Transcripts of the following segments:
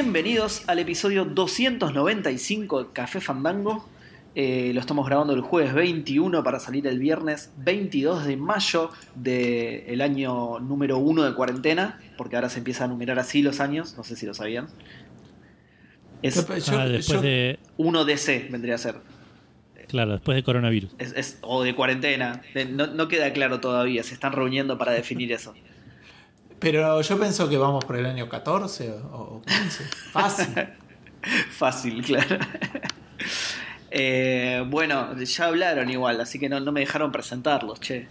Bienvenidos al episodio 295 de Café Fandango. Eh, lo estamos grabando el jueves 21 para salir el viernes 22 de mayo del año número 1 de cuarentena, porque ahora se empieza a numerar así los años, no sé si lo sabían. Es Yo- Ah, después yo- de. 1 DC vendría a ser. Claro, después de coronavirus. Es- es- o de cuarentena. No queda claro todavía, se están reuniendo para definir eso. Pero yo pienso que vamos por el año 14 o, o 15. Fácil. Fácil, claro. Eh, bueno, ya hablaron igual, así que no, no me dejaron presentarlos, che.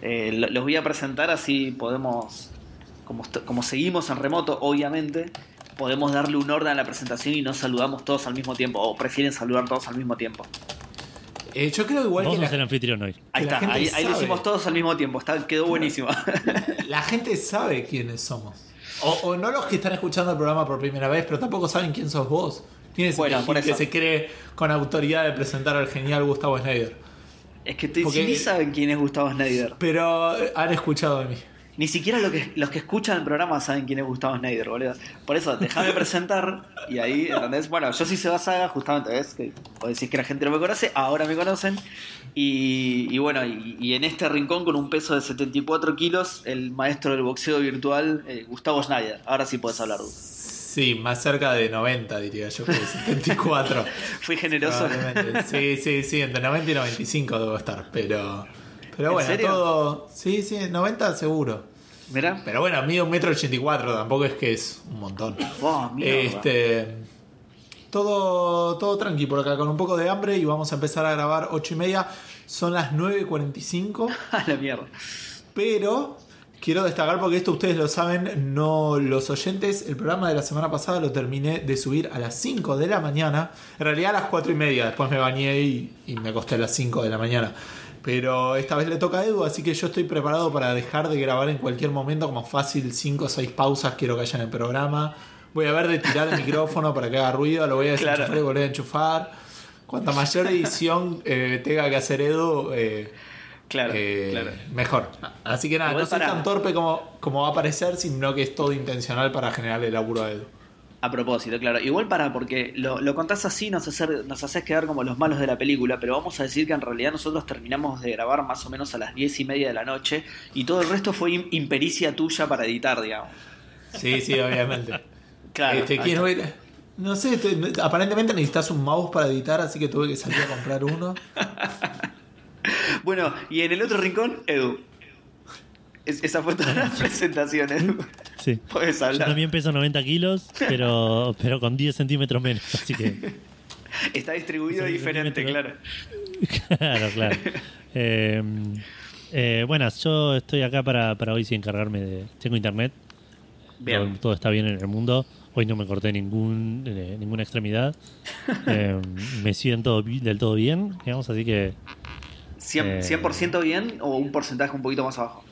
Eh, lo- los voy a presentar así podemos, como, como seguimos en remoto, obviamente, podemos darle un orden a la presentación y nos saludamos todos al mismo tiempo, o prefieren saludar todos al mismo tiempo. Eh, yo creo igual Vamos que a ser anfitrión hoy. Ahí está, ahí, ahí lo hicimos todos al mismo tiempo, está, quedó buenísimo. la gente sabe quiénes somos. O, o no los que están escuchando el programa por primera vez, pero tampoco saben quién sos vos. ¿Quién es Bueno, el que se cree con autoridad de presentar al genial Gustavo Schneider? es que te, Porque- ni saben quién es Gustavo Snyder. Pero han escuchado de mí. Ni siquiera lo que, los que escuchan el programa saben quién es Gustavo Snyder, boludo. Por eso, déjame presentar y ahí, ¿entendés? Bueno, yo sí se va saga, justamente, ¿ves? Que vos decís que la gente no me conoce, ahora me conocen. Y, y bueno, y, y en este rincón con un peso de 74 kilos, el maestro del boxeo virtual, eh, Gustavo Schneider. Ahora sí puedes hablar, Gu. Sí, más cerca de 90, diría yo, que de 74. Fui generoso. Sí, sí, sí, entre 90 y 95 debo estar, pero... Pero ¿En bueno, serio? todo... Sí, sí, 90 seguro. Mirá. Pero bueno, mido un metro 84, tampoco es que es un montón. Oh. Este... Todo, todo tranqui por acá, con un poco de hambre y vamos a empezar a grabar 8 y media. Son las 9.45, A la mierda. pero quiero destacar porque esto ustedes lo saben, no los oyentes. El programa de la semana pasada lo terminé de subir a las 5 de la mañana. En realidad a las 4 y media, después me bañé y, y me acosté a las 5 de la mañana. Pero esta vez le toca a Edu, así que yo estoy preparado para dejar de grabar en cualquier momento, como fácil 5 o 6 pausas quiero que haya en el programa. Voy a ver de tirar el micrófono para que haga ruido, lo voy a desenchufar Claro. y volver a enchufar. Cuanta mayor edición eh, tenga que hacer Edu, eh, Claro, eh, claro. mejor. Así que nada, Igual no soy tan torpe como, como va a parecer, sino que es todo intencional para generarle laburo a Edu. A propósito, claro. Igual para, porque lo, lo contás así, nos, hacer, nos haces quedar como los malos de la película, pero vamos a decir que en realidad nosotros terminamos de grabar más o menos a las diez y media de la noche y todo el resto fue im- impericia tuya para editar, digamos. Sí, sí, obviamente. Claro. Este, ¿quién No sé, te- aparentemente necesitas un mouse para editar, así que tuve que salir a comprar uno. Bueno, y en el otro rincón, Edu. Es- esa fue toda la presentación, Edu. Sí. Puedes Yo hablar. también peso 90 kilos, pero, pero con 10 centímetros menos. Así que. Está distribuido diferente, claro. Claro, claro. Eh, eh, buenas, yo estoy acá para, para hoy sí encargarme de. Tengo internet. Bien. Todo, todo está bien en el mundo. Hoy no me corté ningún, eh, ninguna extremidad. Eh, me siento del todo bien, digamos, así que. ¿Cien- Eh. ¿100% bien o un porcentaje un poquito más abajo?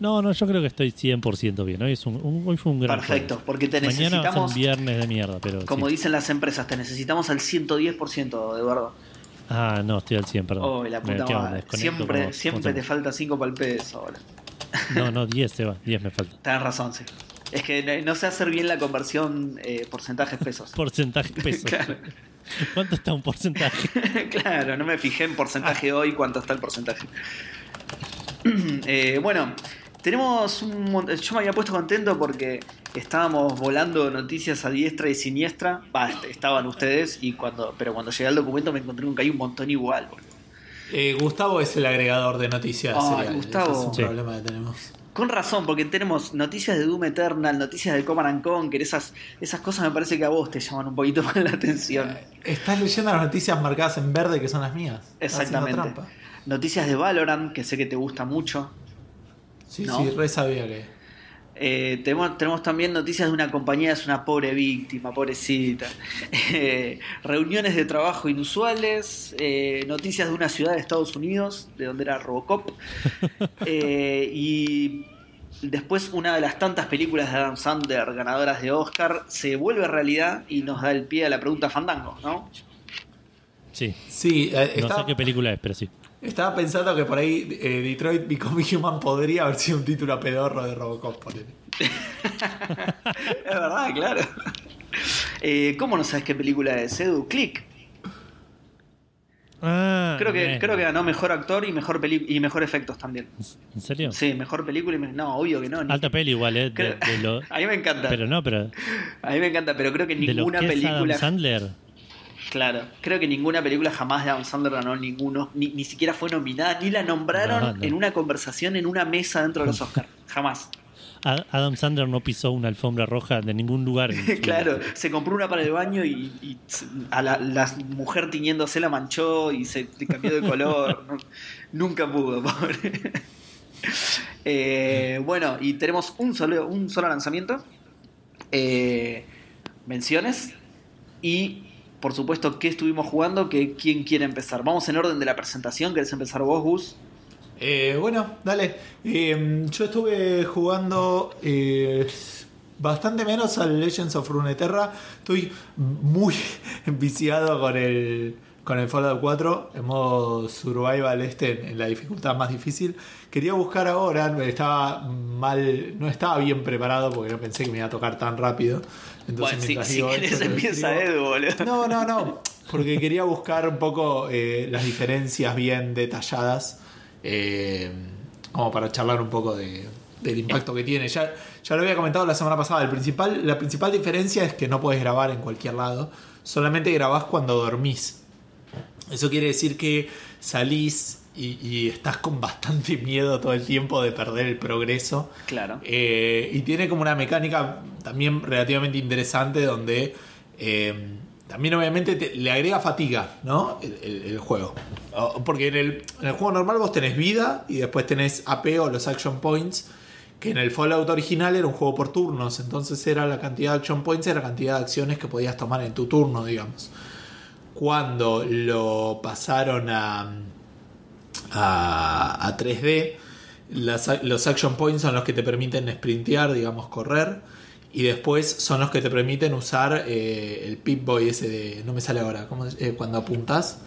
No, no, yo creo que estoy 100% bien. Hoy, es un, un- hoy fue un gran Perfecto, jueves. porque te Mañana va a ser necesitamos, un viernes de mierda, pero. como sí. dicen las empresas, te necesitamos al 110%, Eduardo. Ah, no, estoy al 100, perdón. Oh, la puta madre. Siempre, como- siempre como te falta 5 para el peso ahora. No, no, 10 se va, 10 me falta. Tenés razón, sí. Es que no- sé hacer bien la conversión eh, porcentajes pesos. Porcentaje peso. Claro. ¿Cuánto está un porcentaje? claro, no me fijé en porcentaje hoy cuánto está el porcentaje. Eh, bueno, tenemos un mon- Yo me había puesto contento porque estábamos volando noticias a diestra y siniestra. Estaban ustedes, y cuando, pero cuando llegué al documento me encontré con que hay un montón igual. boludo. Eh, Gustavo es el agregador de noticias. Seriales, Gustavo. ese es un Sí. problema que tenemos. Con razón, porque tenemos noticias de Doom Eternal, noticias de Command and Conquer, esas, esas cosas me parece que a vos te llaman un poquito más la atención. Estás leyendo las noticias marcadas en verde que son las mías. Exactamente. Noticias de Valorant, que sé que te gusta mucho. Sí, No. sí, re sabía que. Eh, tenemos, tenemos también noticias de una compañía, es una pobre víctima, pobrecita. Eh, reuniones de trabajo inusuales, eh, noticias de una ciudad de Estados Unidos, de donde era Robocop. Eh, y después una de las tantas películas de Adam Sandler ganadoras de Oscar se vuelve realidad y nos da el pie a la pregunta Fandango, ¿no? Sí. Sí, eh, No sé qué película es, pero sí. Estaba pensando que por ahí eh, Detroit Become Human podría haber sido un título a pedorro de Robocop. es verdad, claro. Eh, ¿Cómo no sabes qué película es, Edu? Click. Ah, Creo que, bien. creo que ganó mejor actor y mejor peli y mejor efectos también. ¿En serio? Sí, mejor película y me- no, obvio que no. ni- Alta peli igual, ¿eh? De, creo- de lo- a mí me encanta. pero no, pero a mí me encanta, pero creo que de lo ninguna que es película Adam Sandler. Claro, creo que ninguna película jamás de Adam Sandler ganó ninguno, ni, ni siquiera fue nominada, ni la nombraron No, no. en una conversación en una mesa dentro de los Oscars. Jamás. Adam Sandler no pisó una alfombra roja de ningún lugar. claro, se compró una para el baño y, a la, la mujer tiñéndose la manchó y se cambió de color. Nunca pudo, pobre. Eh, bueno, y tenemos un solo, un solo lanzamiento. Eh, menciones. Y por supuesto, ¿qué estuvimos jugando? Que, ¿Quién quiere empezar? Vamos en orden de la presentación. ¿Querés empezar vos, Gus? Eh, bueno, dale. Eh, yo estuve jugando eh, bastante menos al Legends of Runeterra. Estoy muy viciado con el, con el Fallout 4 en modo survival este en, la dificultad más difícil. Quería buscar ahora, estaba mal, no estaba bien preparado porque no pensé que me iba a tocar tan rápido. Entonces, bueno, si, te empieza. Edu, boludo. No, no, no. Porque quería buscar un poco eh, las diferencias bien detalladas. eh, como para charlar un poco de- del impacto que tiene. Ya, ya lo había comentado la semana pasada. El principal, la principal diferencia es que no puedes grabar en cualquier lado. Solamente grabás cuando dormís. Eso quiere decir que salís y, y estás con bastante miedo todo el tiempo de perder el progreso. Claro. Eh, y tiene como una mecánica también relativamente interesante donde eh, también obviamente te- le agrega fatiga, ¿no? El, el- el juego. Porque en el, en el juego normal vos tenés vida y después tenés AP o los action points. Que en el Fallout original era un juego por turnos, entonces era la cantidad de action points, era la cantidad de acciones que podías tomar en tu turno, digamos. Cuando lo pasaron a, a, a 3D, las- los action points son los que te permiten sprintear, digamos, correr. Y después son los que te permiten usar eh, el Pip-Boy ese de. No me sale ahora. Eh, cuando apuntas.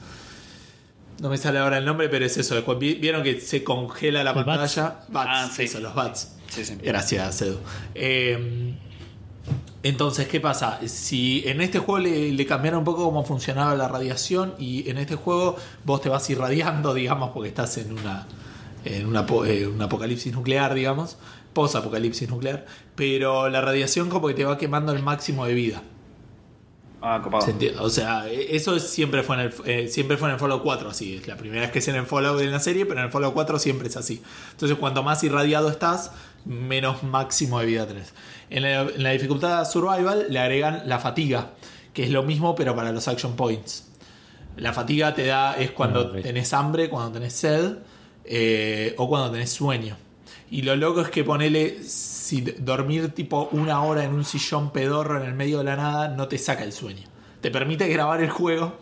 No me sale ahora el nombre, pero es eso. Vieron que se congela la El bats. pantalla. Bats, Ah, sí. eso, los bats. Sí, sí. Gracias, Edu. Eh, entonces, ¿qué pasa? Si en este juego le, le cambiaron un poco cómo funcionaba la radiación y en este juego vos te vas irradiando, digamos, porque estás en una en una eh, un apocalipsis nuclear, digamos, post-apocalipsis nuclear, pero la radiación como que te va quemando el máximo de vida. Ah, copado. O sea, e- eso es- siempre fue en el eh, siempre fue en el Fallout 4 así. Es la primera vez que es en el Fallout en la serie, pero en el Fallout 4 siempre es así. Entonces, cuanto más irradiado estás, menos máximo de vida tenés. En la, en la dificultad survival le agregan la fatiga, que es lo mismo pero para los action points. La fatiga te da es cuando Ah, ok. tenés hambre, cuando tenés sed eh, o cuando tenés sueño. Y lo loco es que ponele si dormir tipo una hora en un sillón pedorro en el medio de la nada no te saca el sueño. Te permite grabar el juego,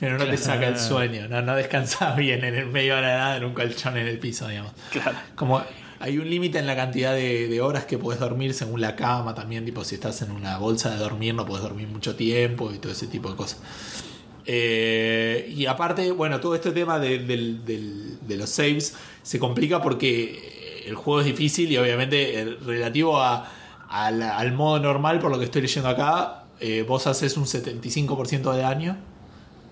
pero no te saca el sueño. No, no descansas bien en el medio de la nada en un colchón en el piso, digamos. Claro. Como hay un límite en la cantidad de, horas que puedes dormir según la cama también, tipo si estás en una bolsa de dormir no puedes dormir mucho tiempo y todo ese tipo de cosas. Eh, y aparte, bueno, todo este tema de, los saves se complica porque el juego es difícil y obviamente eh, relativo al modo normal, por lo que estoy leyendo acá, eh, vos haces un 75% de daño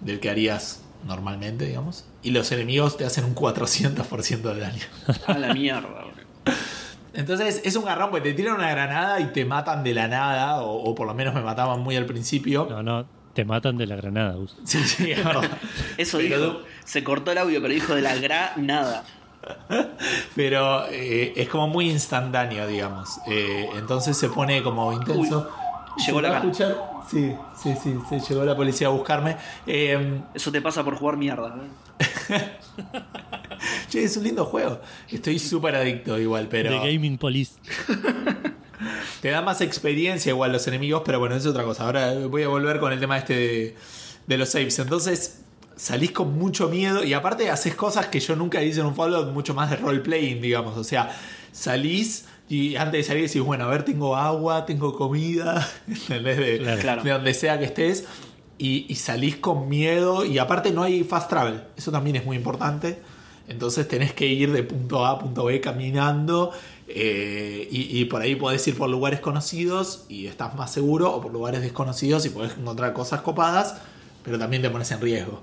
del que harías normalmente, digamos, y los enemigos te hacen un 400% de daño. A la mierda. Entonces es un garrón, porque te tiran una granada y te matan de la nada, o, o por lo menos me mataban muy al principio. No, no, te matan de la granada, Gus. Sí, sí, es verdad. Eso Pero dijo. Se cortó el audio, pero dijo de la gra nada. Pero eh, es como muy instantáneo, digamos. Eh, entonces se pone como intenso. Uy, ¿Se llegó la va a cana. escuchar? Sí, sí, sí, sí, llegó la policía a buscarme. Eh, Eso te pasa por jugar mierda. che, es un lindo juego. Estoy súper adicto igual, pero... The Gaming Police. Te da más experiencia igual los enemigos, pero bueno, es otra cosa. Ahora voy a volver con el tema este de, de los saves. Entonces salís con mucho miedo y aparte haces cosas que yo nunca hice en un Fallout, mucho más de roleplaying, digamos. O sea, salís y antes de salir decís, bueno, a ver, tengo agua, tengo comida, ¿entendés? De, Claro. Claro. de donde sea que estés. Y, y salís con miedo y aparte no hay fast travel. Eso también es muy importante. Entonces tenés que ir de punto A a punto B caminando eh, y, y por ahí podés ir por lugares conocidos y estás más seguro o por lugares desconocidos y podés encontrar cosas copadas, pero también te pones en riesgo.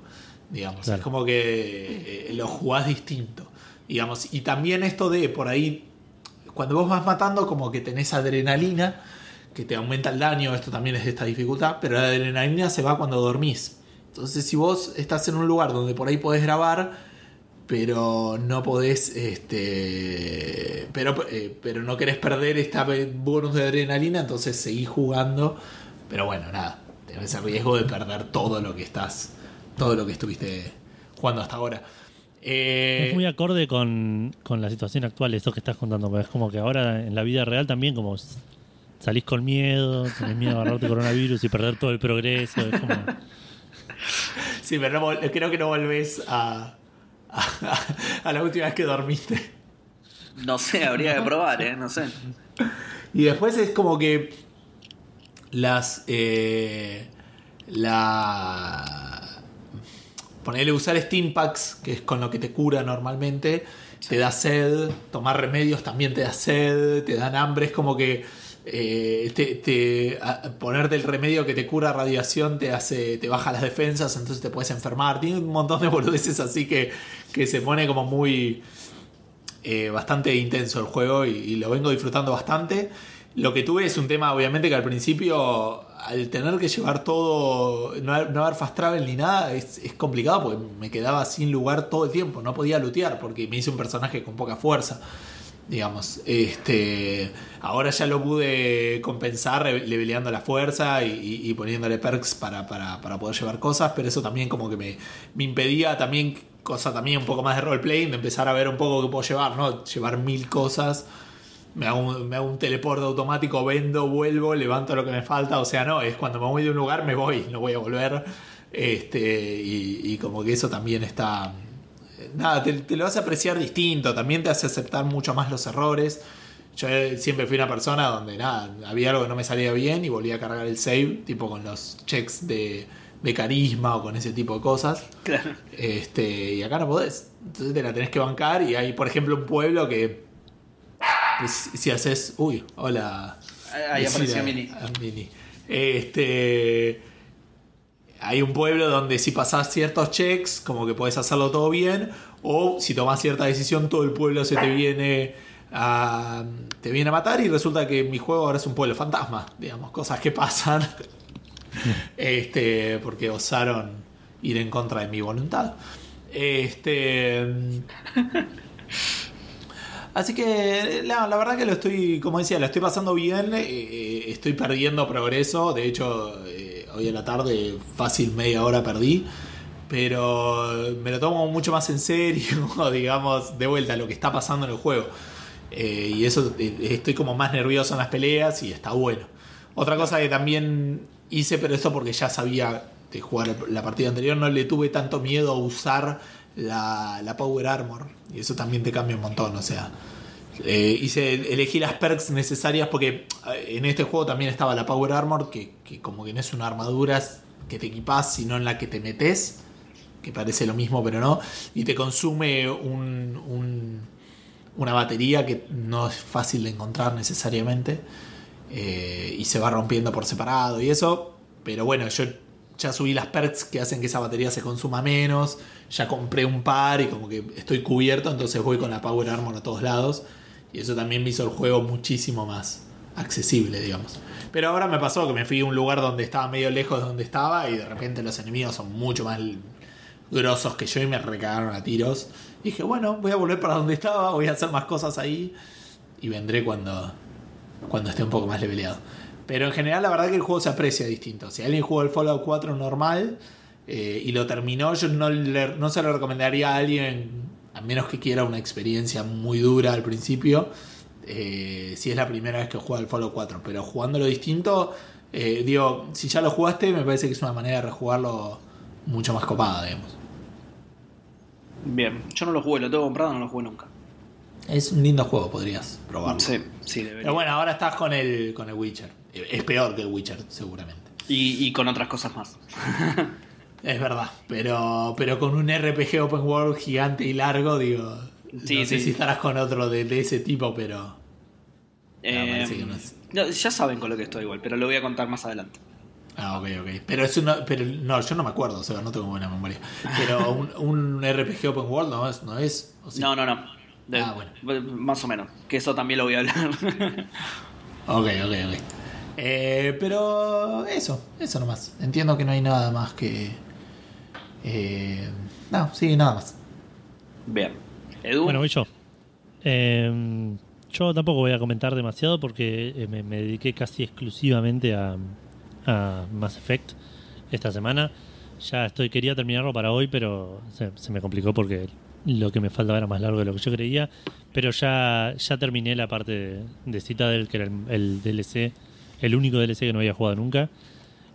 Digamos, Claro. es como que eh, lo jugás distinto. Digamos, y también esto de por ahí, cuando vos vas matando, como que tenés adrenalina, que te aumenta el daño, esto también es de esta dificultad, pero la adrenalina se va cuando dormís. Entonces, si vos estás en un lugar donde por ahí podés grabar, pero no podés, este, pero, eh, pero no querés perder esta bonus de adrenalina, entonces seguís jugando. Pero bueno, nada, tenés el riesgo de perder todo lo que estás, todo lo que estuviste jugando hasta ahora. Eh, Es muy acorde con, con la situación actual, eso que estás contando. Es como que ahora en la vida real también, como salís con miedo, tenés miedo de agarrarte coronavirus y perder todo el progreso. Es como. Sí, pero no creo que no volvés a, a, a la última vez que dormiste. No sé, habría que probar, ¿eh? No sé. Y después es como que las. Eh, la. Ponerle usar Steam Packs, que es con lo que te cura normalmente, te da sed. Tomar remedios también te da sed, te dan hambre. Es como que. Eh, te, remedio que te cura radiación te hace te baja las defensas entonces te puedes enfermar tiene un montón de boludeces así que, que se pone como muy eh, bastante intenso el juego y, y lo vengo disfrutando bastante. Lo que tuve es un tema, obviamente, que al principio, al tener que llevar todo, no, haber- no haber fast travel ni nada, es, es complicado porque me quedaba sin lugar todo el tiempo. No podía lootear porque me hice un personaje con poca fuerza. Digamos, este. Ahora ya lo pude compensar leveleando la fuerza y, poniéndole perks para, para- para poder llevar cosas, pero eso también como que me, me impedía también, cosa también un poco más de roleplay, de empezar a ver un poco qué puedo llevar, ¿no? Llevar mil cosas, me hago, un, me hago un teleporte automático, vendo, vuelvo, levanto lo que me falta, o sea, no, es cuando me voy de un lugar me voy, no voy a volver, este, y, y como que eso también está nada, te, te lo hace apreciar distinto, también te hace aceptar mucho más los errores. Yo eh, siempre fui una persona donde nada, había algo que no me salía bien y volvía a cargar el save, tipo con los checks de, de carisma o con ese tipo de cosas. Claro. Este, y acá no podés. Entonces te la tenés que bancar y hay, por ejemplo, un pueblo que pues, si haces... Uy, hola. Ahí apareció Mini. Mini. Este... Hay un pueblo donde si pasás ciertos checks, como que podés hacerlo todo bien, o si tomás cierta decisión, todo el pueblo se te viene a, te viene a matar y resulta que mi juego ahora es un pueblo fantasma, digamos, cosas que pasan, este, porque osaron ir en contra de mi voluntad. Este, Así que la, verdad que lo estoy, como decía, lo estoy pasando bien, eh, eh, estoy perdiendo progreso, de hecho eh, hoy en la tarde fácil media hora perdí, pero me lo tomo mucho más en serio, digamos, de vuelta a lo que está pasando en el juego. Eh, y eso eh, estoy como más nervioso en las peleas y está bueno. Otra cosa que también hice, pero esto porque ya sabía de jugar la partida anterior, no le tuve tanto miedo a usar la, la Power Armor. Y eso también te cambia un montón, o sea. Eh, hice, elegí las perks necesarias porque eh, en este juego también estaba la Power Armor, que, como que no es una armadura que te equipas, sino en la que te metes, que parece lo mismo pero no, y te consume un- una batería que no es fácil de encontrar necesariamente, eh, y se va rompiendo por separado y eso, pero bueno, yo ya subí las perks que hacen que esa batería se consuma menos, ya compré un par y como que estoy cubierto, entonces voy con la Power Armor a todos lados. Y eso también me hizo el juego muchísimo más accesible, digamos. Pero ahora me pasó que me fui a un lugar donde estaba medio lejos de donde estaba y de repente los enemigos son mucho más grosos que yo y me recagaron a tiros. Y dije, bueno, voy a volver para donde estaba, voy a hacer más cosas ahí y vendré cuando, cuando esté un poco más leveleado. Pero en general la verdad que el juego se aprecia distinto. Si alguien jugó el Fallout 4 normal eh, y lo terminó, yo no, le- no se lo recomendaría a alguien, a menos que quiera una experiencia muy dura al principio, eh, si es la primera vez que juega el Fallout 4. Pero jugándolo distinto, eh, digo, si ya lo jugaste, me parece que es una manera de rejugarlo mucho más copada, digamos. Bien, yo no lo jugué, lo tengo comprado, no lo jugué nunca. Es un lindo juego, podrías probarlo. Sí, sí, debería. Pero bueno, ahora estás con el, con el Witcher. Es peor que el Witcher, seguramente. Y, y con otras cosas más. Es verdad, pero, pero con un RPG open world gigante y largo, digo. Sí, no sé sí. si estarás con otro de, de ese tipo, pero. Eh, parece que no es. no, ya saben con lo que estoy igual, pero lo voy a contar más adelante. Ah, ok, ok. Pero es una. Pero no, yo no me acuerdo, o sea, no tengo buena memoria. Pero un, un RPG open world no es, no es. ¿o sí? No, no, no. De- Ah, bueno. Más o menos. Que eso también lo voy a hablar. Ok, ok, ok. Eh, pero eso, eso nomás. Entiendo que no hay nada más que. Eh, no, sí, nada más. Bien. Edu. Bueno, voy yo. Eh, yo tampoco voy a comentar demasiado porque eh, me, me dediqué casi exclusivamente a, a Mass Effect esta semana. Ya estoy, quería terminarlo para hoy, pero se, se me complicó porque lo que me faltaba era más largo de lo que yo creía. Pero ya, ya terminé la parte de, de Citadel, que era el, el DLC, el único DLC que no había jugado nunca.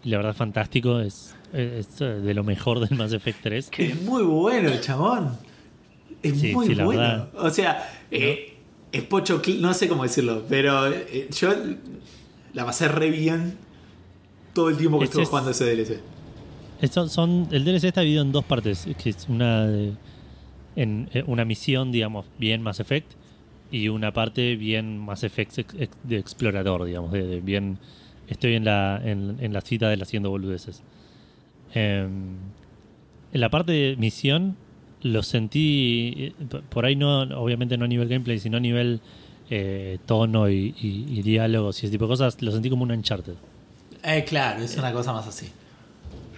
Y la verdad es fantástico, es, es de lo mejor del Mass Effect 3. Que es muy bueno, chabón. Es Sí, muy sí, bueno. verdad. O sea, eh, es pocho, no sé cómo decirlo, pero eh, yo la pasé re bien todo el tiempo que Ese estuve es- jugando ese DLC. Esto son, el DLC está dividido en dos partes, que es una de- en eh, una misión, digamos, bien Mass Effect y una parte bien Mass Effect de explorador, digamos, de, de bien estoy en la en, en la cita de haciendo boludeces. Em, en la parte de misión lo sentí eh, por ahí no obviamente no a nivel gameplay, sino a nivel eh, tono y, y- y diálogos y ese tipo de cosas, lo sentí como un Uncharted. Eh, claro, es una cosa más así.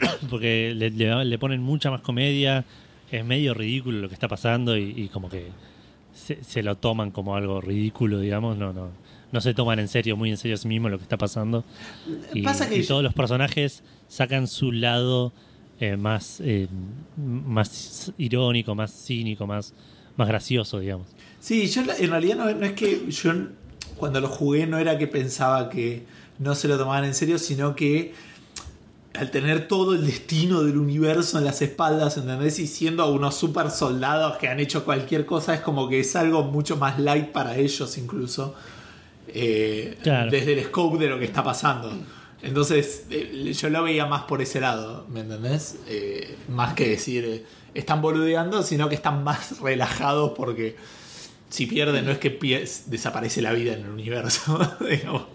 porque le, le- le ponen mucha más comedia, es medio ridículo lo que está pasando y, y como que se, se lo toman como algo ridículo, digamos, no, no, no se toman en serio, muy en serio a sí mismo lo que está pasando. Y, Pasa que y yo- todos los personajes sacan su lado eh, más, eh, más irónico, más cínico, más, más gracioso, digamos. Sí, yo en realidad no, no es que yo cuando lo jugué no era que pensaba que no se lo tomaban en serio, sino que al tener todo el destino del universo en las espaldas, ¿entendés? Y siendo unos super soldados que han hecho cualquier cosa, es como que es algo mucho más light para ellos incluso. Eh, Claro. Desde el scope de lo que está pasando. Entonces, eh, yo lo veía más por ese lado, ¿me entendés? Eh, más que decir, están boludeando, sino que están más relajados porque si pierden no es que desaparece la vida en el universo. digamos.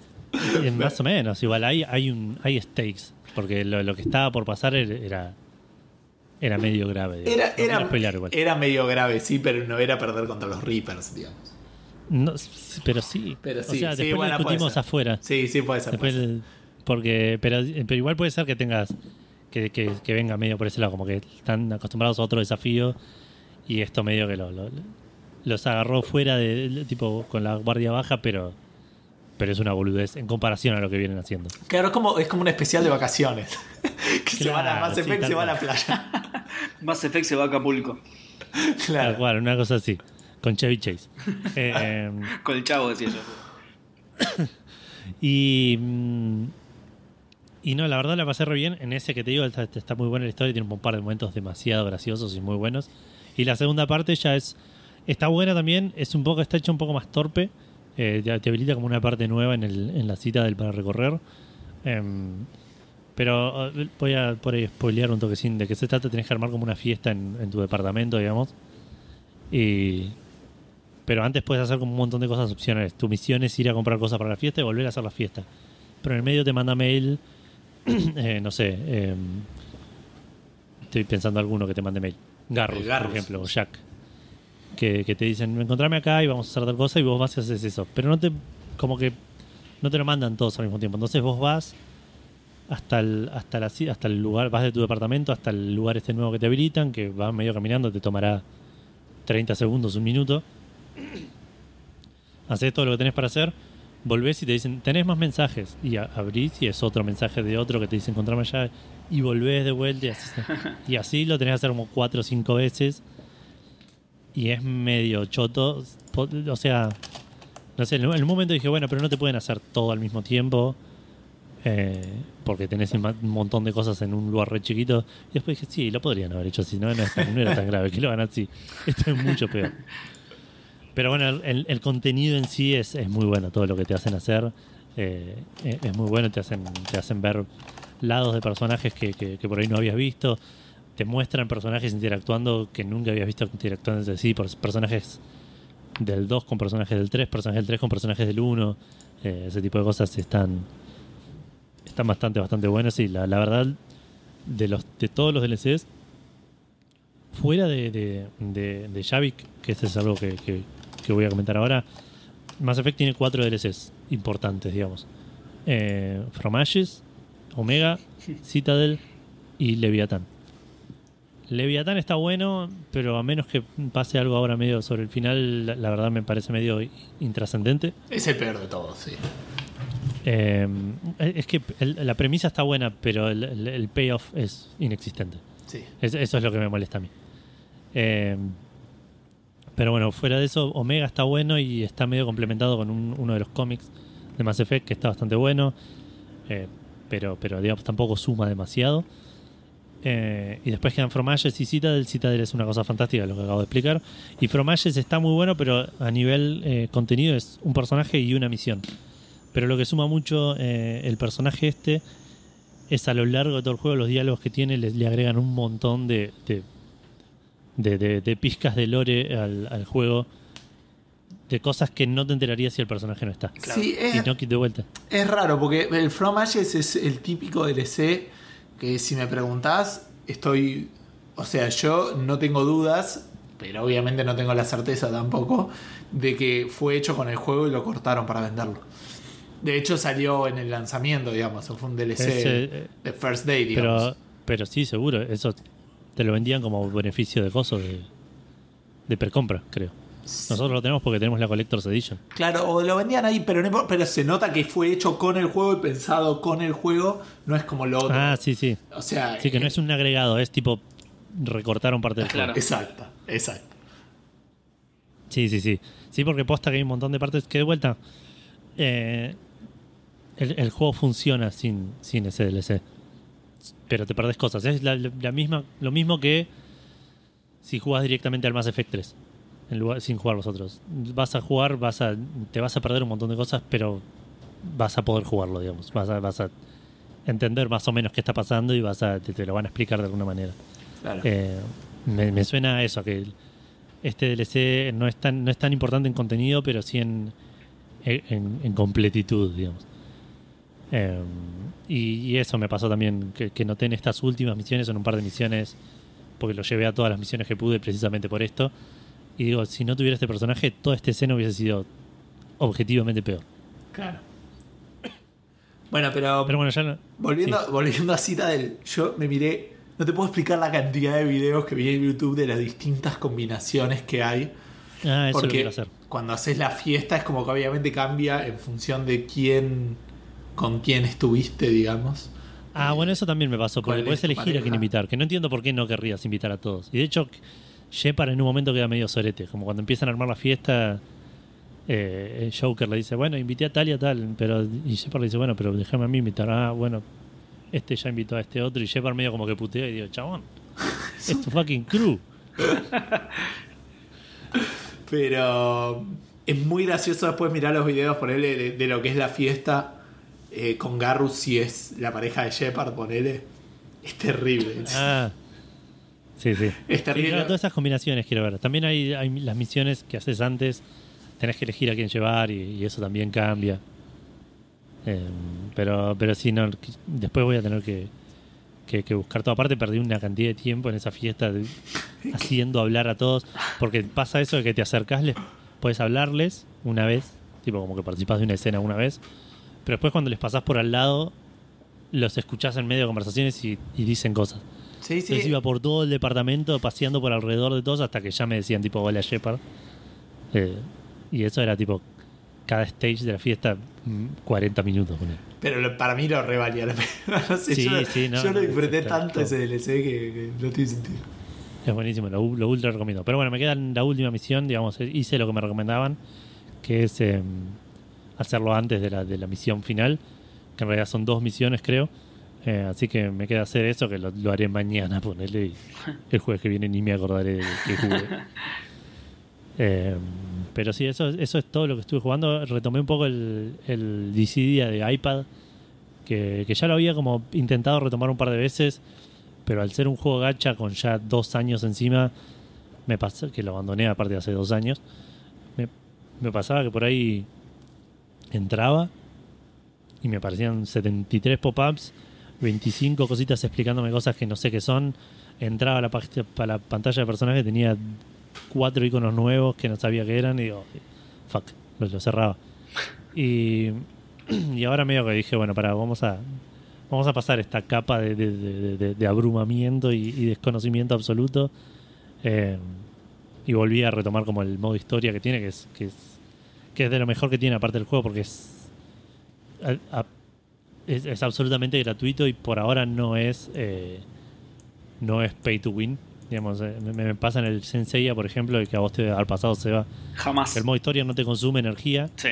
Más o menos, igual hay, hay, un, hay stakes, porque lo, lo que estaba por pasar era, era, medio grave. Era, No era, era medio grave, sí, pero no era perder contra los Reapers, digamos. No, sí, pero sí. Pero o sí, sea, sí, después bueno, lo puede discutimos ser. afuera. Sí, sí, puede ser. Después, puede ser. el- porque, pero, pero igual puede ser que tengas que, que, que venga medio por ese lado, como que están acostumbrados a otro desafío y esto medio que lo, lo- los agarró fuera de, tipo con la guardia baja, pero pero es una boludez en comparación a lo que vienen haciendo. Claro, es como, es como un especial de vacaciones. que se van a Claro, Mass sí, Effect, se van a la playa. Mass Effect se va a Acapulco. Tal claro. cual, una cosa así, con Chevy Chase. Eh, Con el chavo, decía yo. Y. mm, Y no, la verdad la pasé re bien. En ese que te digo, está, está muy buena la historia, tiene un par de momentos demasiado graciosos y muy buenos. Y la segunda parte ya es. Está buena también, es un poco, está hecha un poco más torpe. eh, te, te habilita como una parte nueva en, el, en la cita del para recorrer. Em, pero eh, voy a por ahí spoilear un toquecín de que se trata, tenés que armar como una fiesta en, en tu departamento, digamos. Y. Pero antes puedes hacer como un montón de cosas opcionales. Tu misión es ir a comprar cosas para la fiesta y volver a hacer la fiesta. Pero en el medio te manda mail. eh, no sé. eh, estoy pensando alguno que te mande mail. Garrus. por ejemplo, o Jack. Que, que te dicen, encontrame acá y vamos a hacer tal cosa y vos vas y haces eso. Pero no te. Como que. No te lo mandan todos al mismo tiempo. Entonces vos vas hasta el, hasta, la, hasta el lugar, vas de tu departamento hasta el lugar este nuevo que te habilitan, que vas medio caminando, te tomará 30 segundos, un minuto. Haces todo lo que tenés para hacer, volvés y te dicen, tenés más mensajes. Y a- abrís y es otro mensaje de otro que te dice, encontrame allá. Y volvés de vuelta y así, y así lo tenés que hacer como 4 o 5 veces. Y es medio choto. O sea, no sé, en un en un momento dije, bueno, pero no te pueden hacer todo al mismo tiempo. eh, porque tenés un montón de cosas en un lugar re chiquito. Y después dije, sí, lo podrían haber hecho así, no, no, era tan grave, que lo hagan así. Esto es mucho peor. Pero bueno, el, el contenido en sí es, es muy bueno, todo lo que te hacen hacer eh, es muy bueno, te hacen, te hacen ver lados de personajes que, que- por ahí no habías visto. te muestran personajes interactuando que nunca habías visto interactuando entre sí, personajes del 2 con personajes del 3, personajes del 3 con personajes del 1, eh, ese tipo de cosas están están bastante bastante buenos y la, la verdad de los de todos los DLCs fuera de, de, de, de Javik, que ese es algo que, que- que voy a comentar ahora, Mass Effect tiene cuatro DLCs importantes, digamos. Eh, From Ashes, Omega, Citadel y Leviathan. Leviathan está bueno, pero a menos que pase algo ahora medio sobre el final, la, la verdad me parece medio intrascendente. Es el peor de todos, sí. Eh, es que el- la premisa está buena, pero el, el- el payoff es inexistente. Sí. Es- eso es lo que me molesta a mí. Eh, pero bueno, fuera de eso, Omega está bueno y está medio complementado con un- uno de los cómics de Mass Effect que está bastante bueno. Eh, pero, pero digamos, tampoco suma demasiado. Eh, y después quedan From Ashes y Citadel. Citadel es una cosa fantástica, lo que acabo de explicar. Y From Ashes está muy bueno, pero a nivel eh, contenido es un personaje y una misión. Pero lo que suma mucho eh, el personaje este es a lo largo de todo el juego, los diálogos que tiene le, le agregan un montón de, de, de- de pizcas de lore al, al juego. De cosas que no te enterarías si el personaje no está. Claro. Sí, Y no de vuelta. es raro porque el From Ashes es el típico DLC que si me preguntás, estoy... O sea, yo no tengo dudas, pero obviamente no tengo la certeza tampoco, de que fue hecho con el juego y lo cortaron para venderlo. De hecho salió en el lanzamiento, digamos, fue un DLC Es, eh, de First Day, digamos. Pero, pero sí, seguro. Eso te lo vendían como beneficio de coso de, de precompra, creo. Nosotros lo tenemos porque tenemos la Collector's Edition. Claro, o lo vendían ahí, pero, no pero se nota que fue hecho con el juego y pensado con el juego, no es como lo otro. Ah, sí, sí. O sea, Sí, que no eh, es un agregado, es tipo recortaron parte del Claro. juego. Exacto, exacto. Sí, sí, sí. Sí, porque posta que hay un montón de partes que de vuelta. eh, el, el juego funciona sin, sin ese DLC. Pero te perdés cosas. Es la, la misma, lo mismo que si jugás directamente al Mass Effect 3. En lugar, sin jugar los otros. Vas a jugar, vas a, te vas a perder un montón de cosas, pero vas a poder jugarlo, digamos. Vas a, vas a entender más o menos qué está pasando y vas a, te, te lo van a explicar de alguna manera. Claro. Eh, me, me suena a eso, que este DLC no es tan, no es tan importante en contenido, pero sí en, en, en completitud, digamos. Eh, y, y eso me pasó también, que, que noté en estas últimas misiones, en un par de misiones, porque lo llevé a todas las misiones que pude precisamente por esto. Y digo, si no tuviera este personaje, toda esta escena hubiese sido objetivamente peor. Claro. Bueno, pero, Pero bueno, ya no- volviendo, sí. volviendo a Citadel, yo me miré, no te puedo explicar la cantidad de videos que vi en YouTube de las distintas combinaciones que hay. Ah, eso lo porque quiero hacer. cuando haces la fiesta es como que obviamente cambia en función de quién, con quién estuviste, digamos. Ah, bueno, eso también me pasó, porque ¿Cuál puedes elegir a quién invitar, que no entiendo por qué no querrías invitar a todos. Y de hecho, Shepard en un momento queda medio sorete, como cuando empiezan a armar la fiesta, eh, el Joker le dice, bueno, invité a tal y a tal, pero y Shepard le dice, bueno, pero déjame a mí invitar. Ah, bueno, este ya invitó a este otro, y Shepard medio como que putea y digo, chabón, es tu fucking crew. Pero es muy gracioso después mirar los videos, ponerle de, de lo que es la fiesta eh, con Garrus, si es la pareja de Shepard, ponele. Es terrible. Ah. Sí, sí. Es terrible. claro, todas esas combinaciones quiero ver. También hay, hay las misiones que haces antes, tenés que elegir a quién llevar y, y eso también cambia. Eh, pero, pero sí, no, después voy a tener que, que, que buscar todo. Aparte, perdí una cantidad de tiempo en esa fiesta de- haciendo hablar a todos. Porque pasa eso de que te acercás, les puedes hablarles una vez, tipo como que participás de una escena una vez. Pero después, cuando les pasás por al lado, los escuchás en medio de conversaciones y, y dicen cosas. Sí, sí. Entonces iba por todo el departamento paseando por alrededor de todos hasta que ya me decían tipo hola Shepard. Eh, y eso era tipo cada stage de la fiesta mm, 40 minutos. ponele. Pero lo- para mí lo revalía la pena. No sé, Sí, yo, sí, no, yo lo disfruté tanto está- ese DLC que, no tiene sentido. Es buenísimo, lo, lo ultra recomiendo. Pero bueno, me queda la última misión, digamos, hice lo que me recomendaban, que es eh, hacerlo antes de la, de la misión final, que en realidad son dos misiones creo. Eh, así que me queda hacer eso, que lo, lo haré mañana, ponerle y el jueves que viene ni me acordaré de que jugué. Eh, pero sí, eso, eso es todo lo que estuve jugando. Retomé un poco el, el Dissidia de iPad, que, que ya lo había como intentado retomar un par de veces, pero al ser un juego gacha con ya dos años encima, me pasó que lo abandoné aparte de hace dos años, me, me pasaba que por ahí entraba y me aparecían 73 pop-ups, 25 cositas explicándome cosas que no sé qué son. Entraba a la, a la pantalla de personaje, tenía cuatro iconos nuevos que no sabía qué eran y digo, fuck, lo, lo cerraba. Y, y ahora medio que dije, bueno, para, vamos a vamos a pasar esta capa de, abrumamiento y, y desconocimiento absoluto. Eh, y volví a retomar como el modo historia que tiene, que es, que es, que es de lo mejor que tiene aparte del juego, porque es, a- a- es, es absolutamente gratuito y por ahora no es eh, no es pay to win. Digamos, eh, me, me pasa en el Senseiya, por ejemplo, el que a vos te debe haber pasado, se va. Jamás. El modo historia no te consume energía, Sí,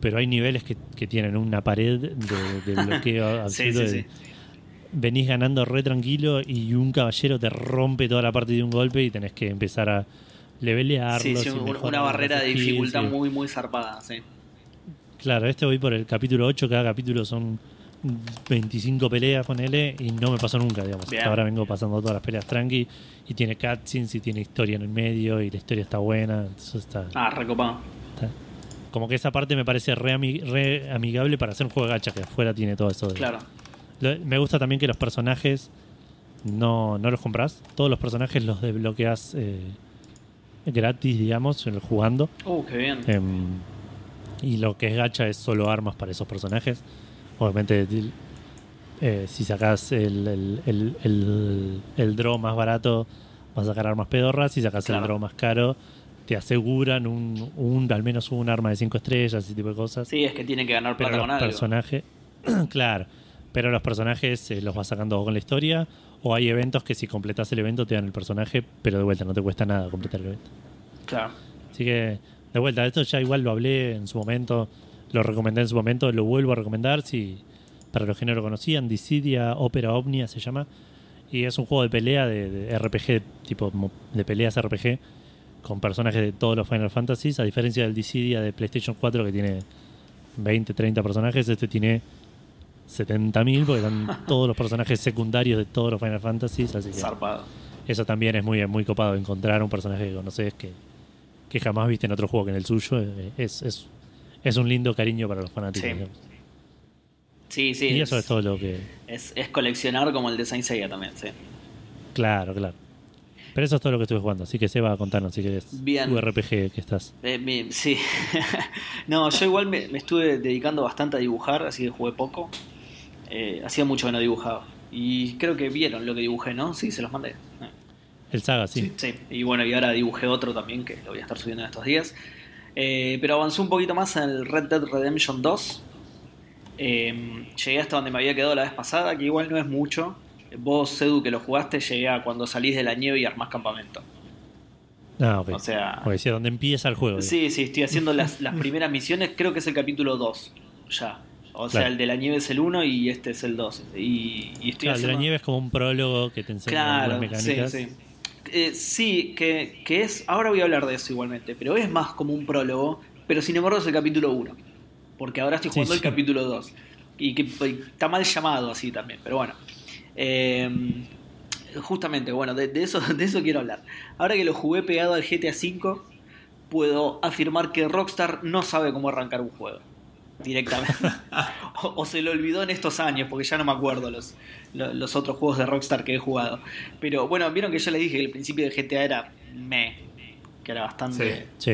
pero hay niveles que, que tienen una pared de, de bloqueo sí, sí, de- sí. Venís ganando re tranquilo y un caballero te rompe toda la parte de un golpe y tenés que empezar a levelearlo. Sí, sí, un- una barrera de dificultad muy, muy zarpada, sí. Claro, este voy por el capítulo 8, cada capítulo son 25 peleas con L y no me pasó nunca, digamos. Bien. Hasta ahora vengo pasando todas las peleas tranqui y tiene cutscenes y tiene historia en el medio y la historia está buena, entonces está, Ah, recopado. está- Como que esa parte me parece re, ami- re amigable para hacer un juego de gacha, que afuera tiene todo eso. de- Claro. Lo- Me gusta también que los personajes no, no los compras. Todos los personajes los desbloqueas eh, gratis, digamos, jugando. Uh, qué bien. Em, y lo que es gacha es solo armas para esos personajes. Obviamente, eh, si sacas el, el, el, el- el draw más barato, vas a sacar armas pedorras. Si sacas Claro. el draw más caro, te aseguran un, un al menos un arma de 5 estrellas, ese tipo de cosas. Sí, es que tiene que ganar pero plata los con algo. personajes, claro, pero los personajes eh, los vas sacando con la historia. O hay eventos que si completas el evento te dan el personaje, pero de vuelta no te cuesta nada completar el evento. Claro. Así que, de vuelta, esto ya igual lo hablé en su momento, lo recomendé en su momento, lo vuelvo a recomendar si para los que no lo conocían, Dissidia Opera Omnia se llama, y es un juego de pelea de, de RPG, tipo de peleas RPG, con personajes de todos los Final Fantasies, a diferencia del Dissidia de PlayStation 4 que tiene 20, 30 personajes, este tiene 70.000 porque están todos los personajes secundarios de todos los Final Fantasies, así que Zarpado. eso también es muy, muy copado, encontrar un personaje que conoces que, que jamás viste en otro juego que en el suyo. eh, Es, es, es un lindo cariño para los fanáticos. Sí. Sí, sí. y eso es todo lo que. es, es coleccionar como el de Saint Seiya también, sí. Claro, claro. Pero eso es todo lo que estuve jugando. Así que Seba, contanos si querés. Bien. Tu RPG que estás. Eh, sí. no, yo igual me, me estuve dedicando bastante a dibujar, así que jugué poco. Eh, hacía mucho que no dibujaba. Y creo que vieron lo que dibujé, ¿no? Sí, se los mandé. Eh, El Saga, sí. Sí, y bueno, y ahora dibujé otro también que lo voy a estar subiendo en estos días. Eh, pero avanzó un poquito más en el Red Dead Redemption 2. Eh, llegué hasta donde me había quedado la vez pasada, que igual no es mucho. Vos, Edu, que lo jugaste, llegué a cuando salís de la nieve y armás campamento. Ah, ok. O sea, donde empieza el juego. sí, sí, estoy haciendo las, las primeras misiones, creo que es el capítulo 2 ya. O sea, el de la nieve es el 1 y este es el 2. Y, y estoy Claro, el de la haciendo... nieve es como un prólogo que te enseña Claro, sí, mecánicas. sí. Eh, sí, que, que es. Ahora voy a hablar de eso igualmente, pero es más como un prólogo, pero sin embargo es el capítulo 1. Porque ahora estoy jugando sí. el capítulo 2. Y que y está mal llamado así también, pero bueno. Eh, justamente, bueno, de, de eso, de eso quiero hablar. Ahora que lo jugué pegado al GTA V, puedo afirmar que Rockstar no sabe cómo arrancar un juego. Directamente. o, o se lo olvidó en estos años, porque ya no me acuerdo los, lo- los otros juegos de Rockstar que he jugado. Pero bueno, vieron que yo les dije que el principio de GTA era me, que era bastante. Sí.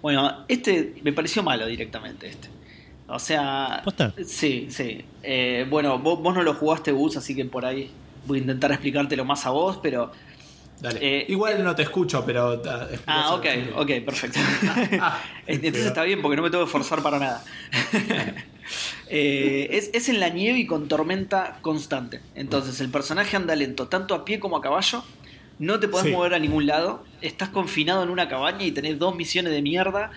Bueno, este me pareció malo directamente este. O sea, ¿Posta? sí, sí. Eh, bueno, vos, vos no lo jugaste, Bus, así que por ahí voy a intentar explicártelo más a vos, pero... Dale. Eh, Igual no te escucho, pero. ah, Ah, ok, ok, perfecto. Ah, Entonces pero- está bien porque no me tengo que forzar para nada. Eh, es, es en la nieve y con tormenta constante. Entonces el personaje anda lento, tanto a pie como a caballo. No te podés Sí. mover a ningún lado. Estás confinado en una cabaña y tenés dos misiones de mierda.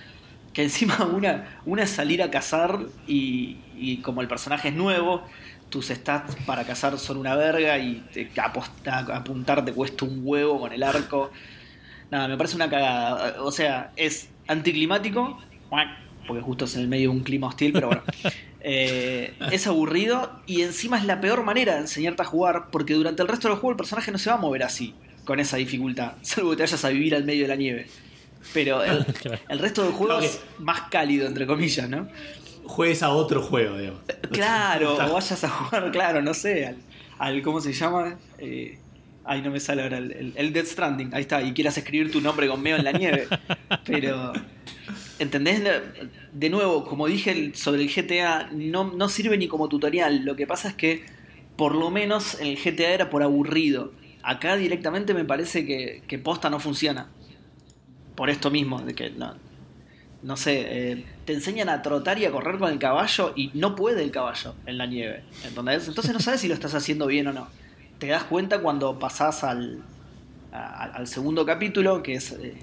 Que encima una, una es salir a cazar y, y como el personaje es nuevo, tus stats para cazar son una verga y te, aposta- apuntar te cuesta un huevo con el arco. Nada, me parece una cagada. O sea, es anticlimático, porque justo es en el medio de un clima hostil, pero bueno. Eh, es aburrido y encima es la peor manera de enseñarte a jugar porque durante el resto del juego el personaje no se va a mover así, con esa dificultad, salvo que te vayas a vivir al medio de la nieve. Pero el, resto del juego es más cálido, entre comillas, ¿no? Juegues a otro juego, digamos. Claro, Está- o vayas a jugar, claro, no sé, al, al- ¿cómo se llama? Eh, ay, no me sale ahora, el, el, el Death Stranding, ahí está, y quieras escribir tu nombre con meo en la nieve. Pero, ¿entendés? De nuevo, como dije sobre el GTA, no, no sirve ni como tutorial, lo que pasa es que por lo menos en el GTA era por aburrido. Acá directamente me parece que, que posta no funciona. Por esto mismo, de que no, no sé, eh, te enseñan a trotar y a correr con el caballo y no puede el caballo en la nieve. ¿entendés? Entonces no sabes si lo estás haciendo bien o no. Te das cuenta cuando pasás al, al segundo capítulo, que es eh,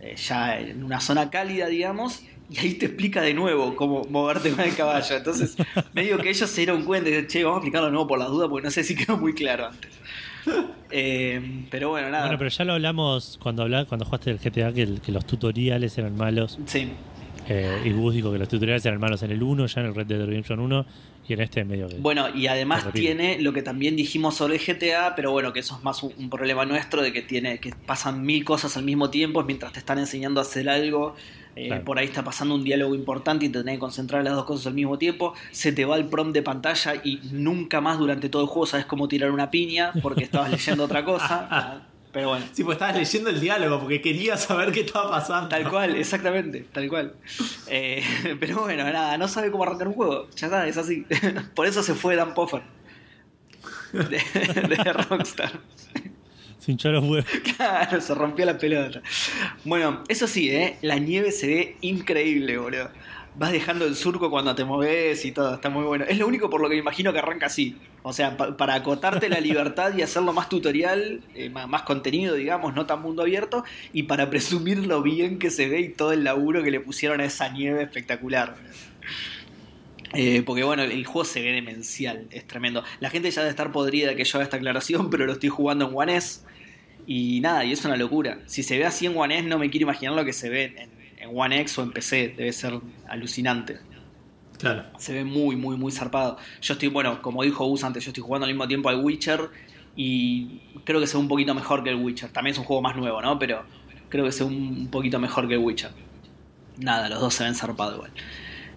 eh, ya en una zona cálida, digamos, y ahí te explica de nuevo cómo moverte con el caballo. Entonces, medio que ellos se dieron cuenta y dicen, che, vamos a explicarlo de nuevo por las dudas, porque no sé si quedó muy claro antes. Eh, pero bueno, nada. Bueno, pero ya lo hablamos cuando habla, cuando jugaste el GTA, que, el- que los tutoriales eran malos. Sí. Eh, y Gus dijo que los tutoriales eran malos en el 1, ya en el Red Dead Redemption 1, y en este medio que... Bueno, y además tiene lo que también dijimos sobre el GTA, pero bueno, que eso es más un, un problema nuestro, de que tiene que pasan mil cosas al mismo tiempo mientras te están enseñando a hacer algo. eh, Claro. Por ahí está pasando un diálogo importante y te tenés que concentrar en las dos cosas al mismo tiempo. Se te va el prompt de pantalla y nunca más durante todo el juego sabes cómo tirar una piña porque estabas leyendo otra cosa. Pero bueno. Sí, pues estabas leyendo el diálogo porque querías saber qué estaba pasando. Tal cual, exactamente, tal cual. Eh, pero bueno, nada, no sabe cómo arrancar un juego. Ya está, es así. Por eso se fue Dan Poffer. De, de Rockstar. Se hinchó los huevos. Claro, se rompió la pelota. Bueno, eso sí, ¿eh? la nieve se ve increíble, boludo. Vas dejando el surco cuando te moves y todo, está muy bueno. Es lo único por lo que me imagino que arranca así. O sea, pa- para acotarte la libertad y hacerlo más tutorial, eh, ma- más contenido, digamos, no tan mundo abierto, y para presumir lo bien que se ve y todo el laburo que le pusieron a esa nieve espectacular. Eh, porque bueno, el juego se ve demencial, es tremendo. La gente ya debe estar podrida que yo haga esta aclaración, pero lo estoy jugando en One S. Y nada, y es una locura. Si se ve así en One S, no me quiero imaginar lo que se ve en, en One X o en PC. Debe ser alucinante. Claro. Se ve muy, muy, muy zarpado. Yo estoy, bueno, como dijo Gus antes, yo estoy jugando al mismo tiempo al Witcher y creo que se ve un poquito mejor que el Witcher. También es un juego más nuevo, ¿no? Pero creo que se ve un poquito mejor que el Witcher. Nada, los dos se ven zarpados igual.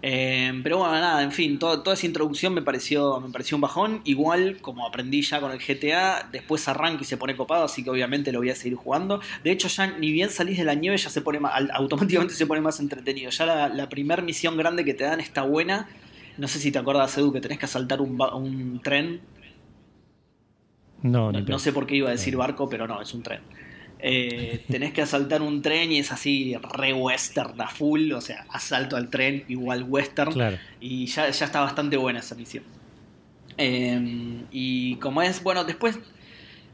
Eh, pero bueno, nada, en fin, todo- toda esa introducción me pareció, me pareció un bajón. Igual, como aprendí ya con el GTA, después arranca y se pone copado, así que obviamente lo voy a seguir jugando. De hecho, ya ni bien salís de la nieve, ya se pone más, automáticamente se pone más entretenido. Ya la, la primera misión grande que te dan está buena. No sé si te acuerdas, Edu, que tenés que asaltar un, un tren. No, No, no sé por qué iba a decir barco, pero no, es un tren. Eh, tenés que asaltar un tren y es así re western a full, o sea, asalto al tren igual western. Claro. Y ya, ya está bastante buena esa misión. Eh, y como es, bueno, después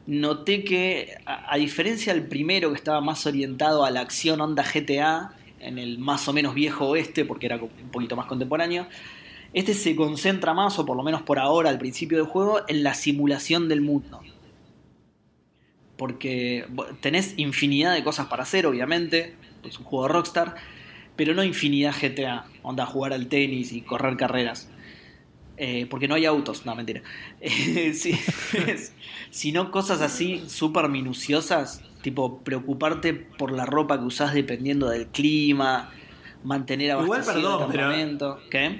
noté que, a, a diferencia del primero que estaba más orientado a la acción onda GTA, en el más o menos viejo oeste, porque era un poquito más contemporáneo, este se concentra más, o por lo menos por ahora al principio del juego, en la simulación del mundo. Porque tenés infinidad de cosas para hacer, obviamente, es un juego de Rockstar, pero no infinidad GTA, onda jugar al tenis y correr carreras. Eh, porque no hay autos, no, mentira. Eh, sí, es- sino cosas así súper minuciosas, tipo preocuparte por la ropa que usás dependiendo del clima, mantener Igual, perdón, el pero-.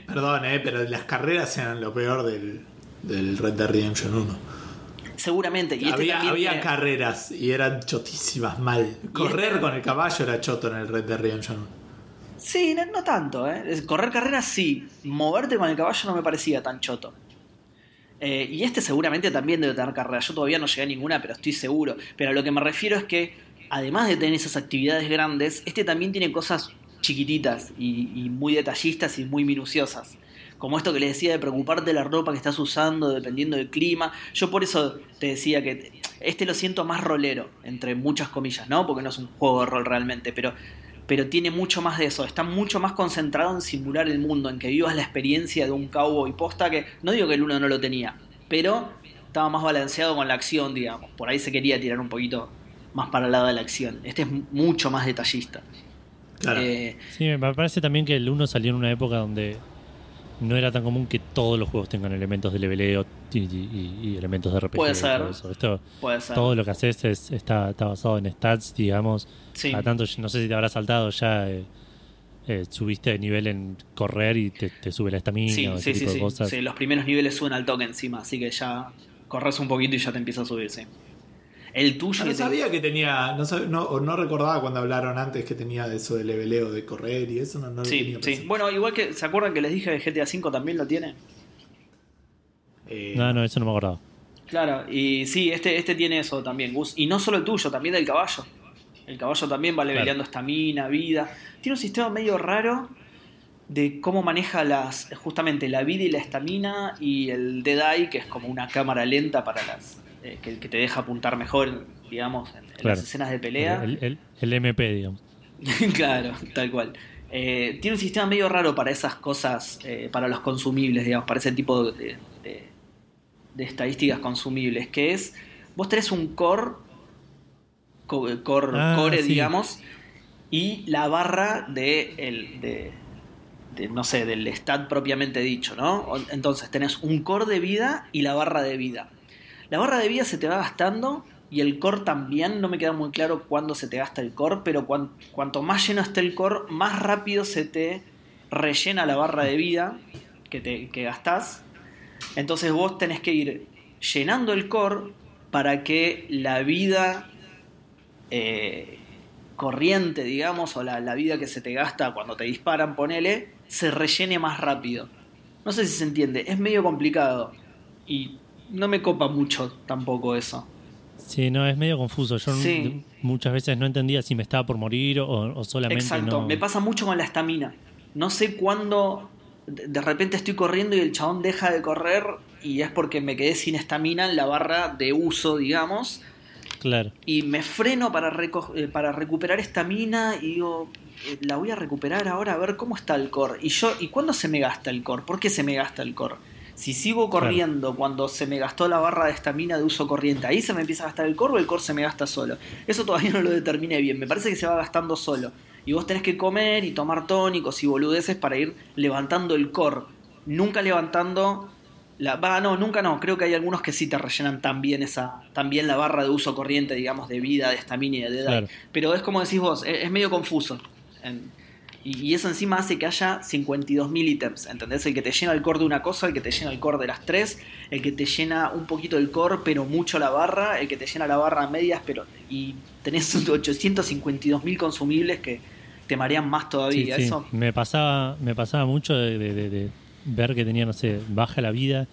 Perdón, eh, pero las carreras eran lo peor del, del Red Dead Redemption 1. Seguramente. Y este había también había tiene- carreras y eran chotísimas mal. Correr este- con el caballo era choto en el Red Dead Redemption 1. Sí, no, no tanto, ¿eh? Correr carreras sí. Moverte con el caballo no me parecía tan choto. Eh, y este seguramente también debe tener carreras. Yo todavía no llegué a ninguna, pero estoy seguro. Pero a lo que me refiero es que, además de tener esas actividades grandes, este también tiene cosas chiquititas y, y muy detallistas y muy minuciosas. Como esto que les decía de preocuparte de la ropa que estás usando dependiendo del clima. Yo por eso te decía que este lo siento más rolero, entre muchas comillas, ¿no? Porque no es un juego de rol realmente, pero pero tiene mucho más de eso. Está mucho más concentrado en simular el mundo, en que vivas la experiencia de un cowboy posta que no digo que el uno no lo tenía, pero estaba más balanceado con la acción, digamos. Por ahí se quería tirar un poquito más para el lado de la acción. Este es mucho más detallista. Claro. Eh, Sí, me parece también que el 1 salió en una época donde no era tan común que todos los juegos tengan elementos de leveleo y, y- y elementos de RPG. Puede ser. todo eso. Esto, Puede ser. todo lo que haces es, está, está basado en stats, digamos. Sí. A tanto, no sé si te habrá saltado ya. eh, eh, subiste de nivel en correr y te, te sube la estamina Sí, o ese sí, sí, tipo de sí. cosas. Sí, Los primeros niveles suben al toque encima, así que ya corres un poquito y ya te empieza a subir, sí. El tuyo. Ah, No te- sabía que tenía, no, sab- no, no recordaba cuando hablaron antes que tenía eso de leveleo, de correr y eso, no, no lo Sí, tenía sí. Bueno, igual que. ¿Se acuerdan que les dije que GTA V también lo tiene? Eh, No, no, eso no me acordaba. Claro, y sí, este, este tiene eso también, Gus. Y no solo el tuyo, también del caballo. El caballo también va leveleando estamina, vida. Tiene un sistema medio raro de cómo maneja las justamente la vida y la estamina y el Dead Eye, que es como una cámara lenta para las eh, que, que te deja apuntar mejor, digamos, en, en Claro. las escenas de pelea. El, el- el MP, digamos. claro, tal cual. Eh, tiene un sistema medio raro para esas cosas, eh, para los consumibles, digamos, para ese tipo de, de- de estadísticas consumibles, que es, vos tenés un core, co- core, Ah, core sí. digamos, y la barra de, el, de, de, no sé, del stat propiamente dicho, ¿no? Entonces tenés un core de vida y la barra de vida. La barra de vida se te va gastando y el core también, no me queda muy claro cuándo se te gasta el core, pero cuan- cuanto más lleno esté el core, más rápido se te rellena la barra de vida que, te, que gastás. Entonces vos tenés que ir llenando el core para que la vida eh, corriente, digamos, o la, la vida que se te gasta cuando te disparan, ponele, se rellene más rápido. No sé si se entiende, es medio complicado. Y no me copa mucho tampoco eso. Sí, no, es medio confuso. Yo Sí. muchas veces no entendía si me estaba por morir o, o solamente Exacto, no. me pasa mucho con la estamina. No sé cuándo de repente estoy corriendo y el chabón deja de correr y es porque me quedé sin estamina en la barra de uso, digamos. Claro. y me freno para, reco- eh, para recuperar esta mina y digo, eh, la voy a recuperar ahora a ver cómo está el core. Y yo, ¿y cuándo se me gasta el core? ¿Por qué se me gasta el core? Si sigo corriendo cuando se me gastó la barra de estamina de uso corriente, ahí se me empieza a gastar el core o el core se me gasta solo. Eso todavía no lo determiné bien, me parece que se va gastando solo. Y vos tenés que comer y tomar tónicos y boludeces para ir levantando el core. Nunca levantando la, va, no, nunca no. Creo que hay algunos que sí te rellenan también esa, también la barra de uso corriente, digamos, de vida, de estamina y de edad. Claro. Pero es como decís vos, es, es medio confuso. En- y, eso encima hace que haya 52.000 ítems, ¿entendés? El que te llena el core de una cosa, el que te llena el core de las tres, el que te llena un poquito el core, pero mucho la barra, el que te llena la barra a medias, pero. Y tenés 852.000 consumibles que te marean más todavía. sí. Eso. Me pasaba, me pasaba mucho de, de- de- de ver que tenía, no sé, baja la vida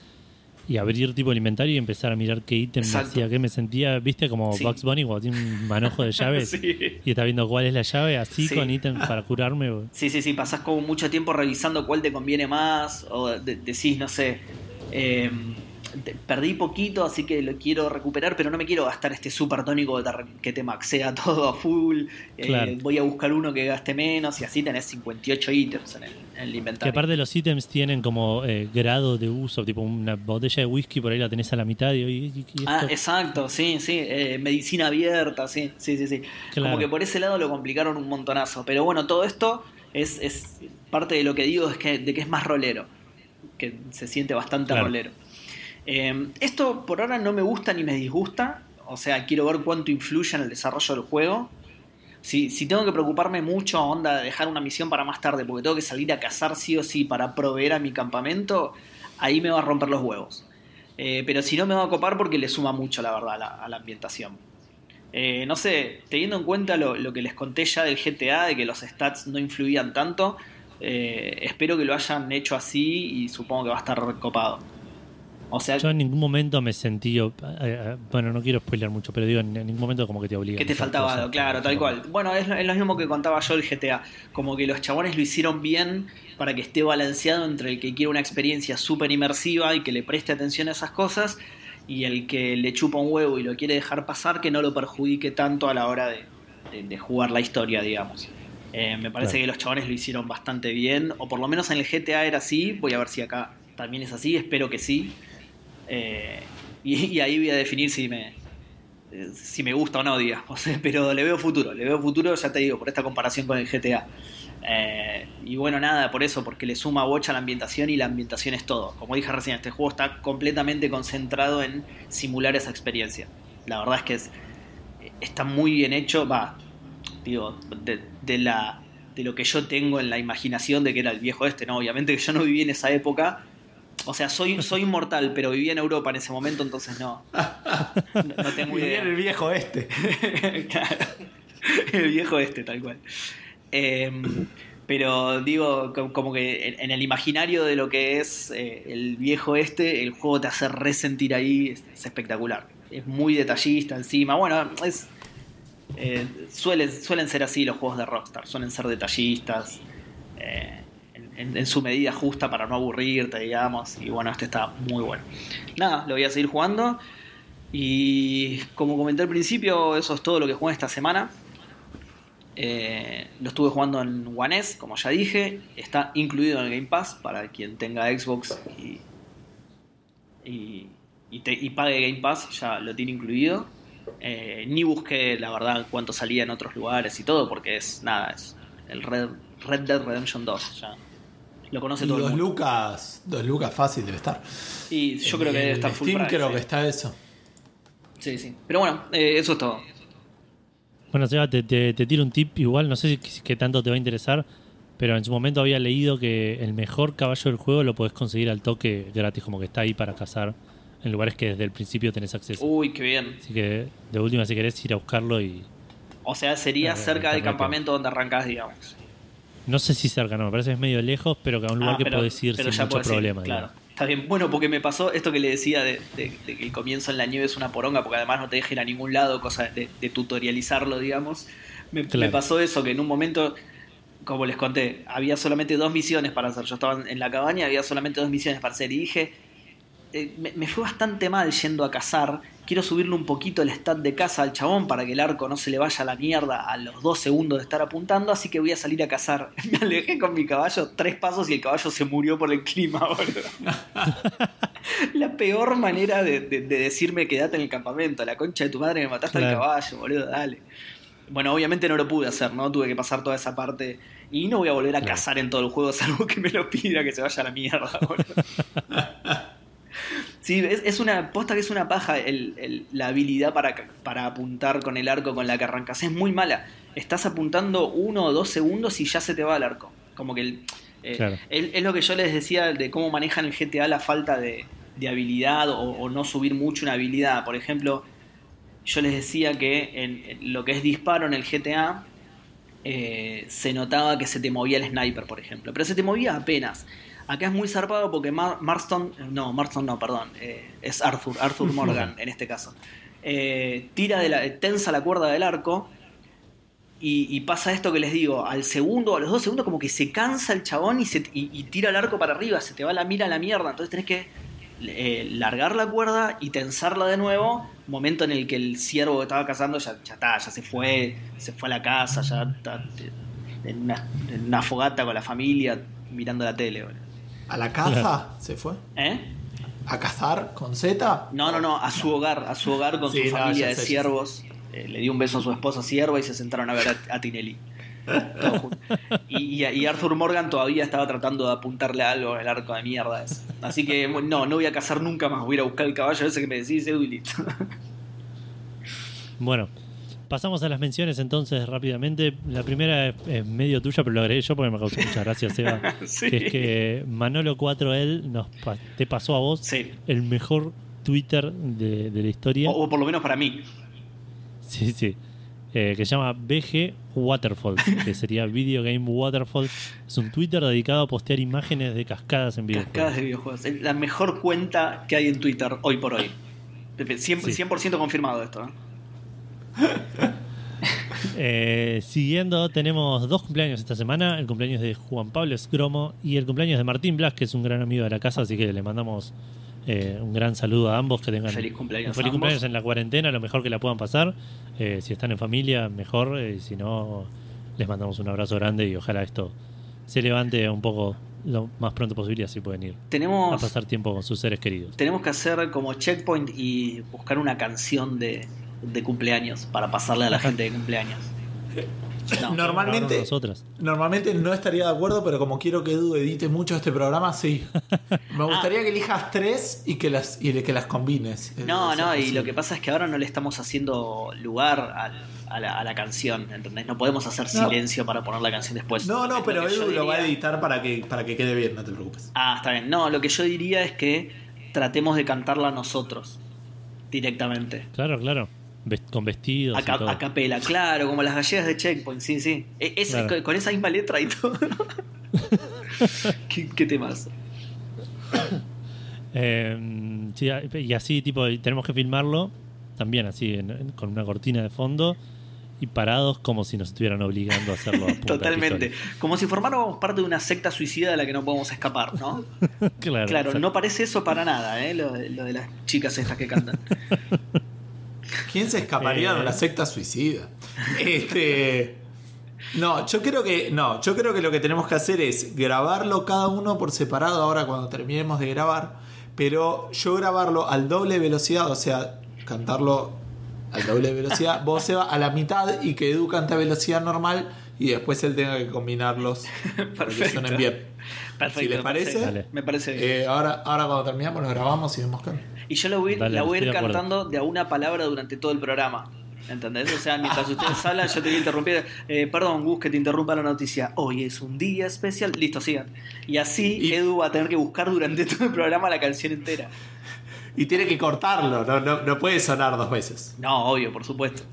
y abrir tipo el inventario y empezar a mirar qué ítem me hacía, que me sentía, viste, como Sí. Bugs Bunny cuando tiene un manojo de llaves Sí. y está viendo cuál es la llave, así Sí. con ítems para curarme. Sí, sí, sí, pasás como mucho tiempo revisando cuál te conviene más, o de- decís, no sé, eh, perdí poquito, así que lo quiero recuperar, pero no me quiero gastar este super tónico que te, que maxea todo a full, eh, voy a buscar uno que gaste menos, y así tenés 58 ítems en el, en el Que inventario. aparte los ítems tienen como eh, grado de uso, tipo una botella de whisky por ahí la tenés a la mitad y, y- y Ah, exacto, sí, sí, eh, medicina abierta, sí, sí, sí, sí. Claro. Como que por ese lado lo complicaron un montonazo. Pero bueno, todo esto es, es parte de lo que digo es que, de que es más rolero, que se siente bastante Claro. rolero. Eh, esto por ahora no me gusta ni me disgusta, o sea, quiero ver cuánto influye en el desarrollo del juego. Si, tengo que preocuparme mucho, onda, de dejar una misión para más tarde, porque tengo que salir a cazar sí o sí para proveer a mi campamento, ahí me va a romper los huevos. Eh, pero si no me va a copar porque le suma mucho, la verdad, a la, a la ambientación. Eh, no sé, teniendo en cuenta lo, lo que les conté ya del GTA, de que los stats no influían tanto, eh, espero que lo hayan hecho así y supongo que va a estar copado. O sea, Yo en ningún momento me sentí. eh, eh, bueno, no quiero spoilear mucho, pero digo, en, ningún momento como que te obliga. que te faltaba claro, tal cual. Bueno, es lo, es lo mismo que contaba yo el GTA. Como que los chabones lo hicieron bien para que esté balanceado entre el que quiere una experiencia súper inmersiva y que le preste atención a esas cosas y el que le chupa un huevo y lo quiere dejar pasar, que no lo perjudique tanto a la hora de, de- de jugar la historia, digamos. Eh, me parece Claro. que los chabones lo hicieron bastante bien, o por lo menos en el GTA era así. Voy a ver si acá también es así, espero que sí. Eh, y, ahí voy a definir si me, eh, si me gusta o no, digamos. Pero le veo futuro, le veo futuro, ya te digo, por esta comparación con el GTA. Eh, y bueno, nada, por eso, porque le suma bocha la ambientación y la ambientación es todo. Como dije recién, este juego está completamente concentrado en simular esa experiencia. La verdad es que es, está muy bien hecho, va, digo, de, de la, de lo que yo tengo en la imaginación de que era el viejo este, ¿no? Obviamente que yo no viví en esa época. O sea, soy, soy inmortal, pero vivía en Europa en ese momento, entonces no. No, no tengo idea. bien el viejo este. Claro. El viejo este, tal cual. Eh, pero digo, co- como que en, en el imaginario de lo que es eh, el viejo este, el juego te hace resentir ahí, es, es espectacular. Es muy detallista encima. Bueno, es. eh, suelen, suelen ser así los juegos de Rockstar, suelen ser detallistas. eh, en, su medida justa para no aburrirte, digamos. Y bueno, este está muy bueno. Nada, lo voy a seguir jugando. Y como comenté al principio, eso es todo lo que jugué esta semana. Eh, lo estuve jugando en One como ya dije. Está incluido en el Game Pass para quien tenga Xbox y, y pague Game Pass, ya lo tiene incluido. Eh, ni busqué, la verdad, cuánto salía en otros lugares y todo, porque es nada, es el Red, Red Dead Redemption 2. Ya lo conoce Y todo el dos mundo. lucas, dos lucas fácil debe estar. Y yo creo que En debe estar full Steam price, creo sí. que está eso. Sí, sí. Pero bueno, eh, eso es todo. Bueno, Seba, te, te, te tiro un tip igual, no sé si qué tanto te va a interesar, pero en su momento había leído que el mejor caballo del juego lo podés conseguir al toque gratis, como que está ahí para cazar en lugares que desde el principio tenés acceso. Uy, qué bien. Así que de última, si querés ir a buscarlo y. O sea, sería Eh, cerca del campamento donde arrancás, digamos. No sé si cerca, no, me parece que es medio lejos, pero que a un lugar Ah, que podés ir sin mucho problema. Claro. digamos. Está bien. Bueno, porque me pasó esto que le decía de, de- de que el comienzo en la nieve es una poronga, porque además no te deja ir a ningún lado, cosa de, de tutorializarlo, digamos. Me, Claro. me pasó eso, que en un momento, como les conté, había solamente dos misiones para hacer. Yo estaba en la cabaña, había solamente dos misiones para hacer. Y dije, eh, me, me fue bastante mal yendo a cazar. Quiero subirle un poquito el stat de caza al chabón para que el arco no se le vaya a la mierda a los dos segundos de estar apuntando, así que voy a salir a cazar. Me alejé con mi caballo tres pasos y el caballo se murió por el clima, boludo. la peor manera de, de- de decirme quédate en el campamento, la concha de tu madre me mataste al Claro. caballo, boludo, dale. Bueno, obviamente no lo pude hacer, ¿no? Tuve que pasar toda esa parte. Y no voy a volver a Claro. cazar en todo el juego, salvo que me lo pida, que se vaya a la mierda, boludo. Sí, es, es una posta que es una paja el- el- la habilidad para, para apuntar con el arco con la que arrancas. Es muy mala. Estás apuntando uno o dos segundos y ya se te va el arco. Como que el, eh, Claro. es lo que yo les decía de cómo manejan el GTA la falta de, de habilidad o, o no subir mucho una habilidad. Por ejemplo, yo les decía que en, en lo que es disparo en el GTA eh, se notaba que se te movía el sniper, por ejemplo. Pero se te movía apenas. Acá es muy zarpado porque Mar- Marston, no, Marston no, perdón, eh, es Arthur, Arthur Morgan en este caso. Eh, tira de la, tensa la cuerda del arco y, y pasa esto que les digo, al segundo, a los dos segundos como que se cansa el chabón y, se, y, y tira el arco para arriba, se te va la mira a la mierda, entonces tenés que eh, largar la cuerda y tensarla de nuevo, momento en el que el ciervo que estaba cazando ya, ya está, ya se fue, se fue a la casa, ya está eh, en una, en una fogata con la familia mirando la tele. boludo. ¿A la caza se fue? ¿Eh? ¿A cazar con Z? No, no, no, a su hogar, a su hogar con Sí, su no, familia de sé, siervos. Eh, le dio un beso a su esposa sierva y se sentaron a ver a, a Tinelli. Y, y- y Arthur Morgan todavía estaba tratando de apuntarle algo en el arco de mierda ese. Así que no, no voy a cazar nunca más, voy a ir a buscar el caballo ese que me decís, Edu, y listo. Bueno, pasamos a las menciones entonces rápidamente. La primera es, es medio tuya, pero lo agregué yo porque me causó muchas gracias, Seba. Sí. Que es que Manolo 4L nos pa- te pasó a vos Sí. el mejor Twitter de, de la historia. O, o por lo menos para mí. Sí, sí. Eh, que se llama BG Waterfalls, que sería Video Game Waterfalls. Es un Twitter dedicado a postear imágenes de cascadas en videojuegos. Cascadas de videojuegos. Es la mejor cuenta que hay en Twitter hoy por hoy. 100%, Sí. 100% confirmado esto. ¿eh? Eh, siguiendo, tenemos dos cumpleaños esta semana: el cumpleaños de Juan Pablo Escromo y el cumpleaños de Martín Blas, que es un gran amigo de la casa. Así que le mandamos eh, un gran saludo a ambos. Que tengan Feliz cumpleaños un feliz a cumpleaños en la cuarentena, lo mejor que la puedan pasar. Eh, si están en familia, mejor. eh, si no, les mandamos un abrazo grande y ojalá esto se levante un poco lo más pronto posible. Así pueden ir a Tenemos, pasar tiempo con sus seres queridos. tenemos que hacer como checkpoint y buscar una canción de, de cumpleaños para pasarle a la gente de cumpleaños. No. normalmente, normalmente no estaría de acuerdo, pero como quiero que Edu edite mucho este programa, sí. Me gustaría que elijas tres y que las, y que las combines. Eh, No, no, y lo que pasa es que ahora no le estamos haciendo lugar al- a, la, a la canción, ¿entendés? No podemos hacer No. silencio para poner la canción después. No, no, pero Edu lo va a editar para que, para que quede bien, no te preocupes. Ah, está bien. No, lo que yo diría es que tratemos de cantarla nosotros directamente. Claro, claro. Con vestidos A, ca- capela, claro, como las gallegas de Checkpoint, sí, sí. E- es- Claro. con, esa misma letra y todo. ¿Qué, qué temas? Eh, sí, y así, tipo, tenemos que filmarlo también así, en- con una cortina de fondo y parados como si nos estuvieran obligando a hacerlo. a Totalmente. Como si formáramos parte de una secta suicida de la que no podemos escapar, ¿no? claro, Claro, no parece eso para nada, ¿eh? Lo, de- lo de las chicas estas que cantan. ¿Quién se escaparía Eh. de una secta suicida? Este. No, yo creo que. No, yo creo que lo que tenemos que hacer es grabarlo cada uno por separado ahora cuando terminemos de grabar. Pero yo grabarlo al doble velocidad, o sea, cantarlo al doble velocidad, vos se va a la mitad y que Edu cante a velocidad normal y después él tenga que combinarlos para que Perfecto. suenen bien. Perfecto. Si les me parece, Dale. Me parece bien. Eh, ahora, ahora cuando terminamos lo grabamos y vemos qué. Y yo la voy, Dale, la voy a ir cantando de a una palabra durante todo el programa. ¿Entendés? O sea, mientras ustedes hablan, yo te voy a interrumpir. Eh, perdón, Gus, que te interrumpa la noticia. Hoy es un día especial. Listo, sigan. Y así Y- Edu va a tener que buscar durante todo el programa la canción entera. Y tiene que cortarlo, no, no, no puede sonar dos veces. No, obvio, por supuesto.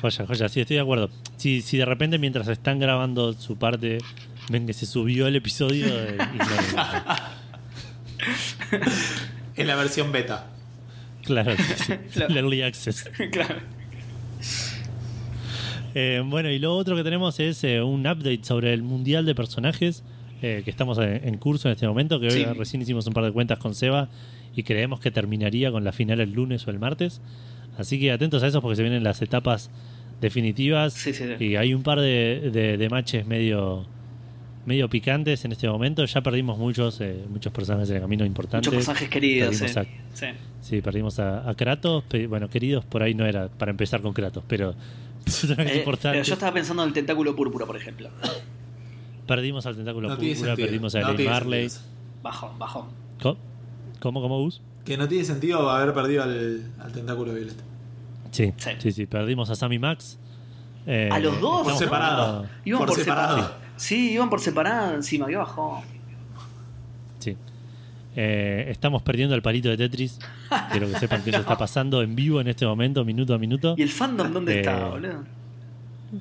Joya, joya, sí, estoy de acuerdo. Si, si de repente mientras están grabando su parte ven que se subió el episodio, ignórenlo. En la versión beta. claro, sí, sí, Claro. el early access. claro. Eh, bueno, y lo otro que tenemos es eh, un update sobre el mundial de personajes eh, que estamos en, en curso en este momento, que hoy Sí. recién hicimos un par de cuentas con Seba y creemos que terminaría con la final el lunes o el martes. Así que atentos a eso porque se vienen las etapas definitivas Sí, sí, sí. y hay un par de, de, de matches medio medio picantes en este momento. Ya perdimos muchos eh, muchos personajes en el camino importantes. Muchos personajes queridos. Perdimos eh. a- Sí. Sí, perdimos a, a Kratos. pe- Bueno, queridos por ahí no era para empezar con Kratos, pero personajes Eh, importantes. pero yo estaba pensando en el tentáculo púrpura, por ejemplo. Perdimos al tentáculo No púrpura, sentido. perdimos a No Elaine Marley. Bajón, bajón. Co- ¿Cómo, cómo, Gus? Que no tiene sentido haber perdido al, al tentáculo violeta. Sí, Sí. sí, sí, perdimos a Sammy Max. Eh, ¿A los dos? Por separado. Iban Por por, separado. separado. Sí, iban por separado encima, qué bajón. Sí. Eh, estamos perdiendo el palito de Tetris. Quiero que sepan que eso está pasando en vivo en este momento, minuto a minuto. ¿Y el fandom dónde Eh, está, boludo?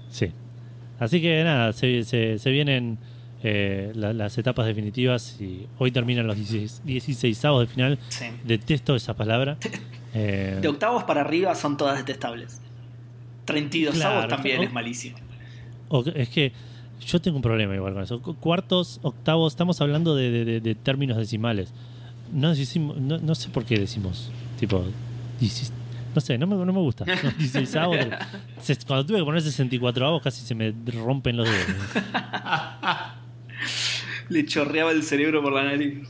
Sí. Así que nada, se, se- se vienen eh, la- las etapas definitivas y hoy terminan los 16, 16 de final. Sí. Detesto esa palabra. Eh, De octavos para arriba son todas detestables. 32 Claro, también o- es malísimo. o- es que yo tengo un problema igual con eso. Cu- Cuartos, octavos, estamos hablando de, de- de- de términos decimales. No, decimos, no, no sé por qué decimos, tipo, 16 no sé, no me, no me gusta. No, 16 Se- Cuando tuve que poner 64 avos casi se me rompen los dedos. Le chorreaba el cerebro por la nariz.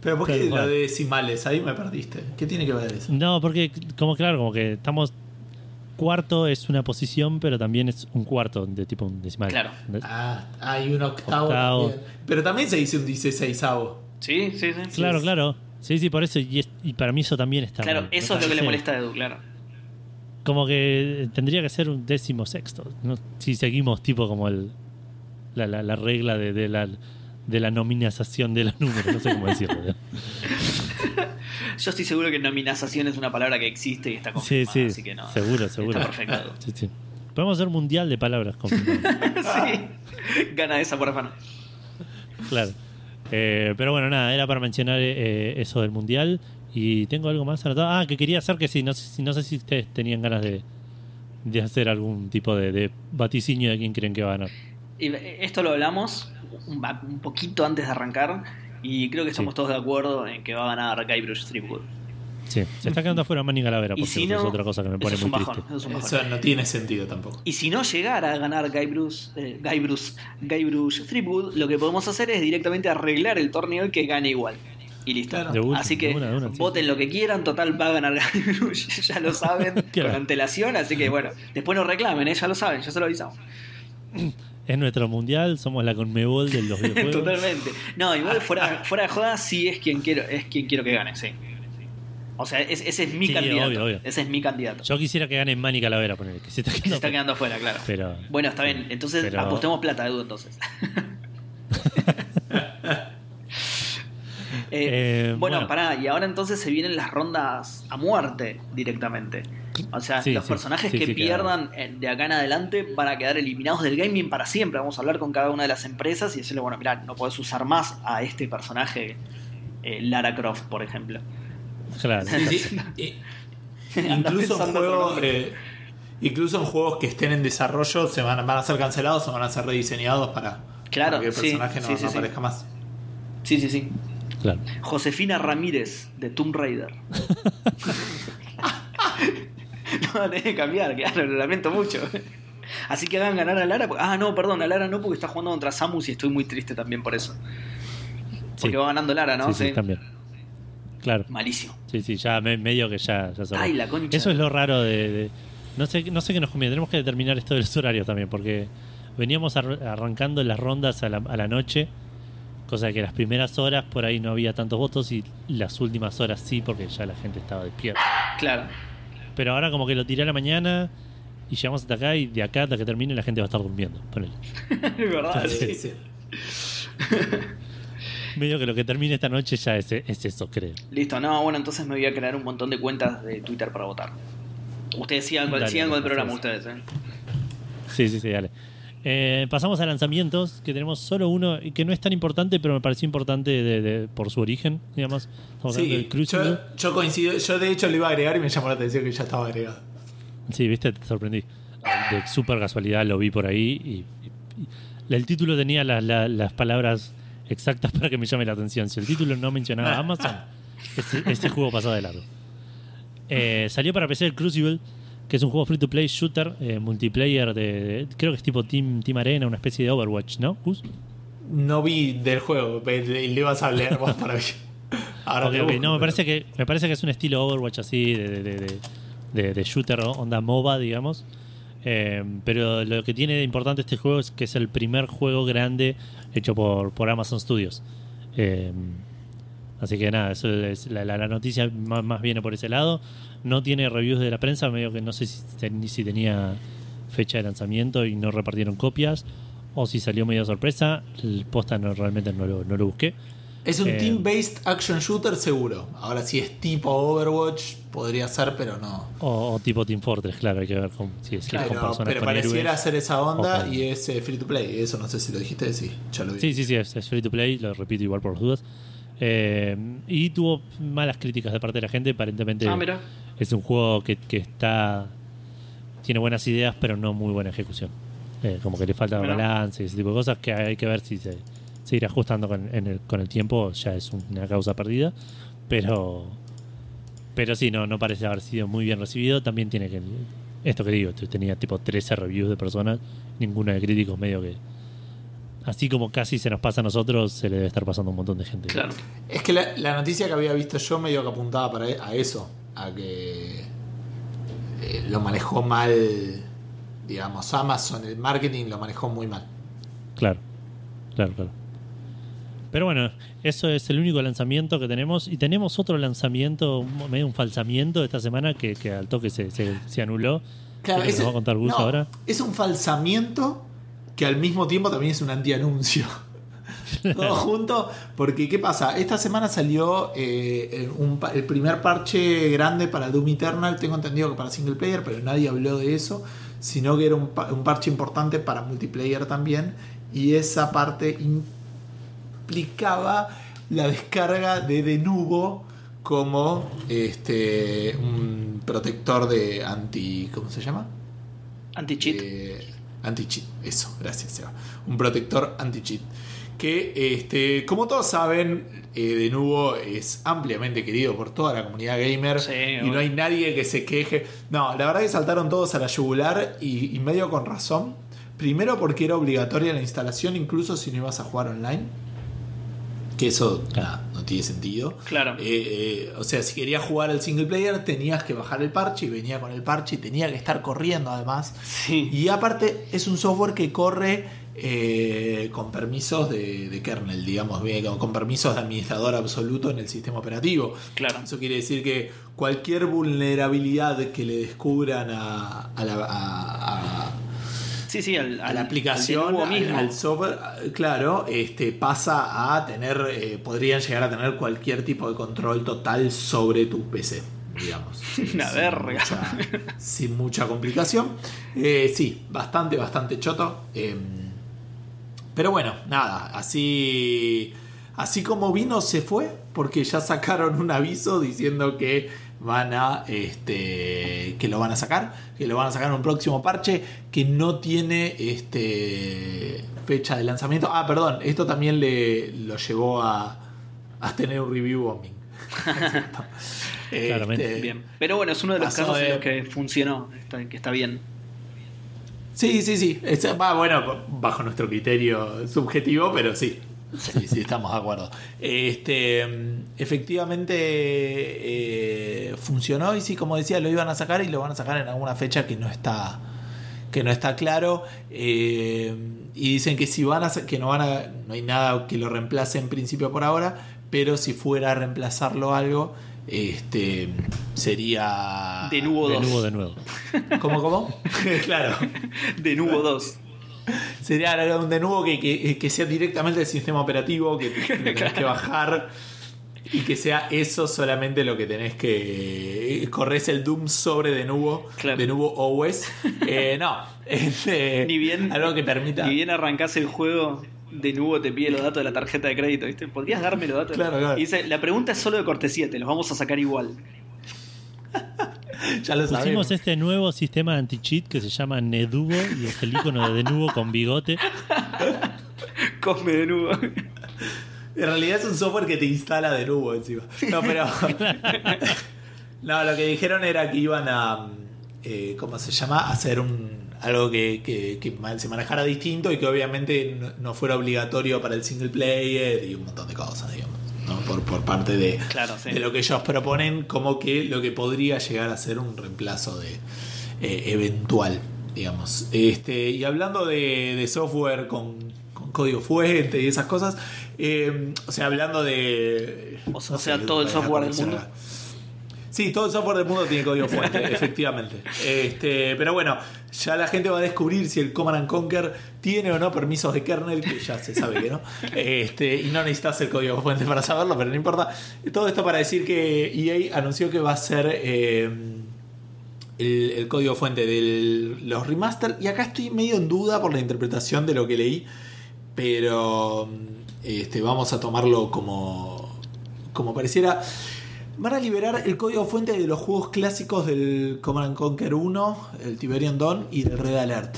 Pero ¿por qué lo de decimales? Ahí me perdiste. ¿Qué tiene que ver eso? No, porque como claro, como que estamos... Cuarto es una posición, pero también es un cuarto de tipo un decimal. Claro. Ah, hay un octavo, Octavo. también. Pero también se dice un dieciséisavo. Sí, sí, sí. Claro, claro. Sí, sí, por eso. Y, es- y para mí eso también está Claro, mal. eso es lo que le molesta a Edu, claro. Como que tendría que ser un décimo sexto. ¿no? Si seguimos tipo como el la, la, la regla de, de la de la nominación de los números, no sé cómo decirlo. ¿no? Yo estoy seguro que nominación es una palabra que existe y está Sí, confirmada, sí, así que no. seguro, seguro. Está perfecto. Sí, sí. Podemos hacer un mundial de palabras sí. Gana esa por afano. Claro. Eh, pero bueno, nada, era para mencionar eh, eso del mundial. Y tengo algo más anotado. Ah, que quería hacer que sí, no sé, si- no sé si ustedes tenían ganas de, de hacer algún tipo de, de vaticinio de quién creen que va a ganar. Y esto lo hablamos un, un poquito antes de arrancar y creo que estamos Sí. todos de acuerdo en que va a ganar Guybrush Threepwood. Sí, se está quedando afuera Manny Calavera, Y por si cierto, no, es otra cosa que me pone eso es muy un bajón. triste. eso es un bajón. Eso no tiene sentido tampoco. Y si no llegara a ganar Guybrush, eh, Guybrush, Guybrush Threepwood, lo que podemos hacer es directamente arreglar el torneo y que gane igual. Y listo. Claro. De última, así que una, una, voten sí. lo que quieran, total va a ganar Gamerush, ya lo saben Claro. con antelación, así que bueno, después no reclamen, ¿eh? ya lo saben, ya se lo avisamos. Es nuestro mundial, somos la Conmebol de los videojuegos. Totalmente. No, igual fuera, fuera de joda sí es quien quiero, es quien quiero que gane, sí. O sea, es- ese es mi Sí, candidato. obvio, obvio. Ese es mi candidato. Yo quisiera que gane Manny Calavera, poner que se está Se quedando. está quedando afuera, claro. Pero, Bueno, está bien. Entonces Pero- apostemos plata, Edu, entonces. Eh, Eh, bueno, bueno. pará, y ahora entonces se vienen las rondas a muerte directamente. O sea, Sí, los sí, personajes sí, que sí, pierdan eh, de acá en adelante van a quedar eliminados del gaming para siempre. Vamos a hablar con cada una de las empresas y decirle, bueno, mirá, no podés usar más a este personaje, eh, Lara Croft, por ejemplo. Claro. Incluso eh, incluso en juegos que estén en desarrollo se van, van a ser cancelados o van a ser rediseñados para, Claro, para que el sí, personaje no, sí, sí, no sí. aparezca más. Sí, sí, sí. Claro. Josefina Ramírez, de Tomb Raider. no, tenés que cambiar, claro, lo lamento mucho. Así que hagan ganar a Lara. Ah, no, perdón, a Lara no, porque está jugando contra Samus y estoy muy triste también por eso. Porque Sí. va ganando Lara, ¿no? sí, sí, también. Claro. Malísimo. Sí, sí, ya me- medio que ya, ya. Ay, la concha. Eso es lo raro de, de- no sé no sé qué nos conviene. Tenemos que determinar esto de los horarios también, porque veníamos ar- arrancando las rondas a la, a la noche, cosa que las primeras horas por ahí no había tantos votos y las últimas horas sí, porque ya la gente estaba despierta. Claro. Pero ahora como que lo tiré a la mañana y llegamos hasta acá y de acá hasta que termine la gente va a estar durmiendo. ponele. es verdad. Sí, sí. sí. Medio que lo que termine esta noche ya es, es eso, creo. Listo, no, bueno, entonces me voy a crear un montón de cuentas de Twitter para votar. Ustedes sigan Dale, sigan con el dale, programa, ustedes. ustedes, ¿eh? Sí, sí, sí, dale. Eh, pasamos a lanzamientos, que tenemos solo uno, que no es tan importante, pero me pareció importante de- de- por su origen, digamos. Estamos del Sí, Crucible. yo, yo coincido, yo de hecho lo iba a agregar y me llamó la atención que ya estaba agregado. Sí, viste, te sorprendí. De súper casualidad lo vi por ahí y, y- y- el título tenía la- la- las palabras exactas para que me llame la atención. Si el título no mencionaba Amazon, ese juego pasaba de largo. Eh, salió para PC el Crucible, que es un juego free to play shooter, eh, multiplayer de, de- creo que es tipo Team, Team Arena, una especie de Overwatch, ¿no? Gus? No vi del juego, le le ibas a leer vos para mí. Ahora Ok, te ok. busco, No, me parece que me parece que es un estilo Overwatch así de, de, de- de- de- de shooter onda MOBA, digamos. Eh, pero lo que tiene de importante este juego es que es el primer juego grande hecho por, por Amazon Studios. Eh, así que nada, eso es la, la- la noticia más, más viene por ese lado. No tiene reviews de la prensa, medio que no sé si, ten- si tenía fecha de lanzamiento y no repartieron copias o si salió medio sorpresa. El posta no, realmente no lo, no lo busqué. Es un Eh, team-based action shooter seguro. Ahora si es tipo Overwatch, podría ser, pero no. O, o tipo Team Fortress, claro, hay que ver con, si es si es con Pero, personas pero con pareciera ser esa onda y es eh, free to play. Eso no sé si lo dijiste, sí, ya lo vi. Sí, sí, sí, es, es free to play, lo repito igual por las dudas. Eh, y tuvo malas críticas de parte de la gente, aparentemente Ah, mira. Es un juego que, que está tiene buenas ideas, pero no muy buena ejecución. Eh, como que le falta Mira. balance y ese tipo de cosas que hay que ver si se, se irá ajustando con, en el, con el tiempo, ya es una causa perdida. Pero pero sí, no, no parece haber sido muy bien recibido. También tiene que. Esto que digo, tenía tipo 13 reviews de personas, ninguno de críticos, medio que. Así como casi se nos pasa a nosotros, se le debe estar pasando a un montón de gente. Claro. Es que la, la noticia que había visto yo medio que apuntaba para, e- a eso, a que eh, lo manejó mal, digamos, Amazon, el marketing lo manejó muy mal. Claro, claro, claro. Pero bueno, eso es el único lanzamiento que tenemos. Y tenemos otro lanzamiento, medio un falsamiento de esta semana que, que al toque se, se, se anuló. Claro, ¿Qué nos ese- va a contar Gus no, ahora? Es un falsamiento que al mismo tiempo también es un antianuncio. Todo junto, porque ¿qué pasa? Esta semana salió eh, un pa- el primer parche grande para Doom Eternal, tengo entendido que para single player, pero nadie habló de eso, sino que era un parche importante para multiplayer también, y esa parte implicaba la descarga de Denuvo como este un protector de anti... ¿cómo se llama? Anti-cheat. Eh, anti-cheat, eso, gracias, Seba. Un protector anti-cheat. Que, este, como todos saben, eh, de nuevo es ampliamente querido por toda la comunidad gamer. Sí, y no hay nadie que se queje. No, la verdad que saltaron todos a la yugular y, y medio con razón. Primero porque era obligatoria la instalación, incluso si no ibas a jugar online. Que eso nada, no tiene sentido. Claro. Eh, eh, o sea, si querías jugar el single player, tenías que bajar el parche y venía con el parche y tenía que estar corriendo además. Sí. Y aparte, es un software que corre eh, con permisos de, de kernel, digamos, bien, con, permisos de administrador absoluto en el sistema operativo. Claro. Eso quiere decir que cualquier vulnerabilidad que le descubran a, a la, a- a- Sí, sí, al, a la aplicación, al al, mismo. al software, claro, este, pasa a tener, eh, podrían llegar a tener cualquier tipo de control total sobre tu PC, digamos. Una Sin verga. mucha- sin mucha complicación. Eh, sí, bastante, bastante choto. Eh, pero bueno, nada, así, así como vino se fue, porque ya sacaron un aviso diciendo que van a, este, que lo van a sacar, que lo van a sacar en un próximo parche que no tiene, este, fecha de lanzamiento. Ah, perdón, esto también le lo llevó a, a tener un review bombing. Claramente. Este, Bien. Pero bueno, es uno de los casos de- en los que funcionó, está- que está bien. Sí, sí, sí. Es- va, bueno, bajo nuestro criterio subjetivo, pero sí. Sí, sí, estamos de acuerdo. Este, efectivamente eh, funcionó y sí, como decía, lo iban a sacar y lo van a sacar en alguna fecha que no está que no está claro Eh, y dicen que si van a que no van a no hay nada que lo reemplace en principio por ahora, pero si fuera a reemplazarlo algo, este sería De nuevo De 2. nuevo, de nuevo. ¿Cómo cómo? claro. De nuevo 2. Sería un de nuevo que, que, que sea directamente el sistema operativo, que que tenés que bajar y que sea eso solamente lo que tenés que. Corres el Doom sobre de nuevo, Claro. de nuevo OS. Eh, no, es, eh, Ni bien- algo que permita. Ni bien arrancás el juego, de nuevo te pide los datos de la tarjeta de crédito, ¿viste? ¿Podrías darme los datos? Claro, claro. Y dice, la pregunta es solo de cortesía, te los vamos a sacar igual. Ya lo sabemos. Pusimos este nuevo sistema de anti-cheat que se llama Neduvo y es el icono de Denuvo con bigote. Cosme de nuevo. En realidad es un software que te instala de nuevo encima. No, pero. no, lo que dijeron era que iban a. eh, ¿Cómo se llama? Hacer un. Algo que, que- que se manejara distinto y que obviamente no, no fuera obligatorio para el single player y un montón de cosas, digamos. ¿no? Por, por parte de, Claro, sí. de lo que ellos proponen, como que lo que podría llegar a ser un reemplazo de eh, eventual, digamos. Este, y hablando de, de software con, con código fuente y esas cosas, eh, o sea, hablando de. O sea- o sea, todo el software del mundo. Sí, todo el software del mundo tiene código fuente, efectivamente. Este, pero bueno, ya la gente va a descubrir si el Command and Conquer tiene o no permisos de kernel, que ya se sabe que no. Este, y no necesitas el código fuente para saberlo, pero no importa. Todo esto para decir que EA anunció que va a ser eh, el, el código fuente de los remaster. Y acá estoy medio en duda por la interpretación de lo que leí, pero este, vamos a tomarlo como, como pareciera. Van a liberar el código fuente de los juegos clásicos del Command and Conquer 1, el Tiberian Dawn y del Red Alert.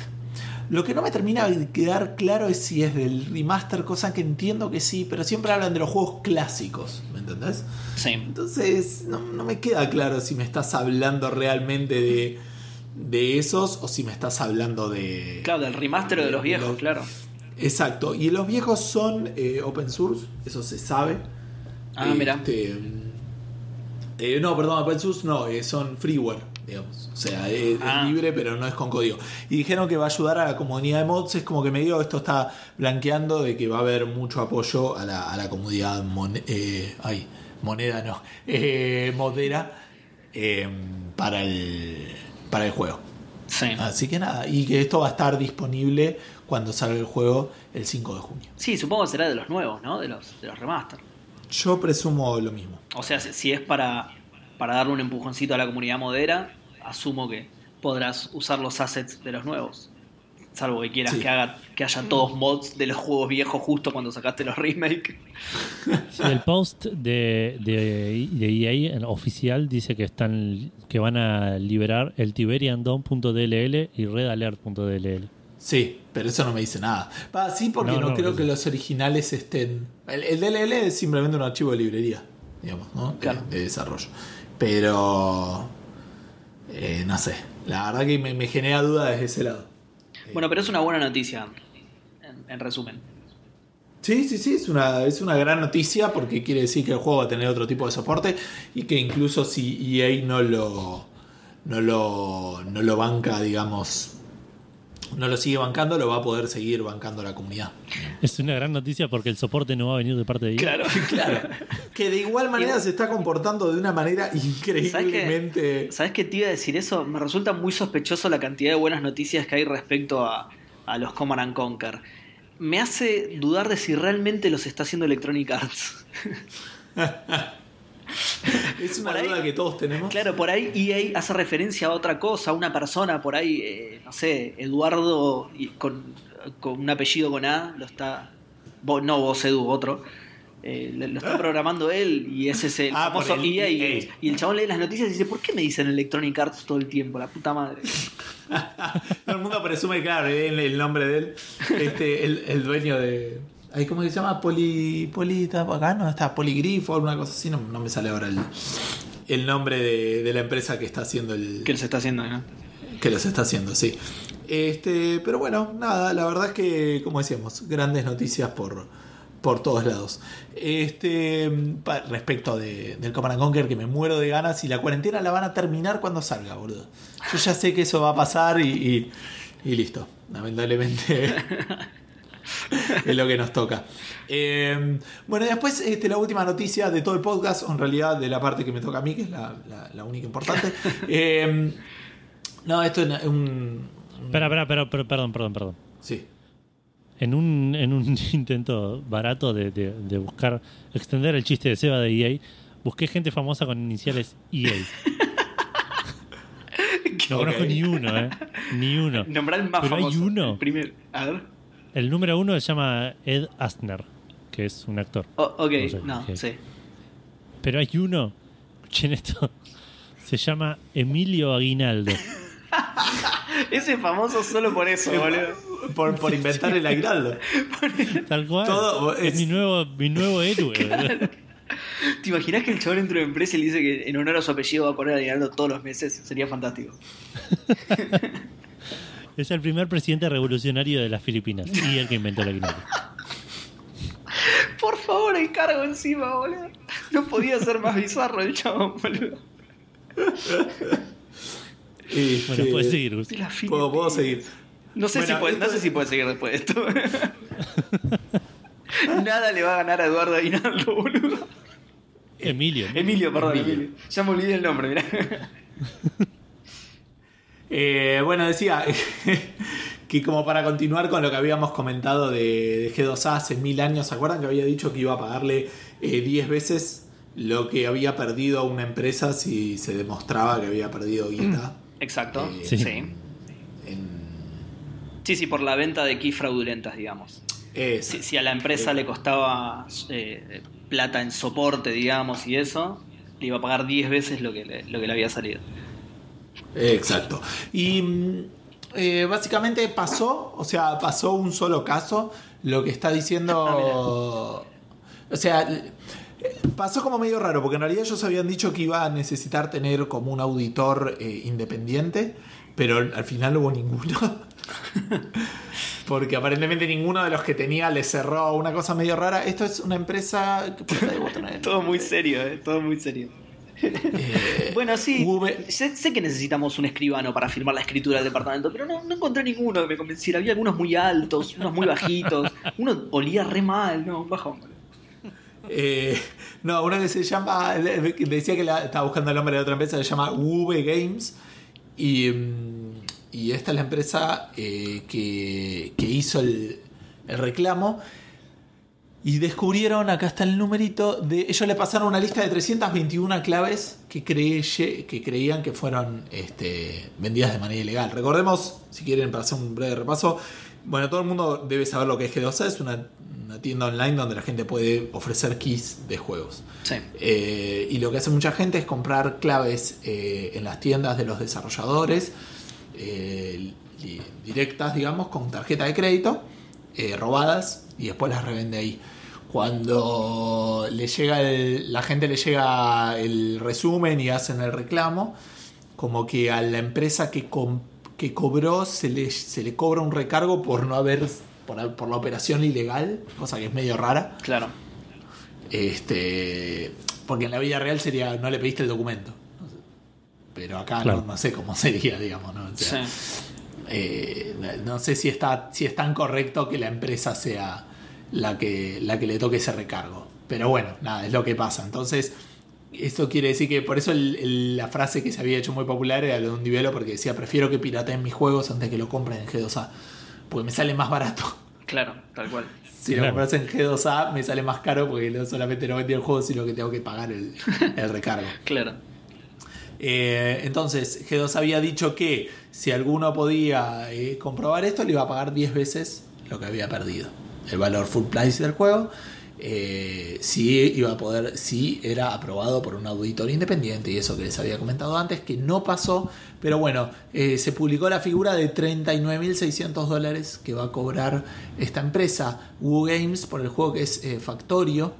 Lo que no me termina de quedar claro es si es del remaster, cosa que entiendo que sí, pero siempre hablan de los juegos clásicos, ¿me entendés? Sí. Entonces no, no me queda claro si me estás hablando realmente de, de esos o si me estás hablando de... Claro, del remaster de los de viejos, los- claro. Exacto, y los viejos son eh, open source, eso se sabe. Ah, mira. Eh, no, perdón, open source no, eh, son freeware, digamos. O sea, es, es Ah. libre, pero no es con código. Y dijeron que va a ayudar a la comunidad de mods. Es como que me digo, esto está blanqueando de que va a haber mucho apoyo a la, a la comunidad mon- eh, ay, moneda, no, eh, modera eh, para, el, para el juego. Sí. Así que nada, y que esto va a estar disponible cuando salga el juego el 5 de junio. Sí, supongo que será de los nuevos, ¿no? De los, de los remaster. Yo presumo lo mismo. O sea, si es para, para darle un empujoncito a la comunidad modera, asumo que podrás usar los assets de los nuevos. Salvo que quieras Sí. que haga que haya todos mods de los juegos viejos justo cuando sacaste los remake. Sí, el post de, de, de EA en oficial dice que están que van a liberar el Tiberian.dll y redalert.dll. Sí, pero eso no me dice nada. Sí, porque No, no, no, creo que los originales estén. El, el DLL es simplemente un archivo de librería, digamos, ¿no? De- Claro. De, desarrollo. Pero. eh, no sé. La verdad que me, me genera duda desde ese lado. Bueno, pero es una buena noticia, en, en resumen. Sí, sí, sí, es una, es una gran noticia porque quiere decir que el juego va a tener otro tipo de soporte y que incluso si EA no lo, no lo, no lo banca, digamos, no lo sigue bancando, lo va a poder seguir bancando la comunidad. Es una gran noticia porque el soporte no va a venir de parte de EA. Claro. Claro. Que de igual manera se está comportando de una manera ¿Sabes increíblemente... ¿Sabes qué te iba a decir eso? Me resulta muy sospechoso la cantidad de buenas noticias que hay respecto a, a los Command and Conquer. Me hace dudar de si realmente los está haciendo Electronic Arts. Es una Por ahí- duda que todos tenemos. Claro, por ahí EA hace referencia a otra cosa, a una persona, por ahí, eh, no sé, Eduardo con, con un apellido con A, lo está. Vos, no vos, Edu, otro. eh, lo está programando él y ese es el Ah, famoso el EA. Y, EA. y el chabón lee las noticias y dice: ¿Por qué me dicen Electronic Arts todo el tiempo? La puta madre. Todo el mundo presume, claro, el, el nombre de él. Este, el, el dueño de. Ay, ¿Cómo se llama? Poli. Poli está acá, no está Poligrifo alguna cosa así. No, no me sale ahora el, el nombre de, de la empresa que está haciendo el. ¿Qué se está haciendo? ¿no? que los está haciendo, sí. Este, pero bueno, nada, la verdad es que, como decíamos, grandes noticias por, por todos lados. Este, pa- respecto de, del Command and Conquer, que me muero de ganas y la cuarentena la van a terminar cuando salga, boludo. Yo ya sé que eso va a pasar y, y, y listo. Lamentablemente es lo que nos toca. Eh, bueno, y después este, la última noticia de todo el podcast, o en realidad de la parte que me toca a mí, que es la, la- la única importante. Eh, no, esto es un... un- Espera, espera, pero- perdón, perdón, perdón. Sí. En un, en un intento barato de, de- de buscar extender el chiste de Seba de EA, busqué gente famosa con iniciales EA. No conozco ni uno, ¿eh? Ni uno. Nombrar el más Pero hay famoso. uno. El primero. A ver. El número uno se llama Ed Asner, que es un actor. Oh, ok, No sé, no, ok. sí. Pero hay uno, escuchen esto, se llama Emilio Aguinaldo. Ese es famoso solo por eso, boludo. Por, por inventar el aguinaldo. Tal cual. Todo es, es- mi nuevo, mi nuevo héroe. boludo. ¿Te imaginas que el chabón entra en una empresa y le dice que en honor a su apellido va a poner aguinaldo todos los meses? Sería fantástico. Es el primer presidente revolucionario de las Filipinas y el que inventó el aguinaldo. Por favor, el cargo encima, boludo. No podía ser más bizarro el chabón, boludo. Este, Bueno, puedes seguir, Gus. La Puedo, puedo seguir. No sé, Bueno, si puede, no esto- sé si puede seguir después de esto. Nada le va a ganar a Eduardo Aguinaldo, boludo. Emilio. Emilio, perdón, Emilio. Emilio. Ya me olvidé el nombre, mirá. Eh, bueno, decía que como para continuar con lo que habíamos comentado de, de G2A hace mil años, ¿se acuerdan que había dicho que iba a pagarle eh, 10 veces lo que había perdido una empresa si se demostraba que había perdido guita? Exacto, Eh, sí. sí. sí. En, Sí, por la venta de keys fraudulentas, digamos. Si, si a la empresa le costaba eh, plata en soporte, digamos, y eso, le iba a pagar 10 veces lo que le, lo que le había salido. Exacto. Y mm, eh, básicamente pasó, o sea, pasó un solo caso. Lo que está diciendo. o sea, pasó como medio raro, porque en realidad ellos habían dicho que iba a necesitar tener como un auditor eh, independiente, pero al final no hubo ninguno. Porque aparentemente ninguno de los que tenía le cerró una cosa medio rara. Esto es una empresa que Todo muy serio, ¿eh? Todo muy serio. Eh, Bueno, sí, sé, sé que necesitamos un escribano para firmar la escritura del departamento, pero no, no encontré ninguno que me convenciera. Había algunos muy altos, unos muy bajitos, uno olía re mal, no, boludo. Eh, no, uno que se llama. Decía que la- estaba buscando el nombre de otra empresa, se llama V Games. Y, mm, y esta es la empresa eh, que, que hizo el, el reclamo. Y descubrieron, acá está el numerito, de ellos le pasaron una lista de 321 claves que, creye- que creían que fueron este, vendidas de manera ilegal. Recordemos, si quieren, para hacer un breve repaso, bueno, todo el mundo debe saber lo que es G2A, es una, una tienda online donde la gente puede ofrecer keys de juegos. Sí, Eh, y lo que hace mucha gente es comprar claves eh, en las tiendas de los desarrolladores, eh, directas, digamos, con tarjeta de crédito, eh, robadas, y después las revende ahí. Cuando le llega el- la gente le llega el resumen y hacen el reclamo, como que a la empresa que, com- que cobró se le, se le cobra un recargo por no haber por, por la operación ilegal, cosa que es medio rara. Claro. Este, porque en la vida real sería no le pediste el documento. Pero acá Claro. no, no sé cómo sería, digamos, ¿no? O sea, Sí. Eh, no sé si está si es tan correcto que la empresa sea la que la que le toque ese recargo. Pero bueno nada es lo que pasa. Entonces eso quiere decir que por eso el- el- la frase que se había hecho muy popular era lo de un nivelo porque decía prefiero que pirateen mis juegos antes que lo compren en G2A porque me sale más barato Claro, tal cual. si lo compras en G2A me sale más caro porque no solamente no vendí el juego sino que tengo que pagar el, el recargo. Claro. eh, entonces, G2 había dicho que si alguno podía eh, comprobar esto, le iba a pagar 10 veces lo que había perdido. El valor full price del juego. eh, si iba a poder, si era aprobado por un auditor independiente y eso que les había comentado antes, que no pasó, pero bueno, eh, se publicó la figura de 39.600 dólares que va a cobrar esta empresa, Wu Games, por el juego que es Factorio.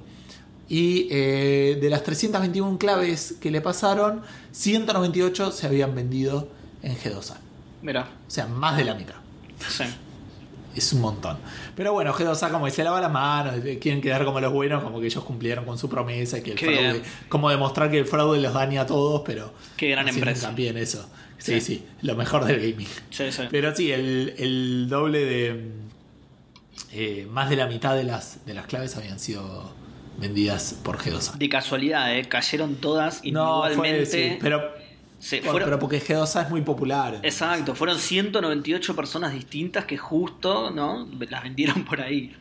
Y de las 321 claves que le pasaron, 198 se habían vendido en G2A. Mira. O sea, más de la mitad. Sí. Es un montón. Pero bueno, G2A como que se lava la mano, eh, quieren quedar como los buenos, como que ellos cumplieron con su promesa y que el Qué fraude, bien. como demostrar que el fraude los daña a todos, pero Qué gran empresa. También eso. Sí, Sí. sí, lo mejor del gaming. Sí, sí. Pero sí, el, el doble de. eh, más de la mitad de las, de las claves habían sido vendidas por G2A. De casualidad, ¿eh? Cayeron todas No, fue, sí, pero, Sí, bueno, fueron- pero porque G2A es muy popular. Exacto, fueron 198 personas distintas que justo, ¿no? Las vendieron por ahí.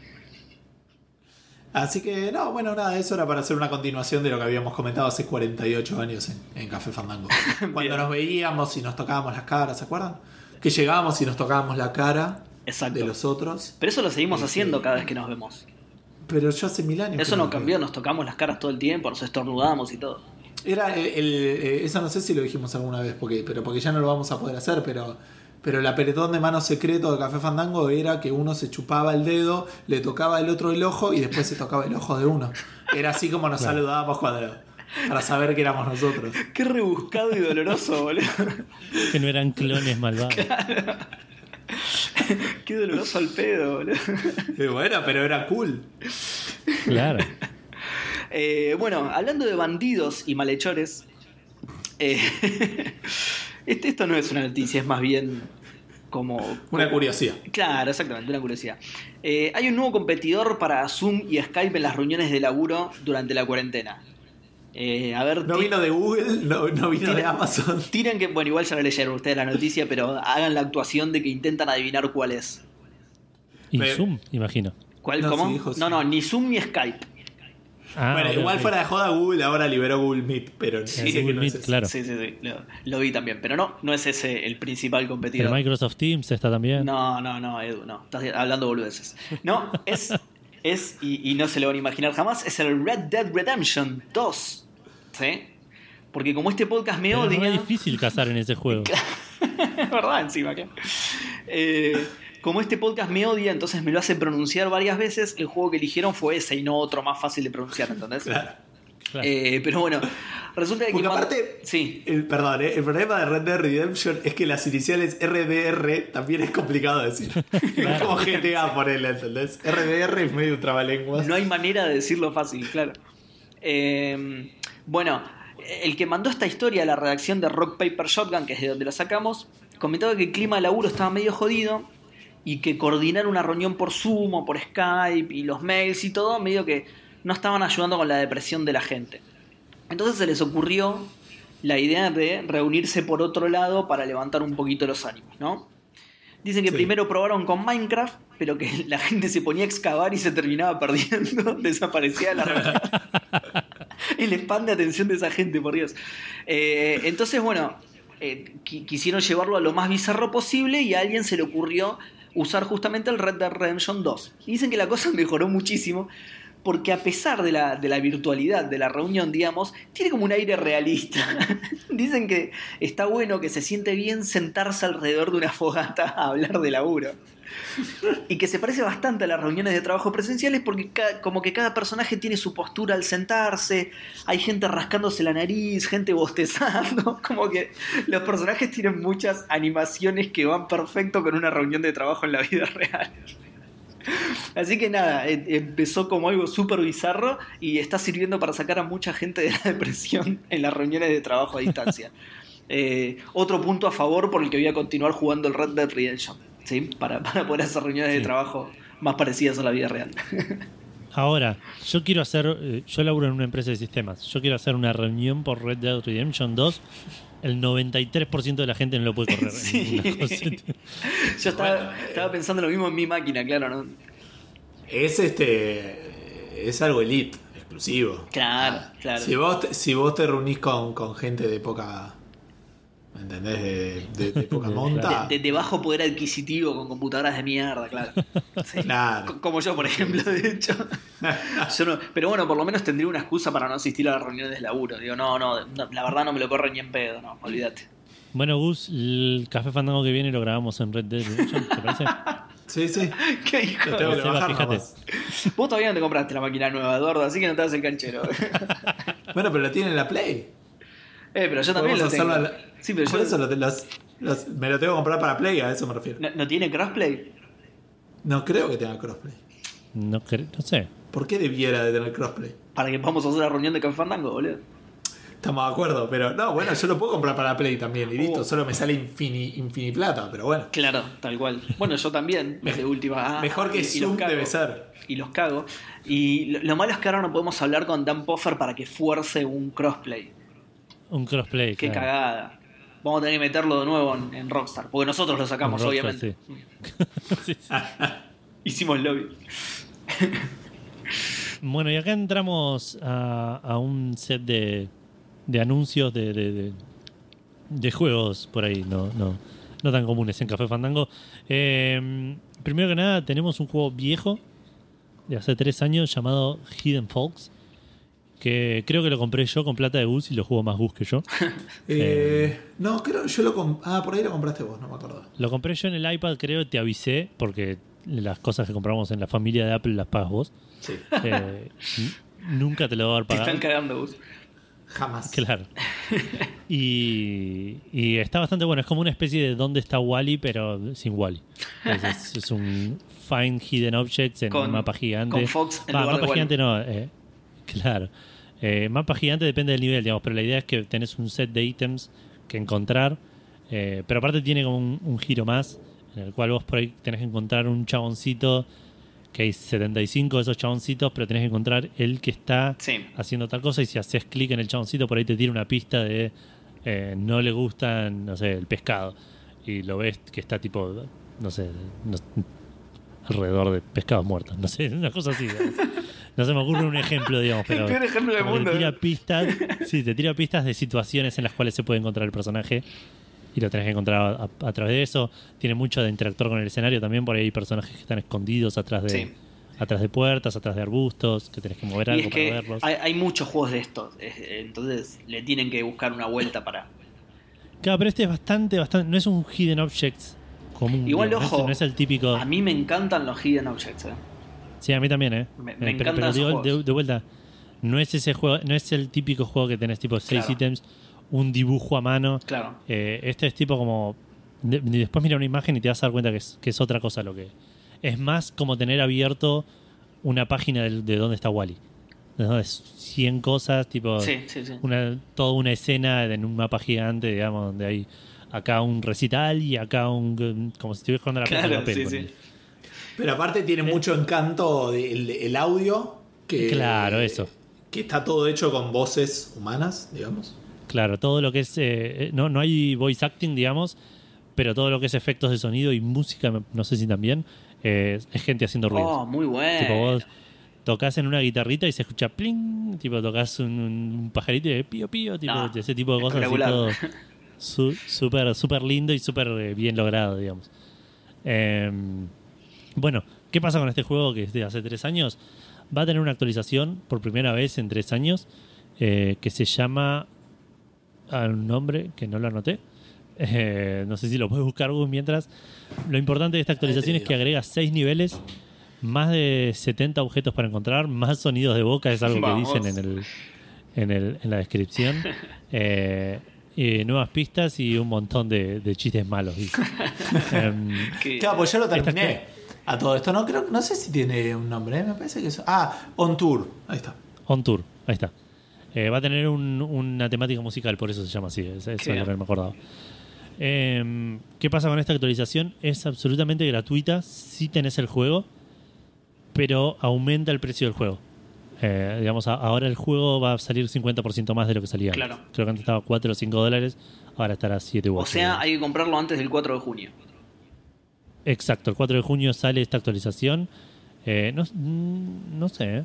Así que, no, bueno, nada, eso era para hacer una continuación de lo que habíamos comentado hace 48 años en, en Café Fandango. Cuando nos veíamos y nos tocábamos las caras, ¿se acuerdan? Que llegábamos y nos tocábamos la cara Exacto. de los otros. Pero eso lo seguimos Sí, haciendo cada vez que nos vemos. Pero yo hace mil años. Eso no cambió, veo. nos tocamos las caras todo el tiempo, nos estornudamos y todo. Era el, el- eh, eso no sé si lo dijimos alguna vez, porque, pero porque ya no lo vamos a poder hacer, pero, pero el apretón de mano secreto de Café Fandango era que uno se chupaba el dedo, le tocaba el otro el ojo y después se tocaba el ojo de uno. Era así como nos Claro. saludábamos cuando, para saber que éramos nosotros. Qué rebuscado y doloroso, boludo. Que no eran clones malvados. Qué doloroso al pedo, boludo. Y bueno, pero era cool. Claro. Eh, bueno, hablando de bandidos y malhechores, eh, este- esto no es una noticia, es más bien como... Una curiosidad. Claro, exactamente, una curiosidad. Eh, hay un nuevo competidor para Zoom y Skype en las reuniones de laburo durante la cuarentena. Eh, a ver, No vino de Google, no, no vino de Amazon. tiren que, bueno, igual ya lo leyeron ustedes la noticia, pero hagan la actuación de que intentan adivinar cuál es. Y Zoom, imagino. ¿Cuál? No, ¿Cómo? sí, dijo sí. no, no, ni Zoom ni Skype. Ah, bueno, igual fuera de joda, Google ahora liberó Google Meet, pero Sí, Google no es Meet, claro. Sí, sí, sí, lo, lo vi también, pero no, no es ese el principal El competidor. Microsoft Teams está también. No, no, no, Edu, no. Estás hablando boludeces. No, es, es y, y no se lo van a imaginar jamás, es el Red Dead Redemption 2. ¿Sí? Porque como este podcast me Pero es odia. re difícil cazar en ese juego. Es verdad, encima, claro. Eh, como este podcast me odia, entonces me lo hace pronunciar varias veces. El juego que eligieron fue ese y no otro más fácil de pronunciar, ¿entendés? Claro. Claro. Eh, pero bueno, resulta que. Porque aparte- Sí. El, perdón, ¿eh? el problema de Red Dead Redemption es que las iniciales RDR también es complicado de decir. No es como GTA por él, ¿entendés? RDR es medio trabalenguas. No hay manera de decirlo fácil, claro. Eh, bueno, el que mandó esta historia a la redacción de Rock Paper Shotgun, que es de donde la sacamos, comentaba que el clima de laburo estaba medio jodido y que coordinar una reunión por Zoom o por Skype y los mails y todo, medio que no estaban ayudando con la depresión de la gente. Entonces se les ocurrió la idea de reunirse por otro lado para levantar un poquito los ánimos, ¿no? Dicen que Sí. primero probaron con Minecraft, pero que la gente se ponía a excavar y se terminaba perdiendo, desaparecía de la reunión. El spam de atención de esa gente, por Dios. Eh, entonces, bueno, eh, qui- quisieron llevarlo a lo más bizarro posible y a alguien se le ocurrió usar justamente el Red Dead Redemption 2. Y dicen que la cosa mejoró muchísimo porque a pesar de la, de la virtualidad de la reunión, digamos, tiene como un aire realista. Dicen que está bueno, que se siente bien sentarse alrededor de una fogata a hablar de laburo. Y que se parece bastante a las reuniones de trabajo presenciales porque como que cada personaje tiene su postura al sentarse, hay gente rascándose la nariz, gente bostezando, como que los personajes tienen muchas animaciones que van perfecto con una reunión de trabajo en la vida real. Así que nada, em- empezó como algo súper bizarro y está sirviendo para sacar a mucha gente de la depresión en las reuniones de trabajo a distancia. Eh, otro punto a favor por el que voy a continuar jugando el Red Dead Redemption, ¿sí? Para, para poder hacer reuniones de trabajo más parecidas a la vida real. Ahora, yo quiero hacer, eh, yo laburo en una empresa de sistemas, yo quiero hacer una reunión por Red Dead Redemption 2, el 93% de la gente no lo puede correr. en Sí. Yo estaba, estaba pensando lo mismo en mi máquina, claro, ¿no? Es este. Es algo elite, exclusivo. Claro, claro. Si vos te, si vos te reunís con, con gente de poca. ¿Me entendés? De, de- de poca monta. De, de bajo poder adquisitivo con computadoras de mierda, claro. Sí. Claro. Co- Como yo, por ejemplo, de hecho. Yo no- pero bueno, por lo menos tendría una excusa para no asistir a las reuniones de laburo. Digo, no, no, no, la verdad no me lo corre ni en pedo, no, olvídate. Bueno, Gus, el café fandango que viene lo grabamos en Red Dead Redemption, ¿te parece? Sí, sí. ¿Qué hijo? Nomás. Vos todavía no te compraste la máquina nueva, Eduardo, así que no te das el canchero. Bueno, pero lo tiene en la Play. Eh, pero yo también lo tengo. hacerlo a la- Sí, pero Por yo... eso lo- los- los- me lo tengo que comprar para Play, a eso me refiero. ¿No, no tiene crossplay? No creo que tenga crossplay. No, sé. ¿Por qué debiera de tener crossplay? Para que podamos hacer la reunión de Café Fandango, boludo. Estamos de acuerdo, pero no, bueno, yo lo puedo comprar para Play también y listo, Oh. solo me sale infini, infini plata, pero bueno. Claro, tal cual. Bueno, yo también, de última. ah, Mejor que y- y Zoom cago. debe ser. Y los cago. Y lo, lo malo es que ahora no podemos hablar con Dan Poffer para que fuerce un crossplay. Un crossplay. Qué claro. cagada. Vamos a tener que meterlo de nuevo en, en Rockstar. Porque nosotros lo sacamos, Rockstar, obviamente. Sí, sí. Hicimos lobby. Bueno, y acá entramos a, a un set de, de anuncios de, de, de- de juegos por ahí, no, no, no tan comunes en Café Fandango. Eh, primero que nada, tenemos un juego viejo de hace tres años llamado Hidden Folks. Que creo que lo compré yo con plata de Gus y lo jugó más Gus que yo. Eh, no, creo yo lo comp- Ah, por ahí lo compraste vos, no me acuerdo. Lo compré yo en el iPad, creo, te avisé, porque las cosas que compramos en la familia de Apple las pagas vos. Sí. Eh, nunca te lo voy a Te pagado. están cagando, Gus. Jamás. Claro. Y, y está bastante bueno. Es como una especie de dónde está Wally, pero sin Wally. Es, es- es un Find Hidden Objects en Con- un mapa gigante. con Fox en Va, lugar de mapa Wally. gigante no. eh, claro. Eh, mapa gigante depende del nivel, digamos. Pero la idea es que tenés un set de ítems que encontrar. eh, pero aparte tiene como un, un giro más. En el cual vos por ahí tenés que encontrar un chaboncito. Que hay 75 de esos chaboncitos, pero tenés que encontrar el que está Sí. haciendo tal cosa y si haces clic en el chaboncito por ahí te tira una pista de eh, no le gusta, no sé, el pescado y lo ves que está tipo, no sé, no- alrededor de pescados muertos, no sé, una cosa así. No se me ocurre un ejemplo, digamos, pero peor ejemplo del mundo, te tira ¿eh? pistas, sí, te tira pistas de situaciones en las cuales se puede encontrar el personaje y lo tenés que encontrar a, a través de eso. Tiene mucho de interactuar con el escenario también, por ahí hay personajes que están escondidos atrás de Sí. atrás de puertas, atrás de arbustos, que tenés que mover Y algo es para verlos. hay, hay muchos juegos de estos. Entonces le tienen que buscar una vuelta para. Claro, pero este es bastante, bastante. No es un hidden objects común. Igual, digamos, no es- ojo, No es el típico. A mí me encantan los hidden objects. eh. Sí, a mí también, ¿eh? Me- Eh, me pero, encantan pero esos digo, de, de vuelta, no es ese juego, no es el típico juego que tenés tipo seis Claro. ítems, un dibujo a mano. Claro. Eh, este es tipo como. de- de- después mira una imagen y te vas a dar cuenta que es, que es otra cosa lo que. Es más como tener abierto una página del- de, dónde está Wally. De 100 cosas, tipo. Sí, sí, sí. una, toda una escena en un mapa gigante, digamos, donde hay acá un recital y acá un. como si estuvieras jugando a la plaza de Claro, papel. Pero aparte tiene mucho encanto del el audio. Que, Claro, eso. Que está todo hecho con voces humanas, digamos. Claro, todo lo que es. eh, eh, no, no hay voice acting, digamos, pero todo lo que es efectos de sonido y música, no sé si también, eh, es gente haciendo ruidos. Oh, muy bueno. tipo, vos tocas en una guitarrita y se escucha pling, tipo, tocas un, un pajarito y pío pío, tipo, No, ese tipo de cosas así todo su- súper súper lindo y súper eh, bien logrado, digamos. Eh, bueno, ¿qué pasa con este juego que es de hace tres años? Va a tener una actualización por primera vez en tres años eh, que se llama. ah, un nombre que no lo anoté. Eh, no sé si lo puedes buscar Gus mientras. Lo importante de esta actualización es que agrega seis niveles, más de 70 objetos para encontrar, más sonidos de boca, es algo que dicen en, el, en, el- en la descripción. Eh, y nuevas pistas y un montón de, de chistes malos. Que- Claro, pues yo lo Esta- terminé. A todo esto, no creo, no sé si tiene un nombre, ¿eh? me parece que es. Ah, On Tour, ahí está. On Tour, ahí está. Eh, va a tener un- una temática musical, por eso se llama así. es- Eso es Qué lo que me acordaba. Eh, ¿Qué pasa con esta actualización? Es absolutamente gratuita si tenés el juego, pero aumenta el precio del juego. Eh, digamos, a- ahora el juego va a salir 50% más de lo que salía. antes. Claro. Creo que antes estaba 4 o 5 dólares, ahora estará 7 u 8. O sea, hay que comprarlo antes del 4 de junio. Exacto, el 4 de junio sale esta actualización. Eh, no, no sé, ¿eh?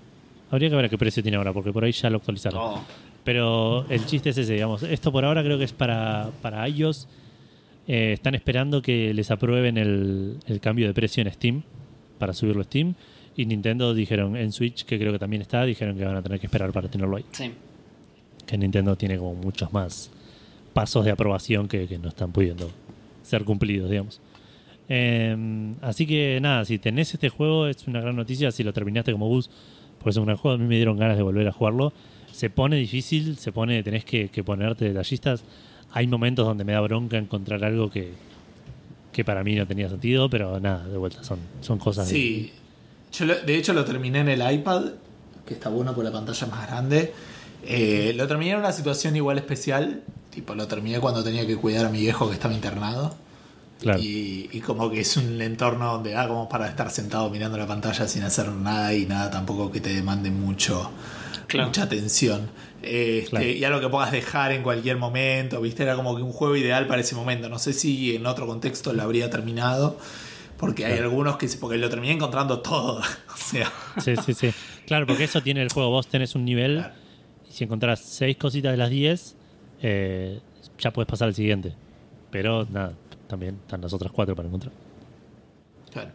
habría que ver a qué precio tiene ahora, porque por ahí ya lo actualizaron. Oh, Pero el chiste es ese, digamos. Esto por ahora creo que es para, para iOS. Eh, están esperando que les aprueben el, el cambio de precio en Steam, para subirlo a Steam. Y Nintendo dijeron en Switch, que creo que también está, dijeron que van a tener que esperar para tenerlo ahí. sí. Que Nintendo tiene como muchos más pasos de aprobación que, que no están pudiendo ser cumplidos, digamos. Eh, así que nada, si tenés este juego es una gran noticia, si lo terminaste como Gus, porque es un gran juego, a mí me dieron ganas de volver a jugarlo. Se pone difícil, se pone, tenés que, ponerte detallistas. Hay momentos donde me da bronca encontrar algo que, que para mí no tenía sentido, pero nada, de vuelta, son, son cosas de- Sí. Yo lo- de hecho lo terminé en el iPad, que está bueno por la pantalla más grande. Eh, lo terminé en una situación igual especial. Tipo, lo terminé cuando tenía que cuidar a mi viejo que estaba internado. Claro. Y, y como que es un entorno donde ah, como para estar sentado mirando la pantalla sin hacer nada y nada tampoco que te demande mucho Claro. mucha atención. Este, Claro. Y algo que puedas dejar en cualquier momento, ¿viste? Era como que un juego ideal para ese momento. No sé si en otro contexto lo habría terminado. Porque hay algunos que porque lo terminé encontrando todo. o sea, Sí, sí, sí. Claro, porque eso tiene el juego. Vos tenés un nivel y si encontrás seis cositas de las 10, eh, ya puedes pasar al siguiente. Pero nada, también están las otras cuatro para encontrar. claro.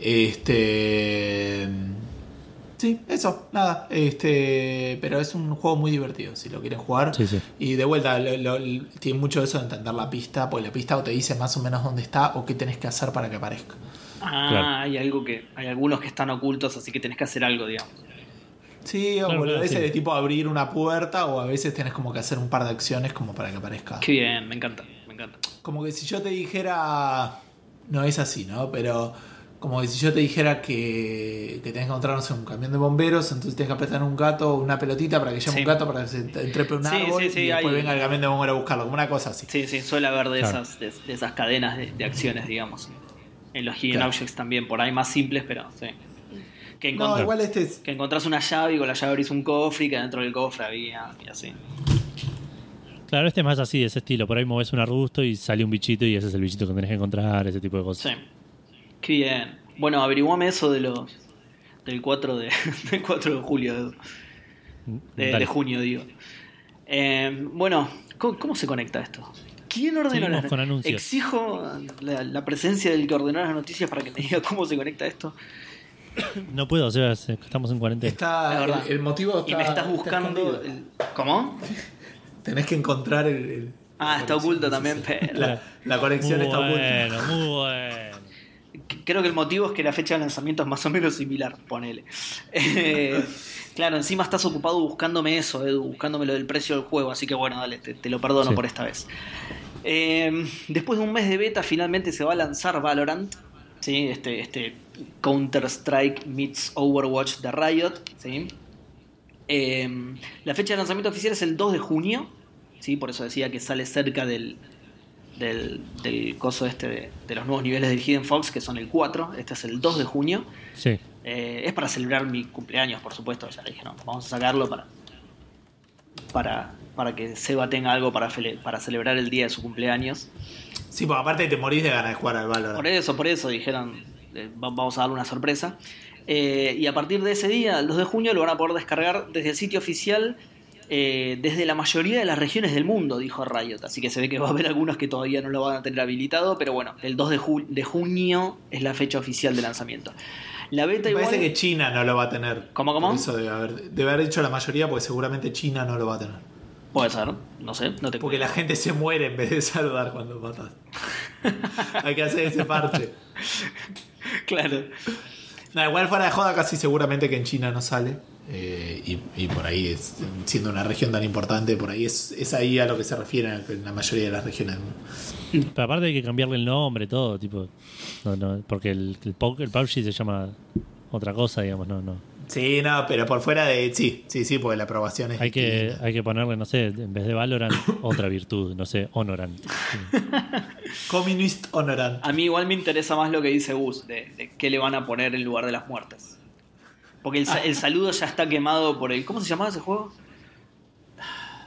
Este. Sí, eso, nada. Este, pero es un juego muy divertido si lo quieren jugar. Sí, sí. Y de vuelta, lo- lo- tiene mucho eso de entender la pista, porque la pista o te dice más o menos dónde está o qué tenés que hacer para que aparezca. Ah, Claro. hay algo que. Hay algunos que están ocultos, así que tenés que hacer algo, digamos. Sí, o Claro, a veces sí. de tipo abrir una puerta o a veces tenés como que hacer un par de acciones como para que aparezca. Qué bien, me encanta. Como que si yo te dijera. No es así, ¿no? Pero como que si yo te dijera que, que tenés que encontrar, no sé, un camión de bomberos, entonces tienes que apretar un gato o una pelotita para que Sí. un gato para que se entrepe un Sí, árbol sí, sí, y después hay- venga el camión de bomberos a buscarlo, como una cosa así. Sí, sí, suele haber de, Claro. esas, de, de esas cadenas de, de acciones, digamos. En los Hidden Claro. Objects también, por ahí más simples, pero sí. Que, No, igual este es. que encontrás una llave y con la llave abrís un cofre y que dentro del cofre había y así. Claro, este es más así, de ese estilo. Por ahí moves un arbusto y sale un bichito y ese es el bichito que tenés que encontrar, ese tipo de Sí. cosas. Qué bien. Bueno, averiguame eso de los del 4 de, del 4 de julio, de, junio, digo. Eh, bueno, ¿cómo, cómo se conecta esto? ¿Quién ordenó Seguimos las anuncios. Exijo la, la presencia del que ordenó las noticias para que me diga cómo se conecta esto. No puedo, o sea, estamos en cuarentena. Está, La verdad. el, el motivo está. y me estás está buscando. escondido. el- ¿Cómo? Tenés que encontrar el. el- Ah, está oculto también, pero- La, la conexión muy está bueno, oculta. muy bueno. Creo que el motivo es que la fecha de lanzamiento es más o menos similar, ponele. Eh, claro, encima estás ocupado buscándome eso, Edu, buscándome lo del precio del juego, así que bueno, dale, te, te lo perdono Sí. por esta vez. Eh, después de un mes de beta, finalmente se va a lanzar Valorant, ¿sí? este, este Counter-Strike meets Overwatch de Riot. ¿sí? Eh, la fecha de lanzamiento oficial es el 2 de junio, ¿sí? por eso decía que sale cerca del, del, del coso este de, de los nuevos niveles del Hidden Fox, que son el 4, este es el 2 de junio. Sí. Eh, es para celebrar mi cumpleaños, por supuesto, ya le dije, no, vamos a sacarlo para, para, para que Seba tenga algo para, fele- para celebrar el día de su cumpleaños. Sí, porque aparte te morís de ganas de jugar al Valorant. Por eso, por eso dijeron, eh, va- vamos a darle una sorpresa. Eh, y a partir de ese día, el 2 de junio, lo van a poder descargar desde el sitio oficial, eh, desde la mayoría de las regiones del mundo, dijo Riot. Así que se ve que va a haber algunos que todavía no lo van a tener habilitado, pero bueno, el 2 de, ju- de junio es la fecha oficial de lanzamiento. La beta Me igual... parece que China no lo va a tener. ¿Cómo, cómo? Por eso debe haber, debe haber dicho la mayoría, porque seguramente China no lo va a tener. Puede ser, no sé, no te Porque la gente se muere en vez de saludar cuando matas. Hay que hacer ese parche. Claro. No, igual fuera de joda, casi seguramente que en China no sale. Eh, y, y por ahí, es, siendo una región tan importante, por ahí es, es ahí a lo que se refiere en la mayoría de las regiones. del mundo. Pero aparte hay que cambiarle el nombre, todo, tipo. No, no, porque el, el, el PUBG se llama otra cosa, digamos, no, no. Sí, no, pero por fuera de. Sí, sí, sí, porque la aprobación es. Hay que, hay que ponerle, no sé, en vez de Valorant, otra virtud, no sé, Honorant. Communist Honorant. A mí igual me interesa más lo que dice Gus, de, de qué le van a poner en lugar de las muertes. Porque el, el saludo ya está quemado por el... ¿Cómo se llamaba ese juego?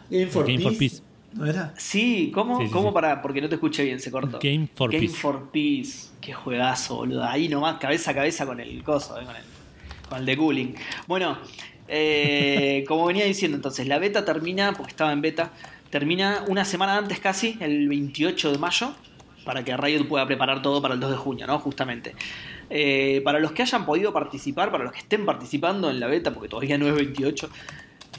Game for, Game Peace. for Peace. ¿No era? Sí, ¿cómo? Sí, sí, ¿Cómo sí. para...? Porque no te escuché bien, se cortó. Game for Game Peace. for Peace. Qué juegazo, boludo. Ahí nomás, cabeza a cabeza con el coso, eh, con el, con el de cooling. Bueno, eh, como venía diciendo entonces, la beta termina, porque estaba en beta, termina una semana antes casi, el 28 de mayo, para que Riot pueda preparar todo para el 2 de junio, ¿no? Justamente. Eh, para los que hayan podido participar, para los que estén participando en la beta, porque todavía no es 28,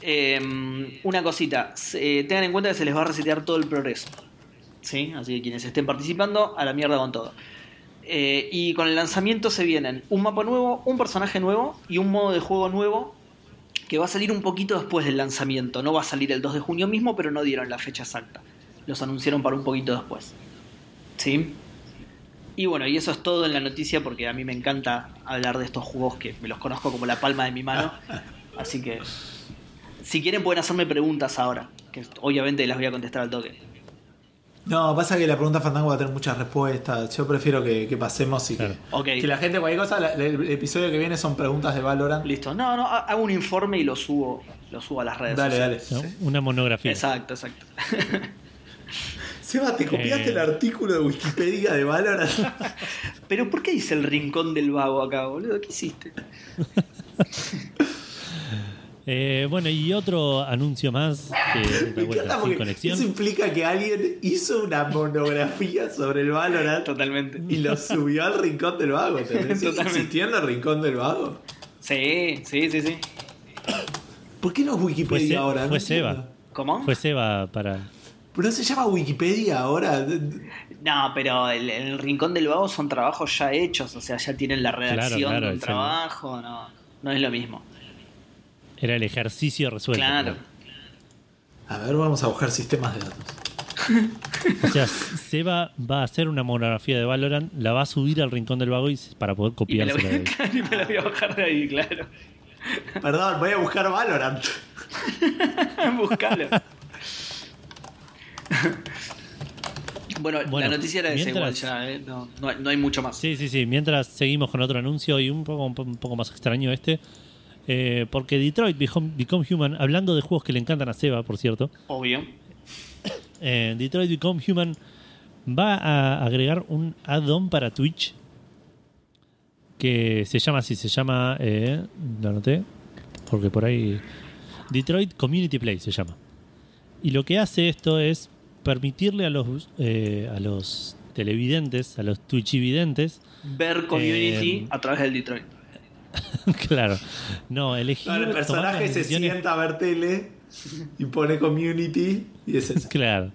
eh, una cosita, eh, tengan en cuenta que se les va a resetear todo el progreso. ¿Sí? Así que quienes estén participando, a la mierda con todo. Eh, y con el lanzamiento se vienen un mapa nuevo, un personaje nuevo y un modo de juego nuevo que va a salir un poquito después del lanzamiento. No va a salir el 2 de junio mismo, pero no dieron la fecha exacta. Los anunciaron para un poquito después. ¿Sí? Y bueno, y eso es todo en la noticia porque a mí me encanta hablar de estos juegos que me los conozco como la palma de mi mano. Así que si quieren pueden hacerme preguntas ahora, que obviamente las voy a contestar al toque. No, pasa que la pregunta Fandango va a tener muchas respuestas. Yo prefiero que, que pasemos y Claro. que, Ok. que la gente, cualquier cosa, la- el episodio que viene son preguntas de Valorant. Listo. No, no, ha- hago un informe y lo subo, lo subo a las redes Dale, dale. sociales. ¿no? Una monografía. Exacto, exacto. Seba, ¿te copiaste Eh. el artículo de Wikipedia de Valorant? Pero ¿por qué dice el rincón del vago acá, boludo? ¿Qué hiciste? Eh, bueno, y otro anuncio más que vuelta, sin porque conexión. eso implica que alguien hizo una monografía sobre el Valorant Totalmente. y lo subió al Rincón del Vago. ¿entendés? ¿Sigue Totalmente. existiendo el Rincón del Vago? Sí, sí, sí, sí. ¿Por qué no es Wikipedia Fue ahora? No fue entiendo. Seba. ¿Cómo? Fue Seba para. ¿Pero no se llama Wikipedia ahora? No, pero el, el rincón del vago son trabajos ya hechos, o sea, ya tienen la redacción claro, de un es el- trabajo, no, no es lo mismo. Era el ejercicio resuelto. Claro. A ver, vamos a buscar sistemas de datos. O sea, Seba va a hacer una monografía de Valorant, la va a subir al rincón del vago y para poder Y me, la voy, copiársela de ahí. y me la voy a bajar de ahí, claro. Perdón, voy a buscar Valorant. Buscalo. bueno, Bueno, la noticia era esa igual mientras- ya, ¿eh? no, no hay- no hay mucho más. Sí, sí, sí. Mientras seguimos con otro anuncio y un poco, un poco más extraño este. Eh, porque Detroit Become, Become Human, hablando de juegos que le encantan a Seba, por cierto, Obvio. eh, Detroit Become Human va a agregar un add-on para Twitch que se llama así, se llama, eh, lo anoté, porque por ahí, Detroit Community Play se llama. Y lo que hace esto es permitirle a los, eh, a los televidentes, a los Twitchividentes, Ver community Eh, a través del Detroit. claro, no, elegir... Claro, el personaje se decisiones- sienta a ver tele y pone community y es eso. Claro.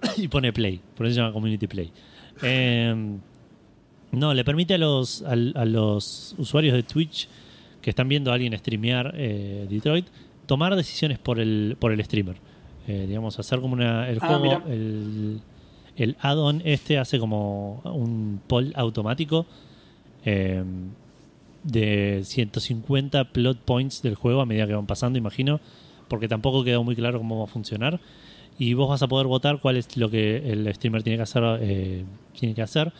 y pone play, por eso se llama community play. Eh, no, le permite a los, a, los usuarios de Twitch que están viendo a alguien streamear eh, Detroit tomar decisiones por el, por el streamer. Eh, digamos, hacer como una. El Ah, juego, mira. el, el add-on este hace como un poll automático eh, de 150 plot points del juego a medida que van pasando, imagino, porque tampoco quedó muy claro cómo va a funcionar. Y vos vas a poder votar cuál es lo que el streamer tiene que hacer. eh, tiene que hacer.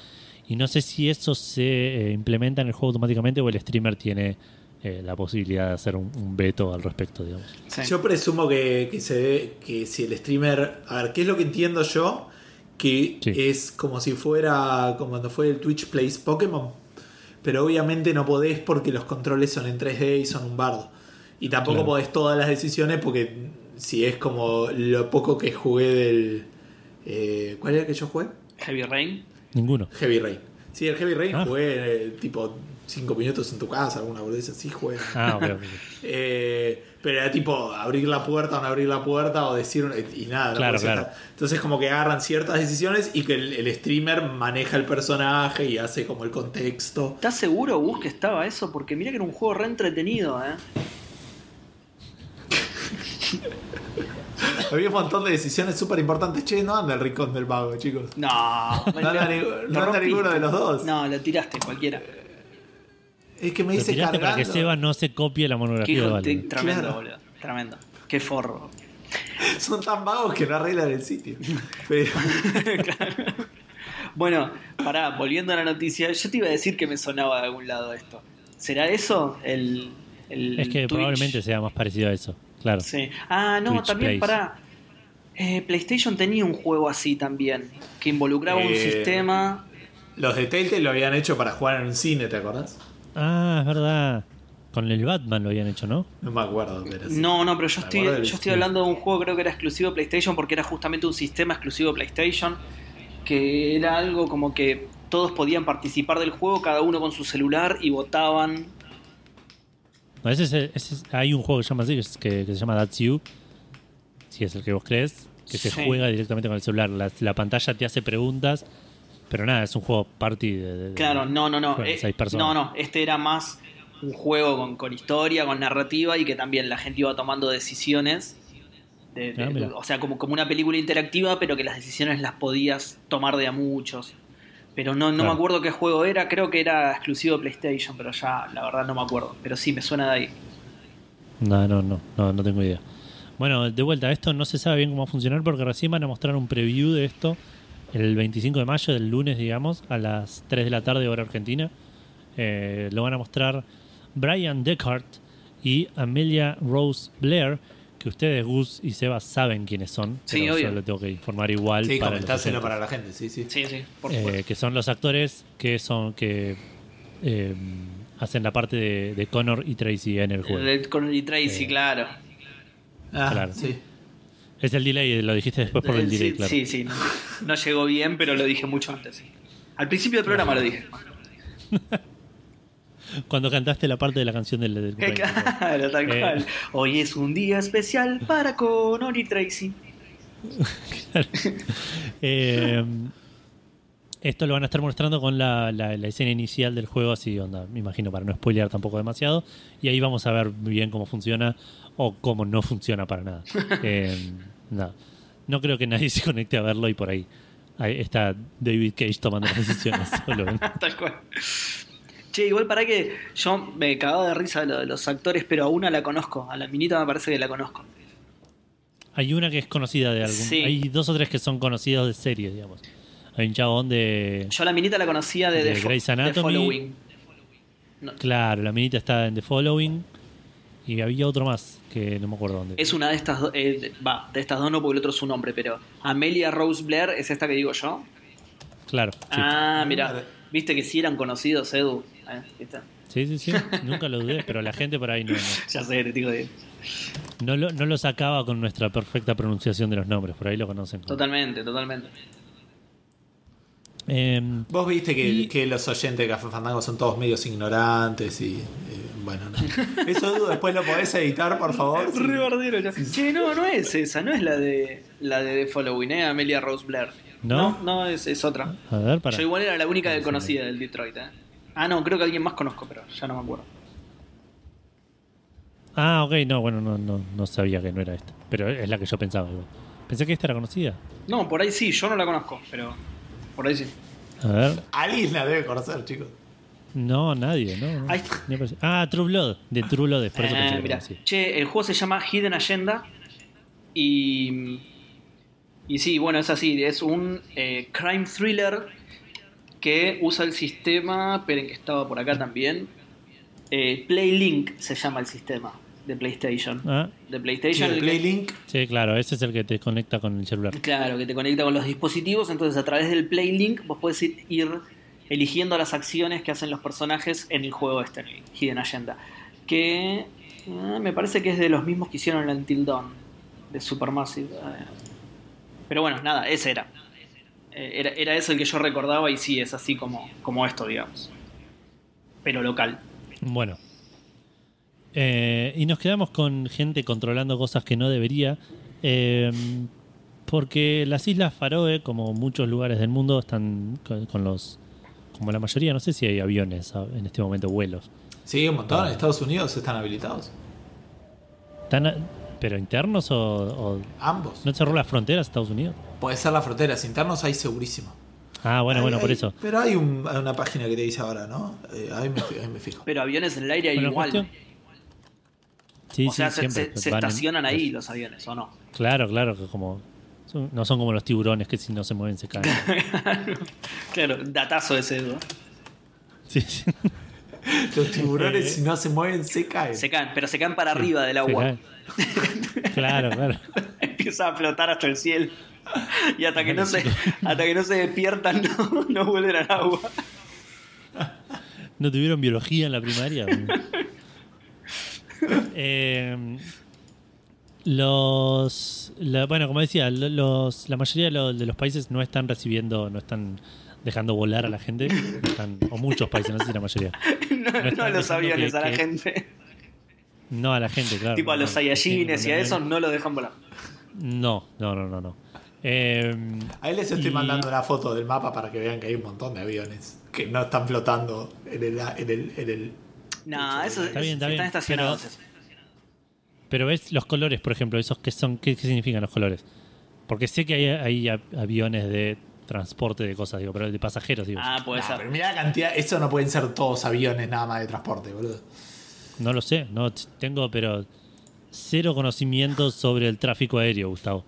Y no sé si eso se eh, implementa en el juego automáticamente o el streamer tiene eh, la posibilidad de hacer un, un veto al respecto, digamos. Sí. Yo presumo que, que se ve que si el streamer. A ver, ¿qué es lo que entiendo yo? Que Sí. es como si fuera. como cuando fue el Twitch Plays Pokémon. Pero obviamente no podés porque los controles son en 3D y son un bardo. Y tampoco Claro. podés todas las decisiones porque si es como lo poco que jugué del. eh, ¿Cuál era el que yo jugué? Heavy Rain. Ninguno. Heavy Rain. Sí, el Heavy Rain Ah. jugué eh, tipo 5 minutos en tu casa, alguna boludez así jugué. Ah, ok, ok. Eh, pero era tipo abrir la puerta o no abrir la puerta o decir y nada. Claro, claro. Entonces como que agarran ciertas decisiones y que el, el streamer maneja el personaje y hace como el contexto. ¿Estás seguro, Gus, que estaba eso? Porque mira que era un juego re entretenido, ¿eh? Había un montón de decisiones súper importantes. Che, no anda el rincón del vago, chicos. No, No anda, no ninguno de los dos. No, lo tiraste cualquiera. Es que me dice tiraste para que cargando. Seba no se copie la monografía de tremendo, Claro. boludo. Tremendo. Qué forro. Son tan vagos que no arreglan el sitio. Pero, Bueno, pará, volviendo a la noticia, yo te iba a decir que me sonaba de algún lado esto. ¿Será eso? El, el Es que Twitch? probablemente sea más parecido a eso. Claro. Sí. Ah, no, Twitch también Plays. pará. Eh, PlayStation tenía un juego así también, que involucraba un Eh, sistema. los de Telltale lo habían hecho para jugar en un cine, ¿te acordás? Ah, es verdad. Con el Batman lo habían hecho, ¿no? No me acuerdo, pero sí. No, no, pero yo estoy, yo estoy hablando de un juego creo que era exclusivo de PlayStation porque era justamente un sistema exclusivo de PlayStation, que era algo como que todos podían participar del juego, cada uno con su celular y votaban. No, ese es ese es- hay un juego que se llama así, que, que- que se llama That's You. Si es el que vos crees, que se juega directamente con el celular. La, la pantalla te hace preguntas, pero nada, es un juego party de. de- Claro, no, no, no. Eh, seis personas. no, no, este era más un juego con, con historia, con narrativa y que también la gente iba tomando decisiones. de- de- Ah, o sea, como, como una película interactiva, pero que las decisiones las podías tomar de a muchos. Pero no, no Claro. me acuerdo qué juego era, creo que era exclusivo de PlayStation, pero ya la verdad no me acuerdo. Pero sí, me suena de ahí. No, no, no, no, no tengo idea. Bueno, de vuelta, esto no se sabe bien cómo va a funcionar porque recién van a mostrar un preview de esto el 25 de mayo, del lunes, digamos, a las 3 de la tarde, hora argentina. Eh, lo van a mostrar Brian Deckard y Amelia Rose Blair, que ustedes, Gus y Seba, saben quiénes son. Sí, pero obvio. yo lo tengo que informar igual Sí, para comentárselo para la gente, sí, sí. Sí, sí, por Eh, que son los actores que son que eh, hacen la parte de, de Connor y Tracy en el juego. El- Con el Tracy, Eh, claro. Ah, Claro. sí. Es el delay, lo dijiste después por el Eh, delay, sí, claro. sí, sí, no, no llegó bien, pero lo dije mucho antes. sí. Al principio del programa lo dije. Cuando cantaste la parte de la canción del, del cumpleaños. Claro, tal Eh. cual. Hoy es un día especial para Connor y Tracy. Eh, esto lo van a estar mostrando con la, la- la escena inicial del juego, así onda, me imagino, para no spoilear tampoco demasiado. Y ahí vamos a ver bien cómo funciona o cómo no funciona para nada. Eh, nada. No creo que nadie se conecte a verlo y por ahí, ahí está David Cage tomando las decisiones solo. ¿eh? Tal cual. Che, igual para que yo me cagaba de risa de lo de los actores, pero a una la conozco. A la minita me parece que la conozco. Hay una que es conocida de algún. Sí. Hay dos o tres que son conocidos de series, digamos. Hay un chabón de. Yo a la minita la conocía de, De The Grey's The Anatomy. Following. Claro, la minita está en The Following. Y había otro más que no me acuerdo dónde. Es una de estas dos, eh, va, de estas dos no porque el otro es un hombre, pero Amelia Rose Blair es esta que digo yo. Claro. Sí. Ah, mira, viste que sí eran conocidos, Edu. Eh, ¿viste? sí, sí, sí. Nunca lo dudé, pero la gente por ahí no, no, Ya sé, te digo de- no lo, no lo sacaba con nuestra perfecta pronunciación de los nombres. Por ahí lo conocen. Totalmente, totalmente. Eh, Vos viste que, Y- que los oyentes de Café Fandango son todos medios ignorantes y. eh, bueno, no. Eso después lo podés editar, por favor. Sí. Re ya. No, no es esa, no es la de la de The Following, ¿eh? Amelia Rose Blair. ¿No? No, no, es, es otra. a ver, para. Yo igual era la única conocía del Detroit, ¿eh? Ah, no, creo que alguien más conozco, pero ya no me acuerdo. Ah, ok, no, bueno, no, no, no sabía que no era esta. Pero es la que yo pensaba. igual. Pensé que esta era conocida. No, por ahí sí, yo no la conozco, pero por ahí sí. A ver. Alguien la debe conocer, chicos. No, nadie, ¿no? no. Ahí está. Ah, True Blood. De True Blood, por eso conocida. Che, el juego se llama Hidden Agenda y y sí, bueno, es así, es un eh, crime thriller que usa el sistema, esperen que estaba por acá también. Eh, PlayLink se llama el sistema de PlayStation. Ah, De Sí, PlayStation. el el que- Playlink. sí, claro, ese es el que te conecta con el celular. Claro, que te conecta con los dispositivos, entonces a través del PlayLink vos podés ir, ir eligiendo las acciones que hacen los personajes en el juego este, en el Hidden Agenda. Que eh, me parece que es de los mismos que hicieron el Until Dawn, de Supermassive. eh. Pero bueno, nada, ese era. Eh, Era, era eso el que yo recordaba y sí, es así como, como esto, digamos. Pero local. Bueno. Eh, y nos quedamos con gente controlando cosas que no debería. eh, porque las Islas Faroe, como muchos lugares del mundo, están con, con los. Como la mayoría, no sé si hay aviones en este momento, vuelos. Sí, un montón. Ah. En Estados Unidos están habilitados. Están a- ¿Pero internos o, o- Ambos. no cerró las fronteras Estados Unidos? Puede ser las fronteras internos, ahí segurísimo. Ah, bueno, bueno, por eso. Pero hay un- una página que te dice ahora, ¿no? Eh, ahí, me, fi- ahí me fijo. Pero aviones en el aire hay Bueno, igual. cuestión- Sí, o sea, sí, se, siempre. se- se van- estacionan ahí los aviones, ¿o no? Claro, claro, que como son- no son como los tiburones que si no se mueven se caen. claro, datazo ese, ¿no? Sí, sí. Los tiburones, Eh. si no se mueven, se caen. Se caen, pero se caen para arriba del agua. Claro, claro. Empieza a flotar hasta el cielo. Y hasta que no se, hasta que no se despiertan, no, no vuelven al agua. ¿No tuvieron biología en la primaria? Eh, los, la- bueno, como decía, lo- los, la mayoría de, lo- de los países no están recibiendo, no están dejando volar a la gente, están- o muchos países, no sé si la mayoría. No, no a los aviones, que- a la que- gente. No a la gente, claro. tipo a no, los no, Saiyajines y a no, esos no los dejan volar. No, no, no, no. no. Eh, Ahí les estoy y- mandando una foto del mapa para que vean que hay un montón de aviones que no están flotando en el. En el, en el No, eso Está bien, está están bien, estacionados. pero- ves los colores, por ejemplo, esos que son, ¿qué, qué significan los colores? Porque sé que hay, aviones de transporte de cosas, digo, pero de pasajeros, digo. Ah, puede Nah, ser. pero mira la cantidad. Eso no pueden ser todos aviones nada más de transporte, boludo. No lo sé, no tengo, pero cero conocimiento sobre el tráfico aéreo, Gustavo.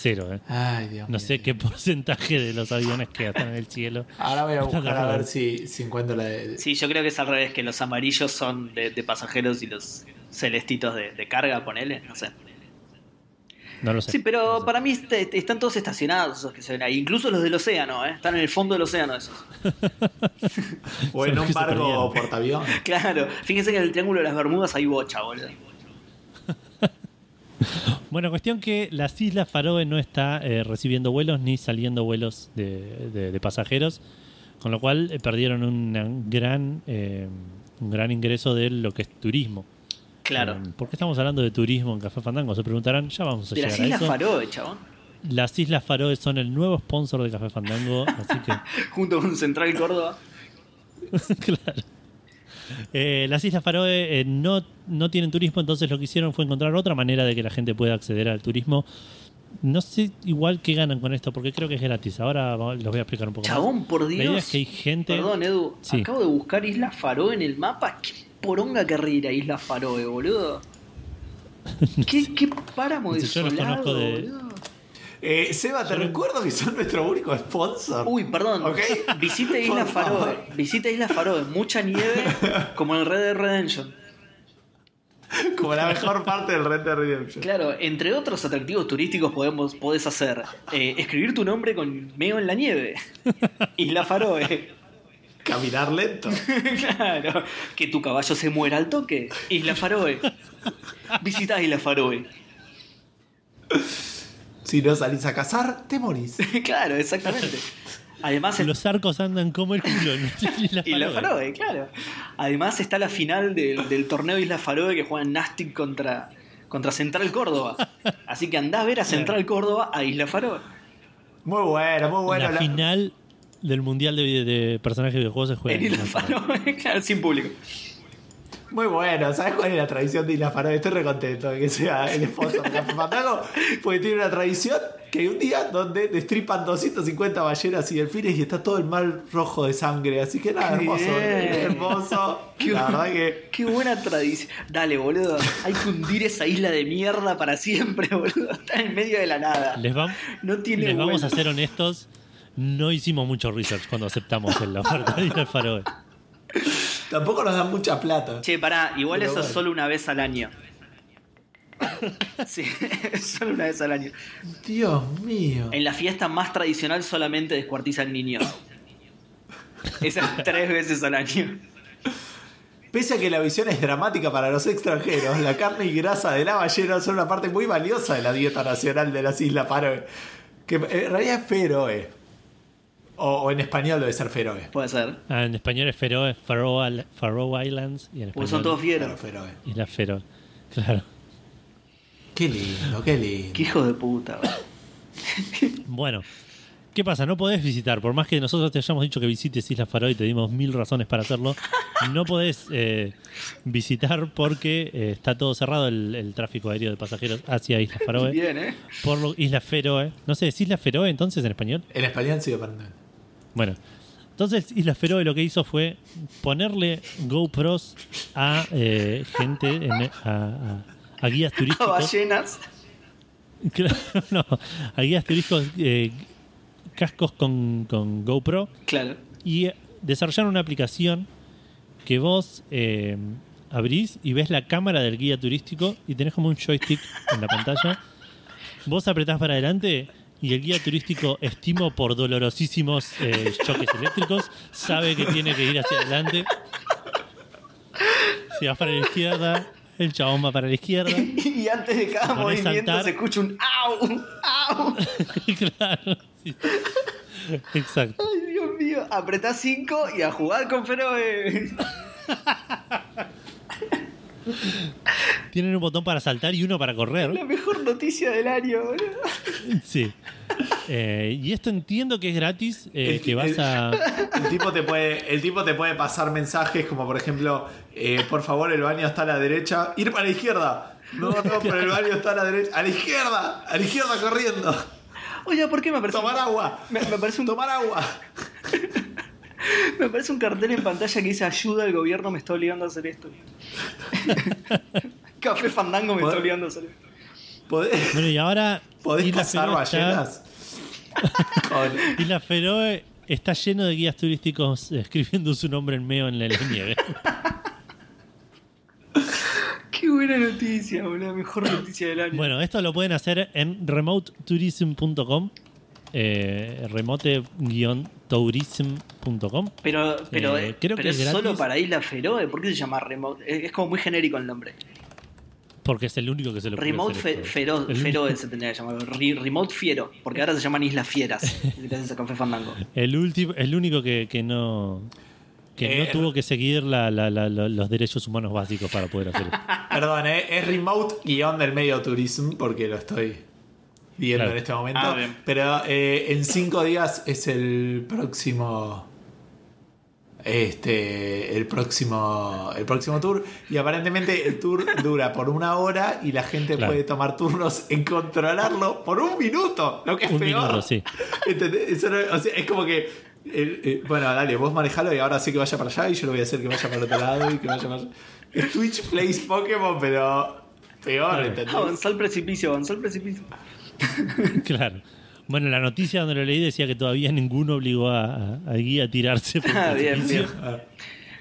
Cero, ¿eh? Ay, Dios No mío. sé qué porcentaje de los aviones que están en el cielo. Ahora voy a buscar a ver si, si encuentro la de. Sí, yo creo que es al revés, que los amarillos son de, de pasajeros y los celestitos de, de carga, ponele, no sé. No lo sé. Sí, No pero sé. para mí están todos estacionados esos que se ven ahí, incluso los del océano, ¿eh? están en el fondo del océano esos. O en un barco portaavión. Claro, fíjense que en el Triángulo de las Bermudas hay bocha, boludo. Bueno, cuestión que las Islas Faroe no está eh, recibiendo vuelos ni saliendo vuelos de, de- de pasajeros, con lo cual eh, perdieron un gran, eh, un gran ingreso de lo que es turismo. Claro. ¿Por qué estamos hablando de turismo en Café Fandango? Se preguntarán, ya vamos a De las llegar a Islas eso. Faroe, chabón. Las Islas Faroe son el nuevo sponsor de Café Fandango, así que Junto con Central Córdoba. claro. Eh, las Islas Faroe eh, no, no tienen turismo, entonces lo que hicieron fue encontrar otra manera de que la gente pueda acceder al turismo. No sé igual qué ganan con esto, porque creo que es gratis. Ahora los voy a explicar un poco más. Chabón, por Dios. La idea es que hay gente. Perdón, Edu. Sí. Acabo de buscar Islas Faroe en el mapa. ¿Qué poronga querría ir a Islas Faroe, boludo? ¿Qué, qué páramo No sé, yo los conozco de- boludo? Eh, Seba, te recuerdo que son nuestro único sponsor. Uy, perdón. ¿Ok? Visite favor. Faroe. Visite Islas Faroe. Mucha nieve, como en Red Dead Redemption. Como la mejor parte del Red Dead Redemption. Claro, entre otros atractivos turísticos podemos, podés hacer eh, escribir tu nombre con meo en la nieve. Isla Faroe. Caminar lento. claro. Que tu caballo se muera al toque. Isla Faroe. Visita Isla Faroe. Si no salís a cazar, te morís. claro, exactamente. Además, Los arcos andan como el culo en Islas Isla Faroe. Claro. Además está la final del, del torneo Isla Faroe que juegan Nastic contra, contra Central Córdoba. Así que andá a ver a Central Córdoba a Isla Faroe. Muy bueno, muy bueno. la La- final del mundial de, de personajes de videojuegos se juega En Isla. Faroe, claro, sin público. Muy bueno. ¿Sabes cuál es la tradición de Isla Faroe? Estoy recontento de que sea el sponsor de Café Fandango. Porque tiene una tradición que hay un día donde destripan 250 ballenas y delfines y está todo el mar rojo de sangre. Así que nada, hermoso. Hermoso. Qué, La verdad que. qué buena tradición. Dale, boludo. Hay que hundir esa isla de mierda para siempre, boludo. Está en medio de la nada. Les, vam- No tiene les vamos a ser honestos. No hicimos mucho research cuando aceptamos la oferta de Faroe. Tampoco nos dan mucha plata. Che, pará, igual Pero eso es bueno. solo una vez al año. Sí, solo una vez al año. Dios mío. En la fiesta más tradicional solamente descuartizan niños. Esas tres veces al año. Pese a que la visión es dramática para los extranjeros, la carne y grasa de la ballena son una parte muy valiosa de la dieta nacional de las Islas Faroe. Que en realidad es feroe. O, o en español debe ser feroe. Puede ser. Ah, en español es Feroe, Faroe, Faroe Islands y en Porque español son todos Claro, fieros. feroe. Islas Feroe. Claro. Qué lindo, qué lindo. Qué hijo de puta. Bueno, ¿Qué pasa? No podés visitar, por más que nosotros te hayamos dicho que visites Isla Faroe y te dimos mil razones para hacerlo, no podés eh, visitar porque eh, está todo cerrado el, el tráfico aéreo de pasajeros hacia Isla Faroe. Bien, ¿eh? Por lo, Isla Feroe. No sé, ¿es Isla Feroe entonces en español? En español sí, aparentemente. Bueno, entonces Isla Feroe lo que hizo fue ponerle GoPros a eh, gente, en- a, a- a guías A turísticos. ballenas. Claro, no, a guías turísticos, eh, cascos con, con GoPro Claro. y desarrollaron una aplicación que vos eh, abrís y ves la cámara del guía turístico y tenés como un joystick en la pantalla. Vos apretás para adelante y el guía turístico, estimo por dolorosísimos eh, choques eléctricos, sabe que tiene que ir hacia adelante. Si vas para la izquierda, el chabón va para la izquierda. Y antes de cada movimiento saltar. se escucha un ¡au! ¡au! claro. sí. Exacto. Ay, Dios mío. Apretá 5 y a jugar con Feroe. Tienen un botón para saltar y uno para correr. La mejor noticia del año, boludo. Sí. Eh, y esto entiendo que es gratis, eh, El- que vas el- a... El tipo te puede, el tipo te puede pasar mensajes como por ejemplo, eh, por favor el baño está a la derecha, ir para la izquierda. No, no, pero el baño está a la derecha, a la izquierda, a la izquierda corriendo. Oye, ¿por qué me parece, Tomar agua. Me, me parece un, Tomar agua. me parece un cartel en pantalla que dice ayuda, el gobierno me está obligando a hacer esto? Café Fandango me está obligando a hacer esto. ¿Podés, Bueno, y ahora podés Isla cazar Feroe está- ballenas? Con- Isla Feroe está lleno de guías turísticos escribiendo su nombre en medio en la, la nieve. Qué buena noticia, boludo. Mejor noticia del año. Bueno, esto lo pueden hacer en remotetourism.com. Eh, remote-tourism.com. pero pero, eh, creo pero que es es solo para Isla Feroe. ¿Por qué se llama Remote? Es, como muy genérico el nombre. Porque es el único que se lo puede Remote Fe- esto. Fero- El- Feroe se tendría que llamar. Re- Remote Fiero. Porque ahora se llaman Islas Fieras. Gracias a Café Fandango. El último, el único que, que no que Eh, no tuvo que seguir la- la- la- la- los derechos humanos básicos para poder hacer esto. Perdón, eh, es remote guion del medio turismo porque lo estoy viendo Claro. en este momento. Ah. Pero eh, en cinco días es el próximo. Este. El próximo. El próximo tour. Y aparentemente el tour dura por una hora y la gente Claro. puede tomar turnos en controlarlo por un minuto. Lo que es Un peor. minuto, sí. ¿Entendés? Eso no- o sea, es como que. el- eh, bueno, dale, vos manejalo y ahora sí que vaya para allá y yo lo voy a hacer que vaya para el otro lado y que vaya para allá. Twitch plays Pokémon, pero peor. ¿entendés? Avanzó al precipicio, avanzó al precipicio. Claro. Bueno, la noticia donde lo leí decía que todavía ninguno obligó a, a- guía a tirarse por Ah, bien, bien. Ah,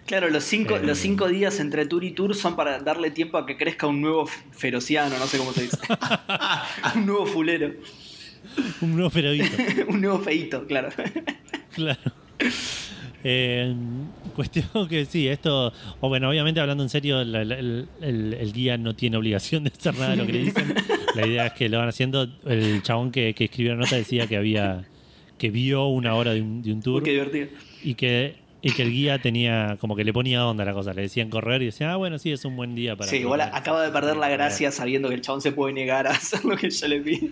Claro, los cinco, Eh. los cinco días entre tour y tour son para darle tiempo a que crezca un nuevo ferociano, no sé cómo se dice. un nuevo fulero. Un nuevo feroito. un nuevo feito, claro. Claro. Eh, cuestión que sí, esto, o bueno, obviamente hablando en serio, el, el- el guía no tiene obligación de hacer nada de lo que le dicen. La idea es que lo van haciendo. El chabón que, que escribió la nota decía que había que vio una hora de un, de un Uy, tour qué divertido. y que, y que el guía tenía como que le ponía onda a la cosa. Le decían correr y decía, ah, bueno, sí, es un buen día para. Sí, igual correr". acaba de perder la gracia sabiendo que el chabón se puede negar a hacer lo que yo le pido.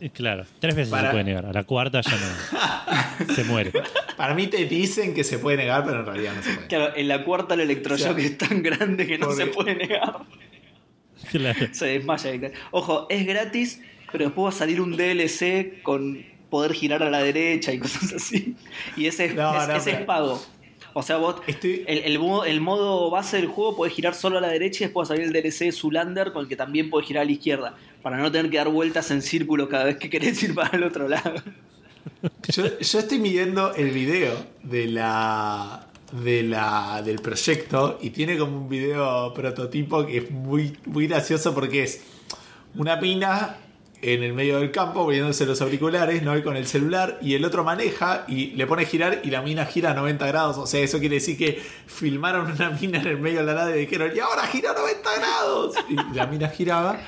Eh, Claro, tres veces Para- se puede negar. A la cuarta ya no. se muere. Para mí te dicen que se puede negar, pero en realidad no se puede. Claro, en la cuarta el electroshock O sea, es tan grande que no porque- se puede negar. Claro. Se desmaya. Ojo, es gratis, pero después va a salir un DLC con poder girar a la derecha y cosas así. Y ese es, No, es- no, ese pero- es pago. O sea, vos, Estoy- el, el modo, el modo base del juego puede girar solo a la derecha y después va a salir el DLC Zulander con el que también puede girar a la izquierda. Para no tener que dar vueltas en círculo cada vez que querés ir para el otro lado. Yo, yo estoy midiendo el video de la, de la del proyecto y tiene como un video prototipo que es muy, muy gracioso porque es una pina en el medio del campo poniéndose los auriculares, no y con el celular, y el otro maneja y le pone a girar y la mina gira a 90 grados. O sea, eso quiere decir que filmaron una mina en el medio de la nada y dijeron, y ahora gira a 90 grados. Y la mina giraba.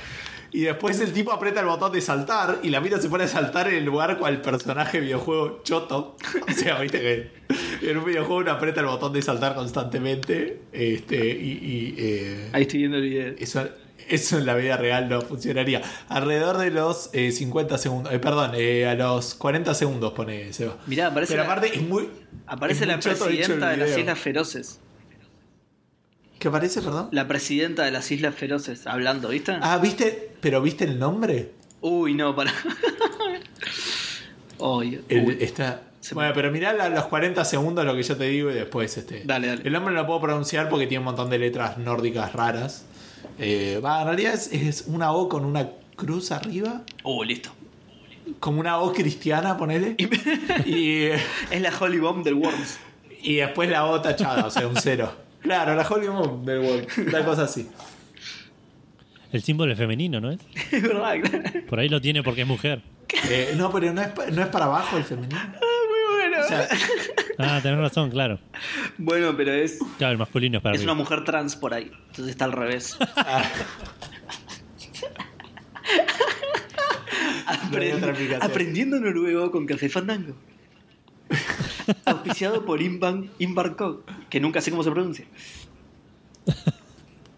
Y después el tipo aprieta el botón de saltar y la mina se pone a saltar en el lugar cual personaje videojuego choto. O sea, viste que en un videojuego uno aprieta el botón de saltar constantemente. Este, y, y, eh, Ahí estoy viendo el video. eso, Eso en la vida real no funcionaría. Alrededor de los eh, 50 segundos. eh, perdón, eh, a los 40 segundos pone Seba. Mirá, aparece Pero la- aparte es muy. Aparece es la presidenta de las. Islas Feroces. ¿Qué aparece, perdón? La presidenta de las Islas Feroces hablando, ¿viste? Ah, ¿viste? ¿Pero viste el nombre? Uy, no, para. Uy, El- está. Bueno, pero mirá la- los 40 segundos lo que yo te digo y después este. Dale, dale. El nombre no lo puedo pronunciar porque tiene un montón de letras nórdicas raras. Eh, va, en realidad es, es una O con una cruz arriba. Uy, listo. Como una O cristiana, ponele. y, Es la Holy Bomb del Worms. y después la O tachada, o sea, un cero. Claro, la Holy Moon del World. Una cosa así. El símbolo es femenino, ¿no es? Es verdad, claro. Por ahí lo tiene porque es mujer. Eh, no, pero no es, no es para abajo el femenino. Sea, Ah, tenés razón, claro. Bueno, pero es, Claro, el masculino es para es una mujer trans por ahí. Entonces está al revés. ah, No. Aprendiendo noruego con Café Fandango. Auspiciado por Inban, Inbarco, que nunca sé cómo se pronuncia.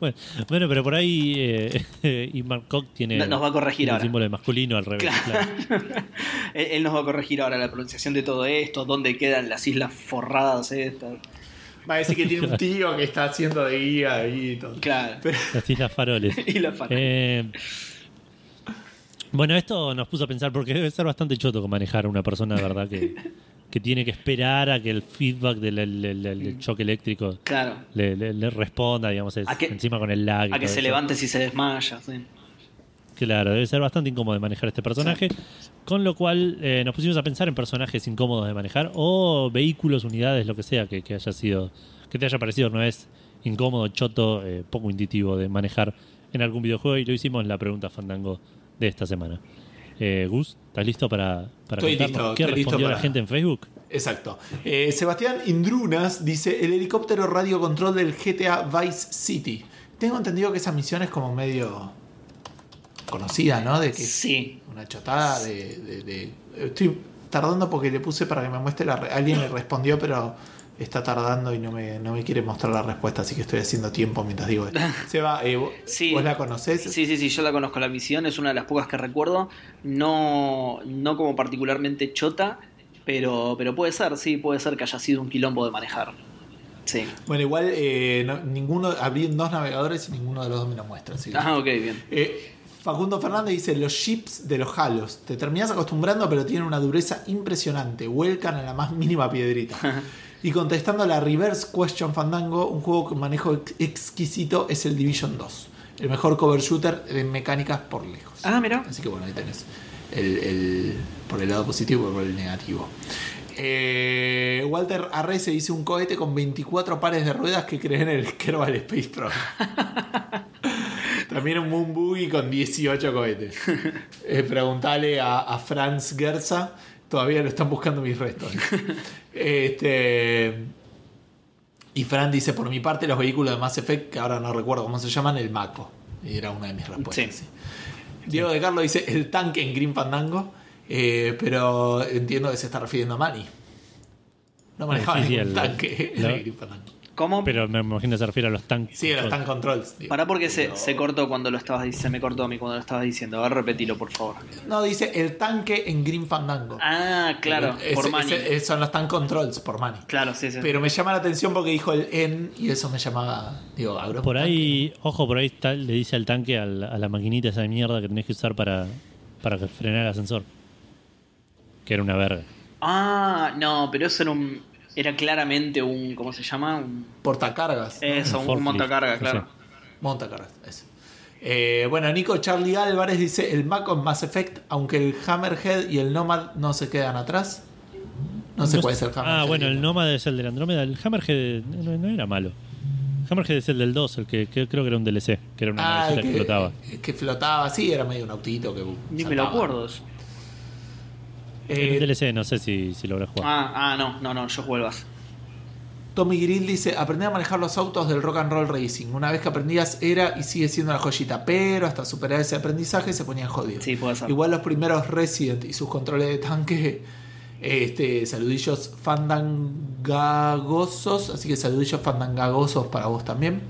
Bueno, bueno, pero por ahí eh, Imar Koch tiene No- nos va a corregir el ahora. símbolo de masculino al revés. Claro. claro. él, él nos va a corregir ahora la pronunciación de todo esto, dónde quedan las islas forradas estas. va a decir que tiene un tío que está haciendo de guía ahí y todo. Claro. Pero- Las Islas Faroles. Y la fan. Eh, bueno, esto nos puso a pensar porque debe ser bastante choto con manejar a una persona, de verdad, que, que tiene que esperar a que el feedback del el- el- el choque eléctrico Claro. le, le- le responda, digamos, es- que- encima con el lag. A que se eso. levante si se desmaya. sí. Claro, debe ser bastante incómodo de manejar este personaje. Con lo cual eh, nos pusimos a pensar en personajes incómodos de manejar o vehículos, unidades, lo que sea que, que haya sido, que te haya parecido una vez incómodo, choto, eh, poco intuitivo de manejar en algún videojuego y lo hicimos en la pregunta Fandango de esta semana. Eh, Gus, ¿estás listo para, para Estoy listo, qué estoy listo respondió la gente en Facebook? Exacto. Eh, Sebastián Indrunas dice: el helicóptero radio control del GTA Vice City. Tengo entendido que esa misión es como medio conocida, ¿no? De que Sí. una chotada de, de- de- Estoy tardando porque le puse para que me muestre la... re- Alguien le respondió, pero está tardando y no me, no me quiere mostrar la respuesta, así que estoy haciendo tiempo mientras digo esto. Seba, eh, ¿vos, Sí. vos la conocés? Sí, sí, sí, yo la conozco la misión, es una de las pocas que recuerdo. No, no como particularmente chota, pero, pero puede ser, sí, puede ser que haya sido un quilombo de manejar. Sí. Bueno, igual eh, no- ninguno... Abrí dos navegadores y ninguno de los dos me lo muestra. así que- Ah, ok, bien. Eh, Facundo Fernández dice, los chips de los halos. Te terminas acostumbrando, pero tienen una dureza impresionante. Vuelcan a la más mínima piedrita. y contestando a la Reverse Question Fandango, un juego con manejo ex- exquisito es el Division 2. El mejor cover shooter de mecánicas por lejos. Ah, mira. Así que bueno, ahí tenés el, el- por el lado positivo y por el negativo. Eh, Walter Arrese dice un cohete con 24 pares de ruedas que creen en el Kerbal Space Program. También un Moon Boogie con 18 cohetes. Eh, preguntale a, a Franz Gerza. Todavía lo están buscando mis restos. Este. Y Fran dice: Por mi parte, los vehículos de Mass Effect, que ahora no recuerdo cómo se llaman, el Mako. Y era una de mis respuestas. Sí. sí. Diego de Carlos dice: El tanque en Green Fandango. eh, pero entiendo que se está refiriendo a Manny. No manejaba Sí, sí, ningún el- tanque en el Green Fandango. ¿Cómo? Pero me imagino que se refiere a los tanques. Sí, los tank controls. digo. Pará porque se, se cortó cuando lo estabas diciendo. Se me cortó a mí cuando lo estabas diciendo. A ver, repetilo, por favor. No, dice el tanque en Green Fandango. Ah, claro, por Manny. ese- son los tank controls por Manny. Claro, sí, sí. Pero me llama la atención porque dijo el en y eso me llamaba. Digo, ¿habrá un Por tanque? ahí, ojo, por ahí está, le dice al tanque al- a la maquinita esa de mierda que tenés que usar para, para frenar el ascensor. Que era una verga. Ah, no, pero eso era un. Era claramente un. ¿Cómo se llama? Un, Portacargas. eso, un, forklift, montacarga, no claro. Montacargas, eso. Eh, bueno, Nico Charlie Álvarez dice el Mac con Mass Effect, aunque el Hammerhead y el Nomad no se quedan atrás. No sé No cuál es el Hammerhead. Ah, bueno, el Nómada es el del Andrómeda. El Hammerhead no, no era malo. Hammerhead es el del 2, el que, que creo que era un DLC, que era una Ah, que, flotaba. Que flotaba, sí, era medio un autito que. Ni me lo acuerdo eso. Eh, el DLC, no sé si, si lo jugado. Ah, ah, no, no, no, yo juego el base. Tommy Grill dice, aprendí a manejar los autos del rock and roll racing. Una vez que aprendías era y sigue siendo la joyita, pero hasta superar ese aprendizaje se ponían jodidos. Sí, puede ser. Igual los primeros Resident y sus controles de tanque, este, saludillos fandangagosos, así que saludillos fandangagosos para vos también.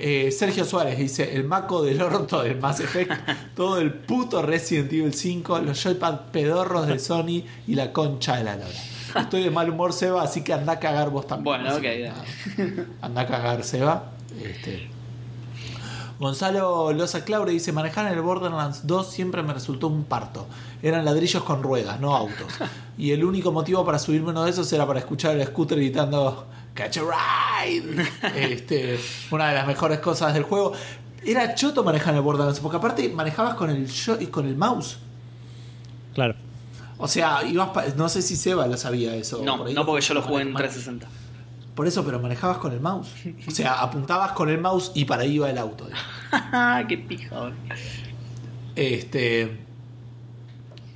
Eh, Sergio Suárez dice: El maco del orto del Mass Effect, todo el puto Resident Evil 5, los joypad pedorros de Sony y la concha de la lora. Estoy de mal humor, Seba, así que anda a cagar vos también. Bueno, ok, Anda a cagar, Seba. Este. Gonzalo Loza Claure dice: Manejar en el Borderlands 2 siempre me resultó un parto. Eran ladrillos con ruedas, no autos. Y el único motivo para subirme uno de esos era para escuchar el scooter gritando Catch a ride. Este, una de las mejores cosas del juego. Era choto manejar en el Borderlands, porque aparte manejabas con el, con el mouse. Claro. O sea, ibas pa- no sé si Seba lo sabía eso. No, por ahí. no porque yo lo jugué en Mane- 360. Por eso, pero manejabas con el mouse. O sea, apuntabas con el mouse y para ahí iba el auto. Qué pija, boludo. Este.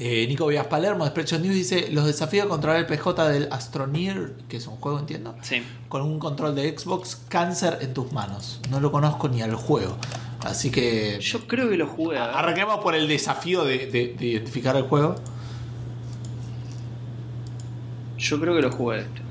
eh, Nico Villas Palermo de Spreadshot News dice: Los desafíos contra el PJ del Astroneer, que es un juego, entiendo, Sí. con un control de Xbox, cáncer en tus manos. No lo conozco ni al juego. Así que. Yo creo que lo jugué. a ver. Arranquemos por el desafío de, de- de identificar el juego. Yo creo que lo jugué. este.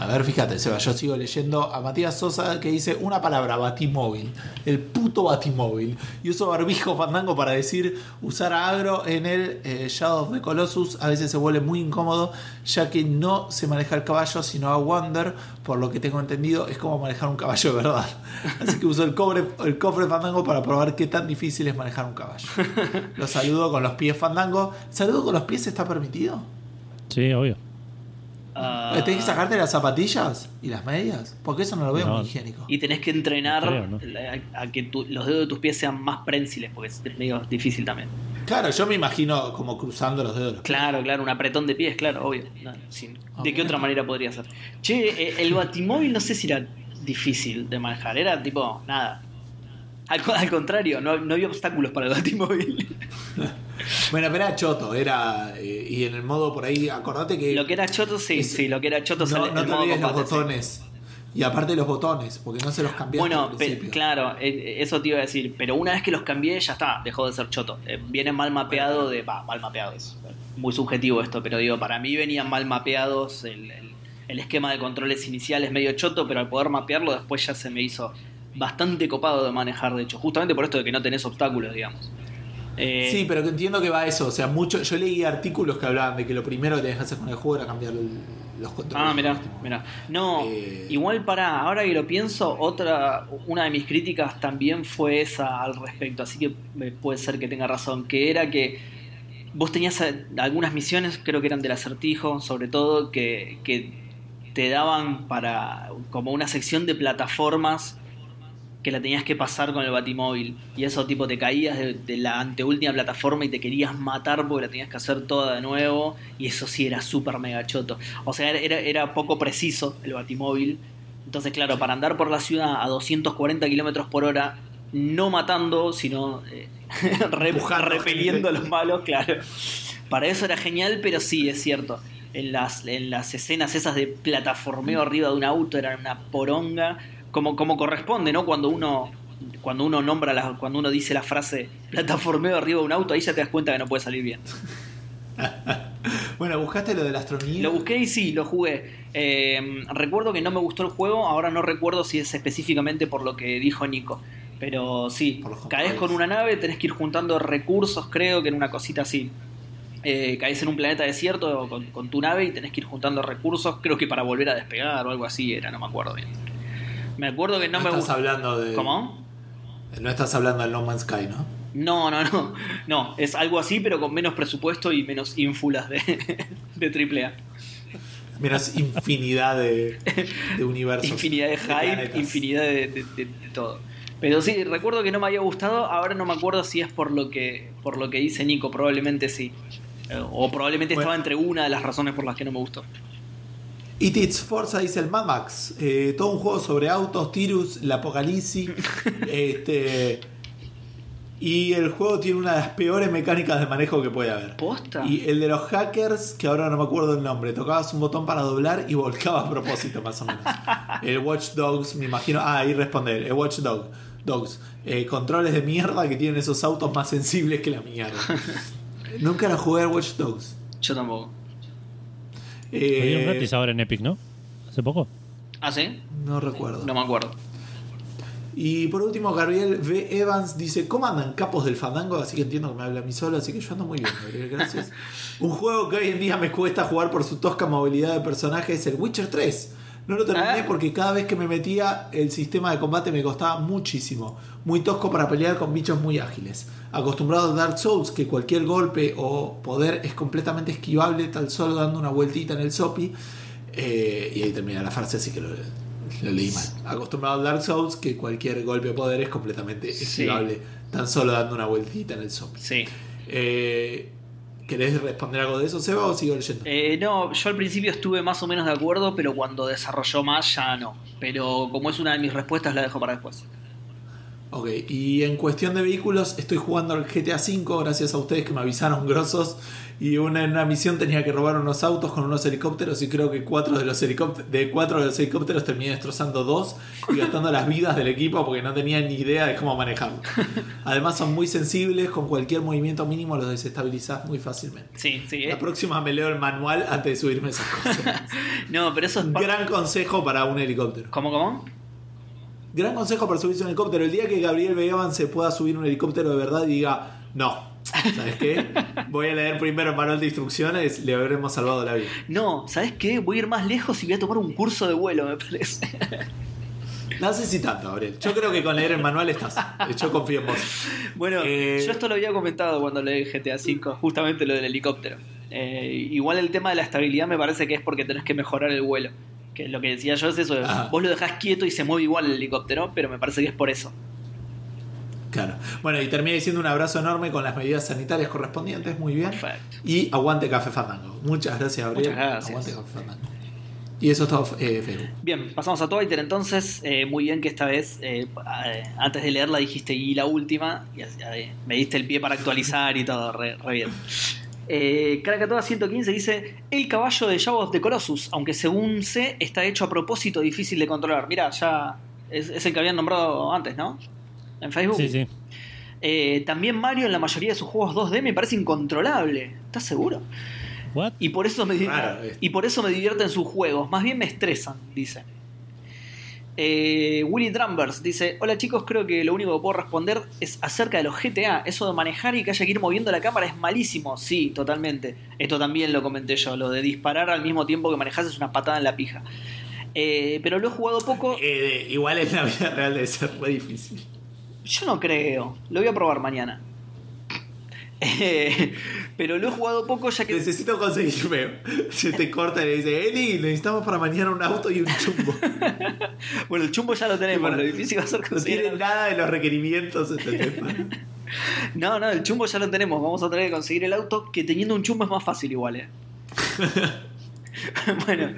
A ver, fíjate, Seba, yo sigo leyendo a Matías Sosa que dice una palabra, batimóvil. El puto batimóvil. Y uso barbijo fandango para decir usar a agro en el eh, Shadow of the Colossus a veces se vuelve muy incómodo ya que no se maneja el caballo sino a Wander. Por lo que tengo entendido es como manejar un caballo de verdad. Así que uso el, cobre, el cofre fandango para probar qué tan difícil es manejar un caballo. Los saludo con los pies fandango. ¿Saludo con los pies está permitido? Sí, obvio. Ah, ¿Tenés que sacarte las zapatillas y las medias? Porque eso no lo veo No. muy higiénico. Y tenés que entrenar Creo, ¿no? a, a que tu- los dedos de tus pies sean más prensiles, porque es medio difícil también. Claro, yo me imagino como cruzando los dedos. Claro, claro, un apretón de pies, claro, obvio. No, sin- ¿De qué otra manera podría ser? Che, eh, el batimóvil no sé si era difícil de manejar, era tipo, nada. Al, al contrario, no, no había obstáculos para el batimóvil. Bueno, pero era choto, era. eh, y en el modo por ahí, acordate que. lo que era choto, sí, Es- sí, lo que era choto no, el, no el te modo olvides los sí. botones. Y aparte los botones, porque no se los cambiaste Bueno, al claro, eh, eso te iba a decir, pero una vez que los cambié ya está, dejó de ser choto. Eh, viene mal mapeado de... Va, mal mapeado, es muy subjetivo esto, pero digo, para mí venían mal mapeados, el, el- el esquema de controles inicial es medio choto, pero al poder mapearlo después ya se me hizo bastante copado de manejar, de hecho, justamente por esto de que no tenés obstáculos, digamos. Eh, Sí, pero que entiendo que va eso. O sea, mucho. Yo leí artículos que hablaban de que lo primero que tenías que hacer con el juego era cambiar el- los controles. Ah, mira, mira. No, Eh, igual para, ahora que lo pienso, otra, una de mis críticas también fue esa al respecto, así que eh, puede ser que tenga razón, que era que vos tenías algunas misiones, creo que eran del acertijo, sobre todo, que, que te daban para como una sección de plataformas que la tenías que pasar con el batimóvil y eso tipo te caías de, de la anteúltima plataforma y te querías matar porque la tenías que hacer toda de nuevo y eso sí era súper mega choto. O sea era, era poco preciso el batimóvil. Entonces claro para andar por la ciudad a 240 kilómetros por hora no matando sino eh, repeliendo a los malos claro. Para eso era genial pero sí es cierto. En las, en las escenas esas de plataformeo arriba de un auto era una poronga como, como corresponde, ¿no? Cuando uno cuando uno nombra la, cuando uno dice la frase plataformeo arriba de un auto, ahí ya te das cuenta que no puede salir bien. Bueno, buscaste lo del astronía. Lo busqué y sí, lo jugué. Eh, recuerdo que no me gustó el juego, ahora no recuerdo si es específicamente por lo que dijo Nico. Pero sí, caes con una nave, tenés que ir juntando recursos, creo que en una cosita así. Eh, caes en un planeta desierto con, con tu nave y tenés que ir juntando recursos, creo que para volver a despegar o algo así era, no me acuerdo bien. Me acuerdo que no, no me estás hablando de. ¿Cómo? No estás hablando del No Man's Sky, ¿no? No, no, no. No, es algo así, pero con menos presupuesto y menos ínfulas de, de AAA. Menos infinidad de, de universos. Infinidad de hype, infinidad de, de- de- de todo. Pero sí, recuerdo que no me había gustado, ahora no me acuerdo si es por lo que, por lo que dice Nico, probablemente sí. Eh, O probablemente Bueno. estaba entre una de las razones por las que no me gustó. It It's Forza dice el Mad Max. Eh, todo un juego sobre autos, tirus, el apocalipsis. este, y el juego tiene una de las peores mecánicas de manejo que puede haber. ¿Posta? Y el de los hackers, que ahora no me acuerdo el nombre, tocabas un botón para doblar y volcaba a propósito, más o menos. El Watch Dogs, me imagino. Ah, ahí responde. El Watch Dog, Dogs. Eh, controles de mierda que tienen esos autos más sensibles que la mierda. Nunca la jugué al Watch Dogs. Yo tampoco. Eh, un gratis ahora en Epic, ¿no? Hace poco. ¿Ah, sí? no recuerdo. No me acuerdo. Y por último, Gabriel V. Evans dice: ¿Cómo andan capos del fandango? Así que entiendo que me habla a mí solo, así que yo ando muy bien, Gabriel. Gracias. Un juego que hoy en día me cuesta jugar por su tosca movilidad de personaje es el Witcher 3. No lo terminé Ah. porque cada vez que me metía el sistema de combate me costaba muchísimo. Muy tosco para pelear con bichos muy ágiles. Acostumbrado a Dark Souls, que cualquier golpe o poder es completamente esquivable, tal solo dando una vueltita en el sopi. Eh, y ahí termina la frase, así que lo, lo leí mal. Acostumbrado a Dark Souls, que cualquier golpe o poder es completamente Sí. esquivable, tan solo dando una vueltita en el sopi. Sí. Eh, ¿Querés responder algo de eso, Seba, o sigo leyendo? Eh, no, yo al principio estuve más o menos de acuerdo, pero cuando desarrolló más ya no. Pero como es una de mis respuestas, la dejo para después. Ok, y en cuestión de vehículos, estoy jugando al GTA V gracias a ustedes que me avisaron grosos. Y una, en una misión tenía que robar unos autos con unos helicópteros y creo que cuatro de los helicópteros, de cuatro de los helicópteros terminé destrozando dos y gastando las vidas del equipo porque no tenía ni idea de cómo manejarlo. Además son muy sensibles, con cualquier movimiento mínimo los desestabilizás muy fácilmente. Sí, sí. eh. La próxima me leo el manual antes de subirme esas cosas. No, pero eso es gran consejo para un helicóptero. ¿Cómo, cómo? Gran consejo para subirse a un helicóptero. El día que Gabriel Begaban se pueda subir un helicóptero de verdad y diga, no, ¿sabes qué? Voy a leer primero el manual de instrucciones, le habremos salvado la vida. No, ¿sabes qué? Voy a ir más lejos y voy a tomar un curso de vuelo, me parece. No sé si tanto, Gabriel. Yo creo que con leer el manual estás. Yo confío en vos. Bueno, Eh, yo esto lo había comentado cuando leí GTA V, justamente lo del helicóptero. Eh, igual el tema de la estabilidad me parece que es porque tenés que mejorar el vuelo. Que lo que decía yo es eso, Ajá. vos lo dejás quieto y se mueve igual el helicóptero, pero me parece que es por eso. Claro. Bueno, y terminé diciendo un abrazo enorme con las medidas sanitarias correspondientes. Muy bien. Perfecto. Y aguante Café Fandango. Muchas gracias, Gabriel. Muchas gracias. Aguante Café Fandango. Y eso es todo, eh, Facebook. Bien, pasamos a Twitter entonces. Eh, muy bien que esta vez, eh, antes de leerla, dijiste y la última. Y así, me diste el pie para actualizar y todo, re, re bien. Eh, Krakatoa 115 dice: El caballo de Shadow of the Colossus, aunque según sé, está hecho a propósito difícil de controlar. Mirá, ya es, es el que habían nombrado antes, ¿no? En Facebook. Sí, sí. Eh, también Mario en la mayoría de sus juegos 2D me parece incontrolable. ¿Estás seguro? What? Y por eso me y por eso me divierten sus juegos. Más bien me estresan, dice. Eh, Willy Drumbers dice: Hola chicos, creo que lo único que puedo responder es acerca de los GTA. Eso de manejar y que haya que ir moviendo la cámara es malísimo. Sí, totalmente. Esto también lo comenté yo. Lo de disparar al mismo tiempo que manejas es una patada en la pija. Eh, pero lo he jugado poco. Eh, igual en la vida real debe ser re difícil. Yo no creo. Lo voy a probar mañana. Eh, pero lo he jugado poco ya que. Necesito conseguirme. Se te corta y le dice, Eli, necesitamos para mañana un auto y un chumbo. Bueno, el chumbo ya lo tenemos. Lo difícil va a ser No conseguir. tiene nada de los requerimientos. ¿entendés? No, no, el chumbo ya lo tenemos. Vamos a tener que conseguir el auto, que teniendo un chumbo es más fácil igual, eh. bueno,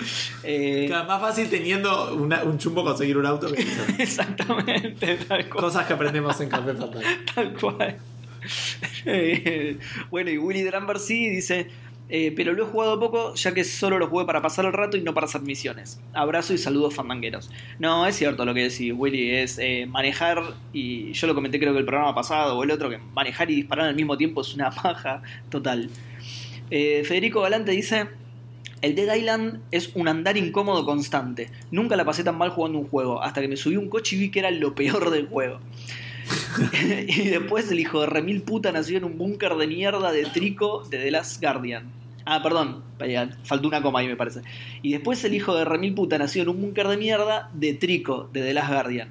eh, Claro, más fácil teniendo una- un chumbo conseguir un auto que exactamente, tal cual. cosas que aprendemos en Café Fantasma. Tal cual. Bueno, y Willy Dramber sí dice, eh, pero lo he jugado poco ya que solo lo jugué para pasar el rato y no para hacer misiones. Abrazo y saludos fandangueros. No, es cierto lo que decís, Willy, es eh, manejar, y yo lo comenté creo que el programa pasado o el otro, que manejar y disparar al mismo tiempo es una paja total. Eh, Federico Galante dice... El Dead Island es un andar incómodo constante. Nunca la pasé tan mal jugando un juego, hasta que me subí un coche y vi que era lo peor del juego. y después el hijo de remil puta nació en un búnker de mierda de trico de The Last Guardian. Ah, perdón, vaya, faltó una coma ahí me parece. Y después el hijo de remil puta nació en un búnker de mierda de trico de The Last Guardian.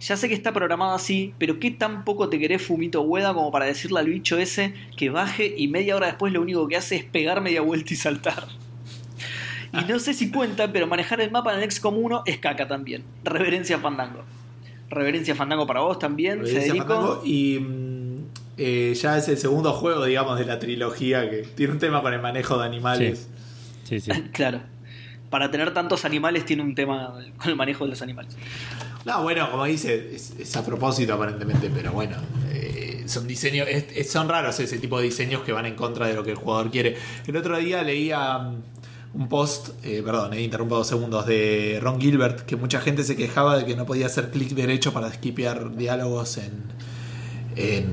Ya sé que está programado así, pero ¿qué tan poco te querés fumito hueda como para decirle al bicho ese que baje y media hora después lo único que hace es pegar media vuelta y saltar? Y no sé si cuenta, pero manejar el mapa en el XCOM 1 es caca también. Reverencia Fandango. Reverencia Fandango para vos también, Reverencia Federico. Fandango, Y mm, eh, ya es el segundo juego, digamos, de la trilogía que tiene un tema con el manejo de animales. Sí, sí. Claro. Para tener tantos animales tiene un tema con el manejo de los animales. No, bueno, como dice, es, es a propósito aparentemente, pero bueno, eh, son diseños, es- es- son raros ese tipo de diseños que van en contra de lo que el jugador quiere. El otro día leía mm, un post, eh, perdón, he interrumpido dos segundos, de Ron Gilbert, que mucha gente se quejaba de que no podía hacer clic derecho para skipear diálogos en, en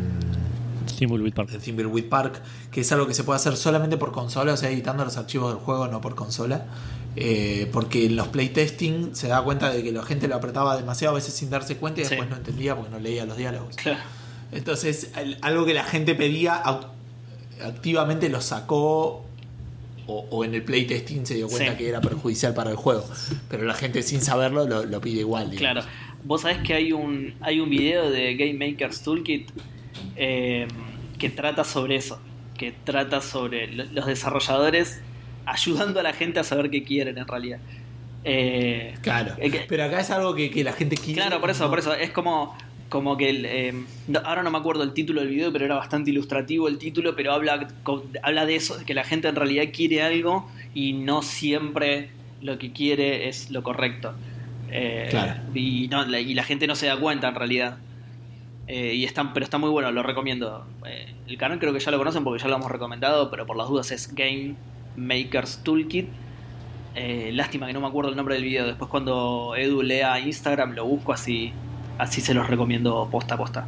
Thimbleweed Park. Thimbleweed Park, que es algo que se puede hacer solamente por consola, o sea, editando los archivos del juego, no por consola. Eh, porque en los playtesting se da cuenta de que la gente lo apretaba demasiado a veces sin darse cuenta y Sí. después no entendía porque no leía los diálogos. Claro. Entonces, el- algo que la gente pedía, activamente lo sacó o, o en el playtesting se dio cuenta Sí. que era perjudicial para el juego. Pero la gente sin saberlo lo, lo pide igual. digamos. Claro. Vos sabés que hay un, hay un video de Game Maker's Toolkit eh, que trata sobre eso. Que trata sobre lo- los desarrolladores ayudando a la gente a saber qué quieren en realidad. Eh, Claro. eh, que- Pero acá es algo que, que la gente quiere. Claro, por eso, no- por eso. Es como, como que el, eh, ahora no me acuerdo el título del video, pero era bastante ilustrativo el título, pero habla, habla de eso, de que la gente en realidad quiere algo y no siempre lo que quiere es lo correcto. Eh, Claro. y, no, la, y la gente no se da cuenta en realidad. Eh, y está, pero está muy bueno, lo recomiendo. Eh, el canal creo que ya lo conocen porque ya lo hemos recomendado, pero por las dudas es Game Maker's Toolkit. Lástima que no me acuerdo el nombre del video. Después cuando Edu lea Instagram lo busco así, así se los recomiendo posta a posta.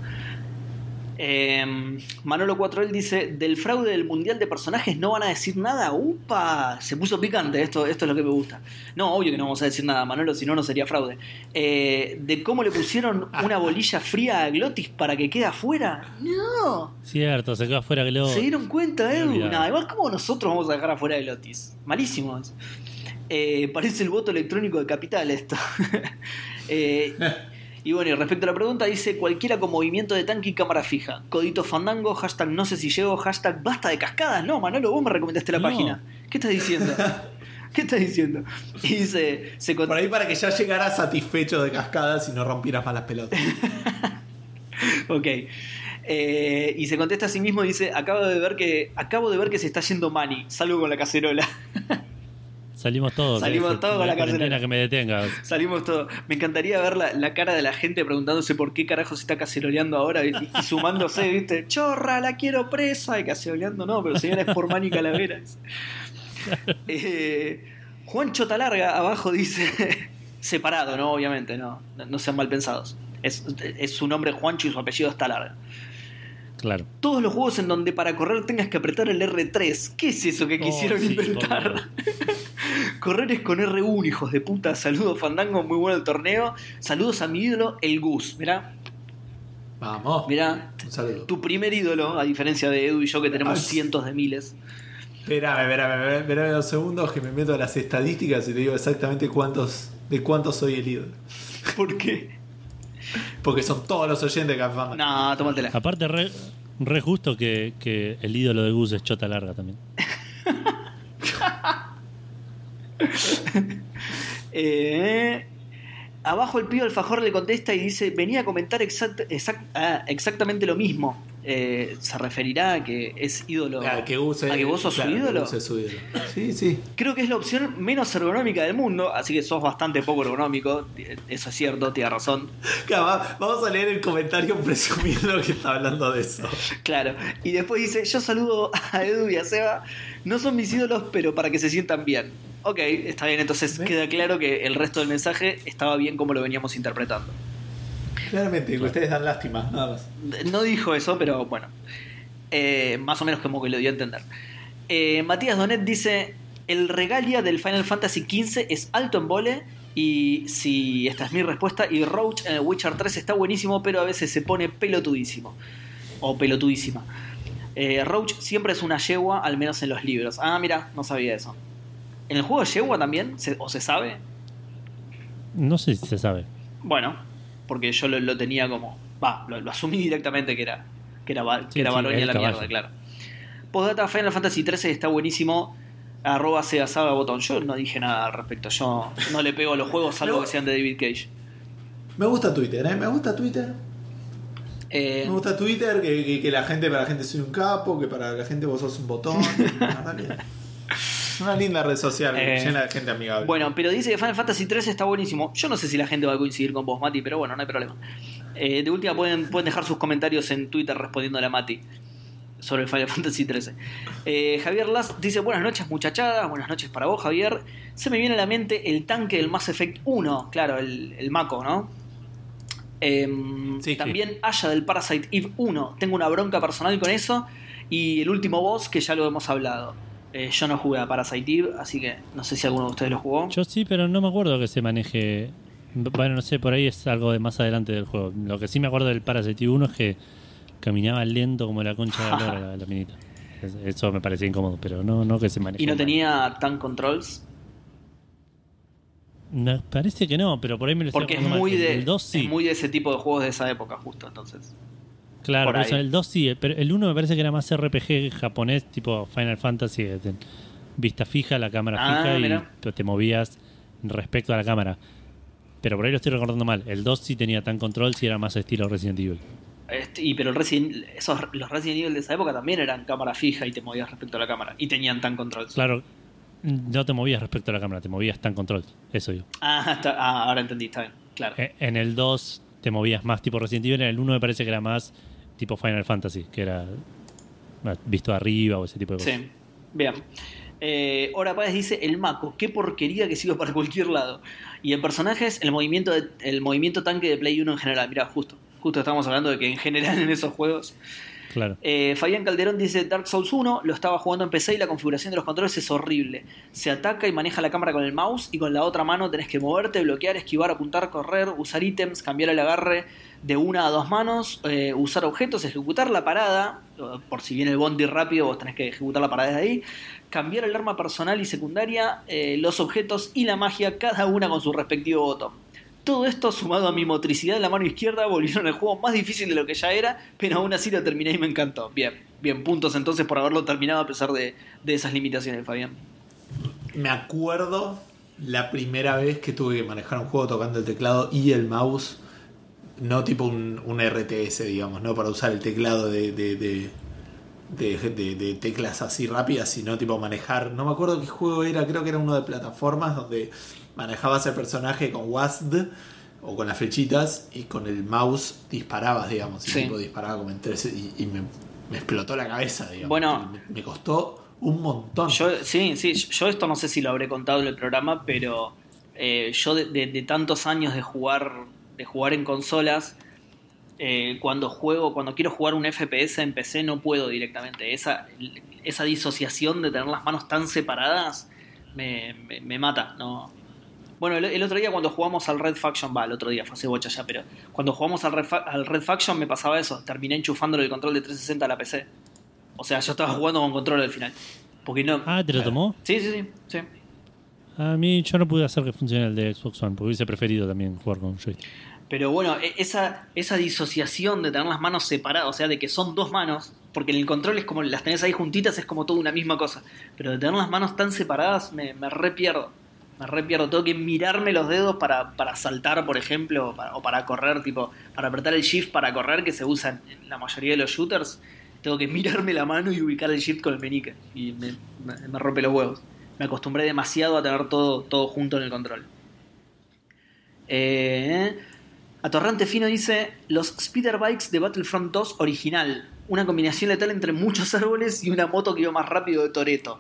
Eh, Manolo 4L dice, del fraude del Mundial de Personajes no van a decir nada. ¡Upa! Se puso picante, esto, esto es lo que me gusta. No, obvio que no vamos a decir nada, Manolo, si no, no sería fraude. Eh, de cómo le pusieron una bolilla fría a Glotis para que quede afuera. No. Cierto, se quedó afuera Glow. ¿Se dieron cuenta, olvidaba. Nada, igual como nosotros vamos a dejar afuera de Lotis. Malísimo. Eh, parece el voto electrónico de Capital esto. Eh, y bueno, y respecto a la pregunta, dice cualquiera con movimiento de tanque y cámara fija. Codito fandango, hashtag no sé si llego, hashtag basta de cascadas. No, Manolo, vos me recomendaste la No. página. ¿Qué estás diciendo? ¿Qué estás diciendo? Y dice, se con- Por ahí para que ya llegaras satisfecho de cascadas y no rompieras más las pelotas. Ok. Eh, y se contesta a sí mismo y dice, acabo de ver que acabo de ver que se está yendo Manny, salgo con la cacerola. Salimos todos. Salimos todos con la cacerola. que me detenga. Salimos todos. Me encantaría ver la, la cara de la gente preguntándose por qué carajo se está caceroleando ahora y, y sumándose, ¿viste? Chorra, la quiero presa. Y caceroleando no, pero señora es por Manny Calavera. Eh, Juan Chotalarga abajo dice, separado, ¿no? Obviamente, no, no, no sean mal pensados. Es, es su nombre Juancho y su apellido está larga. Claro. Todos los juegos en donde para correr tengas que apretar el R3. ¿Qué es eso que Oh, quisieron sí, inventar? correr es con R1, hijos de puta. Saludos, Fandango, muy bueno el torneo. Saludos a mi ídolo, el Gus. Mirá, Vamos. mirá. Un saludo. Tu primer ídolo, a diferencia de Edu y yo que tenemos Ay. cientos de miles. Espérame, espérame, espérame, espérame dos segundos que me meto a las estadísticas y te digo exactamente cuántos de cuántos soy el ídolo. ¿Por qué? Porque son todos los oyentes de Café Fandango. No, tómatela. Aparte, re, re justo que, que el ídolo de Gus es Chota Larga también. Eh, abajo el pibe alfajor le contesta y dice, venía a comentar exact- exact- ah, exactamente lo mismo. Eh, se referirá a que es ídolo. Ah, que Gus es- ¿A que vos sos claro, su ídolo? Su ídolo. Sí, sí. Creo que es la opción menos ergonómica del mundo, así que sos bastante poco ergonómico. Eso es cierto, tienes razón. Claro, va- vamos a leer el comentario presumiendo que está hablando de eso. Claro. Y después dice, yo saludo a Edu y a Seba. No son mis ídolos, pero para que se sientan bien. Ok, está bien, entonces ¿Ves? queda claro que el resto del mensaje estaba bien como lo veníamos interpretando. Claramente, ustedes dan lástima, nada más. No dijo eso, pero bueno. Eh, más o menos como que lo dio a entender. Eh, Matías Donet dice: El regalia del Final Fantasy XV es alto en vole. Y si esta es mi respuesta, y Roach en el Witcher 3 está buenísimo, pero a veces se pone pelotudísimo. O pelotudísima. Eh, Roach siempre es una yegua, al menos en los libros. Ah, mira, no sabía eso. ¿En el juego de yegua también? ¿Se- ¿O se sabe? No sé si se sabe. Bueno, porque yo lo, lo tenía como. Va, lo, lo asumí directamente que era. Que era, que Sí, era sí, la caballo. mierda, claro. Postdata Final Fantasy XIII está buenísimo. Arroba Sega Saga botón. Yo no dije nada al respecto. Yo no le pego a los juegos salvo que sean de David Cage. Me gusta Twitter, ¿eh? Me gusta Twitter. Eh, Me gusta Twitter, que, que- que la gente, para la gente soy un capo, que para la gente vos sos un botón. Una, linda red social, Eh, llena de gente amigable. Bueno, pero dice que Final Fantasy XIII está buenísimo. Yo no sé si la gente va a coincidir con vos, Mati, pero bueno, no hay problema. Eh, de última pueden, pueden dejar sus comentarios en Twitter respondiendo a Mati sobre el Final Fantasy XIII. Eh, Javier Last dice, buenas noches muchachadas, buenas noches para vos Javier. Se me viene a la mente el tanque del Mass Effect 1, claro, el, el Mako, ¿no? Em, Sí, sí. también Aya del Parasite Eve 1. Tengo una bronca personal con eso. Y el último boss, que ya lo hemos hablado. Eh, yo no jugué a Parasite Eve, así que no sé si alguno de ustedes lo jugó. Yo sí, pero no me acuerdo que se maneje. Bueno, no sé, por ahí es algo de más adelante del juego. Lo que sí me acuerdo del Parasite 1 es que caminaba lento como la concha de la lora la, la minita. Es- Eso me parecía incómodo, pero no, no que se maneje. y no mal. tenía tank controls. No, parece que no, pero por ahí me lo Porque es mal. muy, de, el 2 sí. es muy de ese tipo de juegos de esa época, justo entonces. Claro, por eso el 2 sí, pero el 1 me parece que era más RPG japonés, tipo Final Fantasy, de vista fija, la cámara Ah, fija mira. y te- te movías respecto a la cámara. Pero por ahí lo estoy recordando mal. El 2 sí tenía tan control, sí era más estilo Resident Evil. Este, y pero el Resident, esos, los Resident Evil de esa época también eran cámara fija y te movías respecto a la cámara. Y tenían tank controls. Claro, no te movías respecto a la cámara, te movías tan control. Eso digo. Ah, está- ah, ahora entendí, está bien. Claro. Eh, En el 2 te movías más tipo Resident Evil, en el 1 me parece que era más tipo Final Fantasy, que era visto arriba o ese tipo de cosas. Sí, bien. Eh, Hora Páez dice el Mako, qué porquería que sigo para cualquier lado. Y en personajes, el movimiento, de- el movimiento tanque de Play 1 en general. Mira, justo, justo estamos hablando de que en general en esos juegos. Claro. Eh, Fabián Calderón dice Dark Souls 1, lo estaba jugando en PC y la configuración de los controles es horrible. Se ataca y maneja la cámara con el mouse y con la otra mano tenés que moverte, bloquear, esquivar, apuntar, correr, usar ítems, cambiar el agarre de una a dos manos, eh, usar objetos, ejecutar la parada, eh, por si viene el bondi rápido vos tenés que ejecutar la parada de ahí, cambiar el arma personal y secundaria, eh, los objetos y la magia, cada una con su respectivo botón. Todo esto sumado a mi motricidad de la mano izquierda volvieron el juego más difícil de lo que ya era, pero aún así lo terminé y me encantó. Bien, bien, puntos entonces por haberlo terminado a pesar de, de esas limitaciones, Fabián. Me acuerdo la primera vez que tuve que manejar un juego tocando el teclado y el mouse. No tipo un, un RTS, digamos, no para usar el teclado de, de, de, de- teclas así rápidas, sino tipo manejar. No me acuerdo qué juego era, creo que era uno de plataformas donde manejabas el personaje con WASD o con las flechitas y con el mouse disparabas, digamos. Y Sí. tipo disparaba como en tres y, y me, me explotó la cabeza, digamos. Bueno. me, me costó un montón. Yo, sí, sí, yo esto no sé si lo habré contado en el programa, pero eh, yo de tantos años de jugar, de jugar en consolas, eh, cuando juego, cuando quiero jugar un FPS en PC no puedo directamente. Esa, esa disociación de tener las manos tan separadas me, me- me mata. No. Bueno, el, el otro día cuando jugamos al Red Faction, va, el otro día fue hace bocha ya, pero cuando jugamos al Red, Fa- al Red Faction me pasaba eso, terminé enchufándole el control de 360 a la PC. O sea, yo estaba jugando con control al final. Porque no. Ah, ¿te lo tomó? Sí, sí, sí. sí. A mí yo no pude hacer que funcione el de Xbox One, porque hubiese preferido también jugar con joystick. Pero bueno, e- esa, esa disociación de tener las manos separadas, o sea, de que son dos manos, porque en el control es como las tenés ahí juntitas, es como toda una misma cosa. Pero de tener las manos tan separadas me, me re pierdo. Me re pierdo. Tengo que mirarme los dedos para, para saltar, por ejemplo, o para, o para correr, tipo, para apretar el shift para correr, que se usa en, la mayoría de los shooters. Tengo que mirarme la mano y ubicar el shift con el meñique. Y me, me- me rompe los huevos. Me acostumbré demasiado a tener todo, todo junto en el control. Eh, Atorrante Fino dice: Los speeder bikes de Battlefront 2 original. Una combinación letal entre muchos árboles y una moto que iba más rápido de Toreto.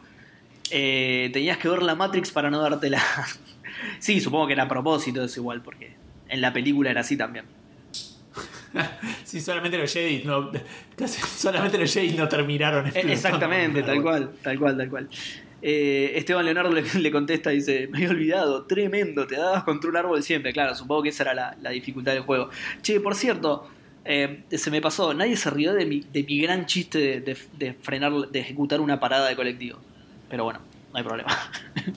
tenías que ver la Matrix para no dártela. sí, supongo que era a propósito, es igual, porque en la película era así también. Sí, solamente los Jedi no, solamente los Jedi no terminaron Eh, explotando. Exactamente, tal cual, tal cual, tal cual. Eh, Esteban Leonardo le, le contesta, dice, me había olvidado, tremendo, te dabas contra un árbol siempre. Claro, supongo que esa era la, la dificultad del juego. Che, por cierto, eh, se me pasó, nadie se rió de mi, de mi gran chiste de, de- de frenar, de ejecutar una parada de colectivo. Pero bueno, no hay problema.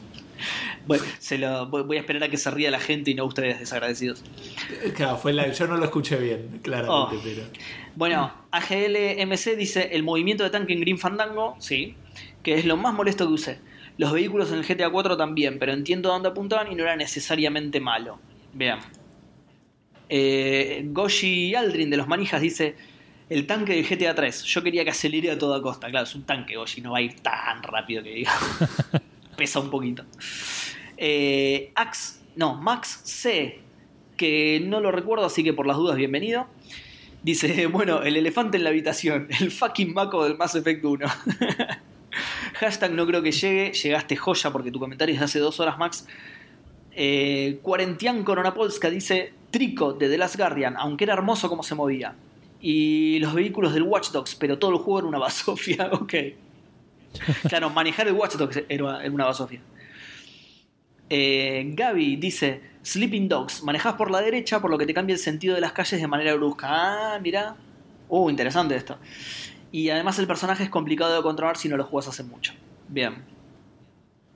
Bueno, se lo, voy a esperar a que se ría la gente y no ustedes desagradecidos. Claro, fue la, yo no lo escuché bien, claramente, Oh. pero. Bueno, AGLMC dice el movimiento de tanque en Green Fandango, sí, que es lo más molesto que usé. Los vehículos en el GTA 4 también, pero entiendo a dónde apuntaban y no era necesariamente malo. Vean. Eh, Goshi Aldrin de los Manijas dice el tanque del GTA 3. Yo quería que acelere a toda costa. Claro, es un tanque, Goshi, no va a ir tan rápido que diga. Pesa un poquito. Eh, Ax, no, Max C, que no lo recuerdo, así que por las dudas, bienvenido. Dice, bueno, el elefante en la habitación, el fucking maco del Mass Effect 1. Hashtag no creo que llegue, llegaste joya porque tu comentario es de hace dos horas, Max. Eh, Cuarentian Coronapolska dice, Trico de The Last Guardian, aunque era hermoso como se movía. Y los vehículos del Watch Dogs, pero todo el juego era una basofia, ok. Claro, manejar el Watch Dogs era una basofia. Eh, Gaby dice: Sleeping Dogs, manejas por la derecha, por lo que te cambia el sentido de las calles de manera brusca. Ah, mira. Uh, interesante esto. Y además el personaje es complicado de controlar si no lo juegas hace mucho. Bien.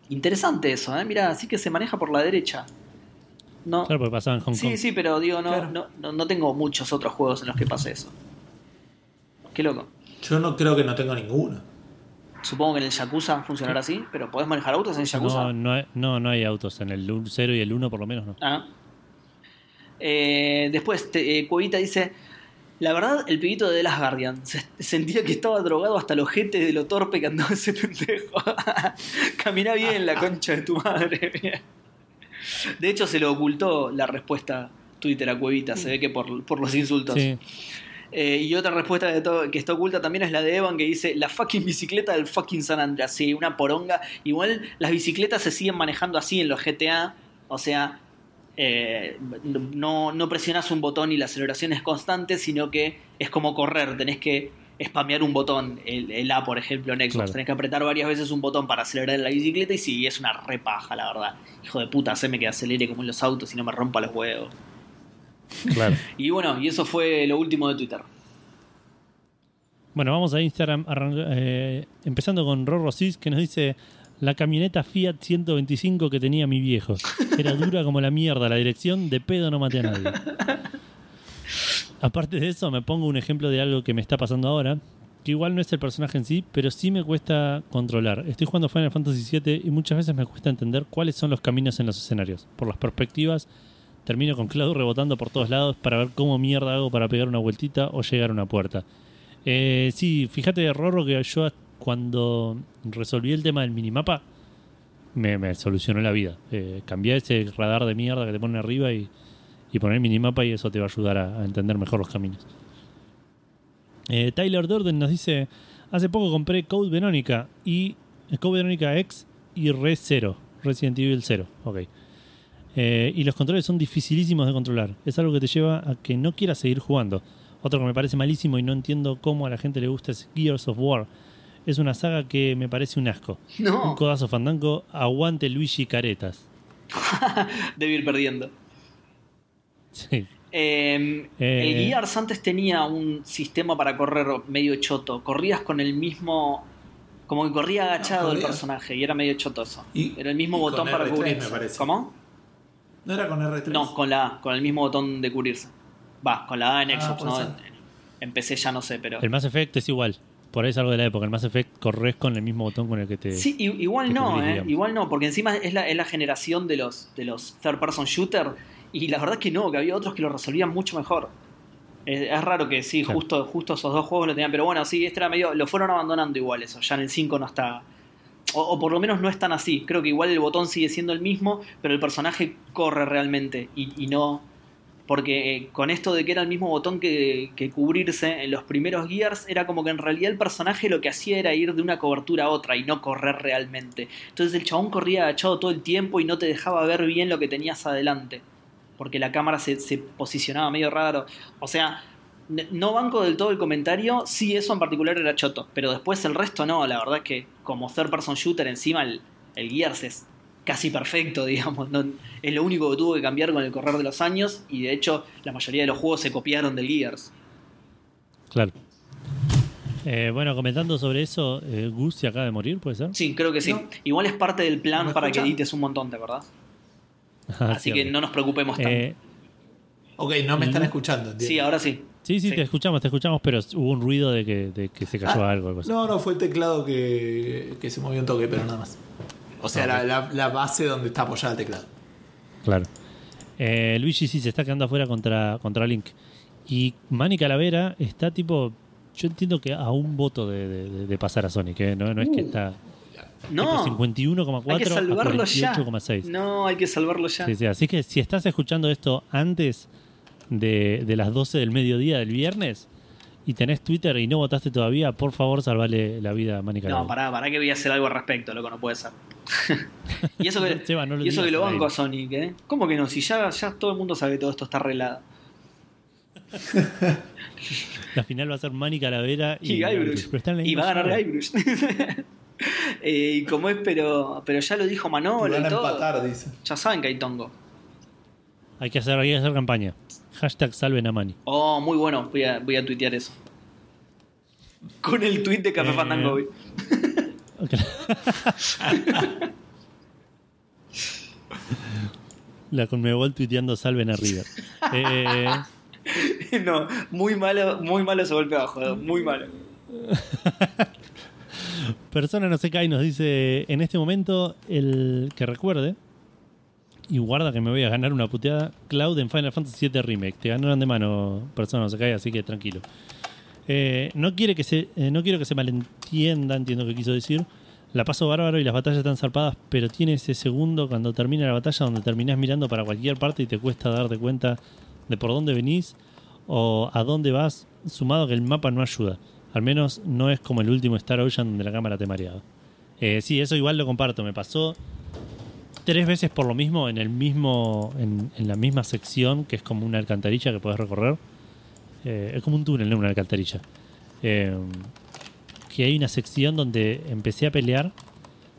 Interesante eso, ¿eh? Mira, así que se maneja por la derecha. No. Claro, porque pasaba en Hong Sí, Kong. sí, pero digo, no, Claro. no, no, no tengo muchos otros juegos en los que pase eso. Qué loco. Yo no creo que no tengo ninguno. Supongo que en el Yakuza funcionará así, pero ¿podés manejar autos en Yakuza? No, no, hay, no, no hay autos. En el 0 y el 1 por lo menos no. Ah. Eh, después, te- eh, Cuevita dice: La verdad, el pibito de The Last Guardian se- sentía que estaba drogado hasta los ojete de lo torpe que andaba ese pendejo. Camina bien la concha de tu madre. de hecho, se le ocultó la respuesta Twitter a Cuevita, se ve que por, por los insultos. Sí. Eh, y otra respuesta de que está oculta también es la de Evan que dice la fucking bicicleta del fucking San Andreas. Sí, una poronga. Igual las bicicletas se siguen manejando así en los GTA. O sea, eh, no, no presionas un botón y la aceleración es constante, sino que es como correr. Tenés que spamear un botón, el, el A por ejemplo en Xbox. Claro. Tenés que apretar varias veces un botón para acelerar la bicicleta y sí, es una repaja, la verdad. Hijo de puta, haceme que acelere como en los autos y no me rompa los huevos. Claro. Y bueno, y eso fue lo último de Twitter. Bueno, vamos a Instagram, eh, empezando con Rorro Cis, que nos dice la camioneta Fiat 125 que tenía mi viejo. Era dura como la mierda, la dirección de pedo no maté a nadie. Aparte de eso, me pongo un ejemplo de algo que me está pasando ahora, que igual no es el personaje en sí, pero sí me cuesta controlar. Estoy jugando Final Fantasy VII y muchas veces me cuesta entender cuáles son los caminos en los escenarios. Por las perspectivas, termino con Cloud rebotando por todos lados para ver cómo mierda hago para pegar una vueltita o llegar a una puerta. Eh, sí, fíjate, Rorro, que yo cuando resolví el tema del minimapa, me, solucionó la vida. Eh, cambié ese radar de mierda que te ponen arriba y, y poner minimapa y eso te va a ayudar a, entender mejor los caminos. Eh, Tyler Durden nos dice, hace poco compré Code Verónica y eh, Code Verónica X y Re 0, Resident Evil 0, ok. Eh, y los controles son dificilísimos de controlar. Es algo que te lleva a que no quieras seguir jugando. Otro que me parece malísimo y no entiendo cómo a la gente le gusta es Gears of War. Es una saga que me parece un asco. Un codazo fandango, aguante Luigi Caretas. debe ir perdiendo. Sí. Eh, Eh. El Gears antes tenía un sistema para correr medio choto. Corrías con el mismo. Como que corría agachado el personaje y era medio choto eso. Y- era el mismo botón para R3 cubrirse. ¿Cómo? ¿No era con R3? No, con la A, con el mismo botón de cubrirse. Va, con la A en Ah, Xbox, ¿no? ser. En, en PC ya no sé, pero. El Mass Effect es igual. Por ahí es algo de la época. El Mass Effect corres con el mismo botón con el que te. Sí, igual no, eh, igual no, porque encima es la, es la generación de los, de los third person shooter y la verdad que no, que había otros que lo resolvían mucho mejor. Es raro que sí, Claro. justo, justo esos dos juegos lo tenían, pero bueno, sí, este era medio, lo fueron abandonando igual eso, ya en el 5 no está, o, o por lo menos no es tan así, creo que igual el botón sigue siendo el mismo, pero el personaje corre realmente y, y no, porque eh, con esto de que era el mismo botón que, cubrirse en los primeros Gears, era como que en realidad el personaje lo que hacía era ir de una cobertura a otra y no correr realmente. Entonces el chabón corría agachado todo el tiempo y no te dejaba ver bien lo que tenías adelante. Porque la cámara se, posicionaba medio raro. O sea, no banco del todo el comentario, sí eso en particular era choto, pero después el resto no, la verdad es que como third person shooter encima el, el Gears es casi perfecto, digamos, no- es lo único que tuvo que cambiar con el correr de los años y de hecho la mayoría de los juegos se copiaron del Gears. Claro. Eh, bueno, comentando sobre eso, eh, Gus se acaba de morir, ¿puede ser? Sí, creo que sí. No. Igual es parte del plan ¿Me para que edites un montón, ¿te acordás? Ah, Así sí, que no nos preocupemos tanto. Eh, Ok, no me están escuchando. entiendo. sí, ahora sí. sí, sí, Sí. te escuchamos, te escuchamos, pero hubo un ruido de que, de que se cayó Ah, algo. algo. No, no, fue el teclado que, que se movió un toque, pero nada más. O sea, la, ok. la- la base donde está apoyada el teclado. Claro. Eh, Luigi sí se está quedando afuera contra, contra Link. Y Manny Calavera está tipo. Yo entiendo que a un voto de, de- de pasar a Sonic, ¿eh? no, no es que Uh, está No, tipo 51,4 hay que a salvarlo ya. 48,6. No, hay que salvarlo ya. Sí, sí, así que si estás escuchando esto antes de, de las 12 del mediodía del viernes y tenés Twitter y no votaste todavía, por favor salvale la vida a Manny Calavera. No, pará, pará que voy a hacer algo al respecto, loco, no puede ser. y eso que, Seba, no lo y eso que lo banco a. Sonic, ¿eh? ¿Cómo que no? Si ya, ya todo el mundo sabe que todo esto está arreglado. La final va a ser Manny Calavera y, Y Guybrush. Y va a ganar. Guybrush. Eh, y como es, pero, pero ya lo dijo Y Manolo van y a todo. empatar, dice. Ya saben que hay tongo. Hay que hacer, hay que hacer campaña. Hashtag salven a Manny. Oh, muy bueno. Voy a, voy a tuitear eso. Con el tweet de Café Eh, Fandango. La Conmebol tuiteando salven a River. Eh, no, muy malo, muy malo ese golpe abajo. Muy malo. persona no se cae nos dice en este momento el que recuerde y guarda que me voy a ganar una puteada Cloud en Final Fantasy VII Remake. Te ganaron de mano, persona no se cae, así que tranquilo. Eh, no quiere que se eh, no quiero que se malentienda, entiendo que quiso decir. La paso bárbaro y las batallas están zarpadas, pero tiene ese segundo cuando termina la batalla donde terminás mirando para cualquier parte y te cuesta darte cuenta de por dónde venís o a dónde vas, sumado que el mapa no ayuda. Al menos no es como el último Star Ocean donde la cámara te mareaba. Eh, sí, eso igual lo comparto. Me pasó tres veces por lo mismo en el mismo en, en la misma sección que es como una alcantarilla que puedes recorrer. Eh, es como un túnel, no una alcantarilla. Eh, que hay una sección donde empecé a pelear,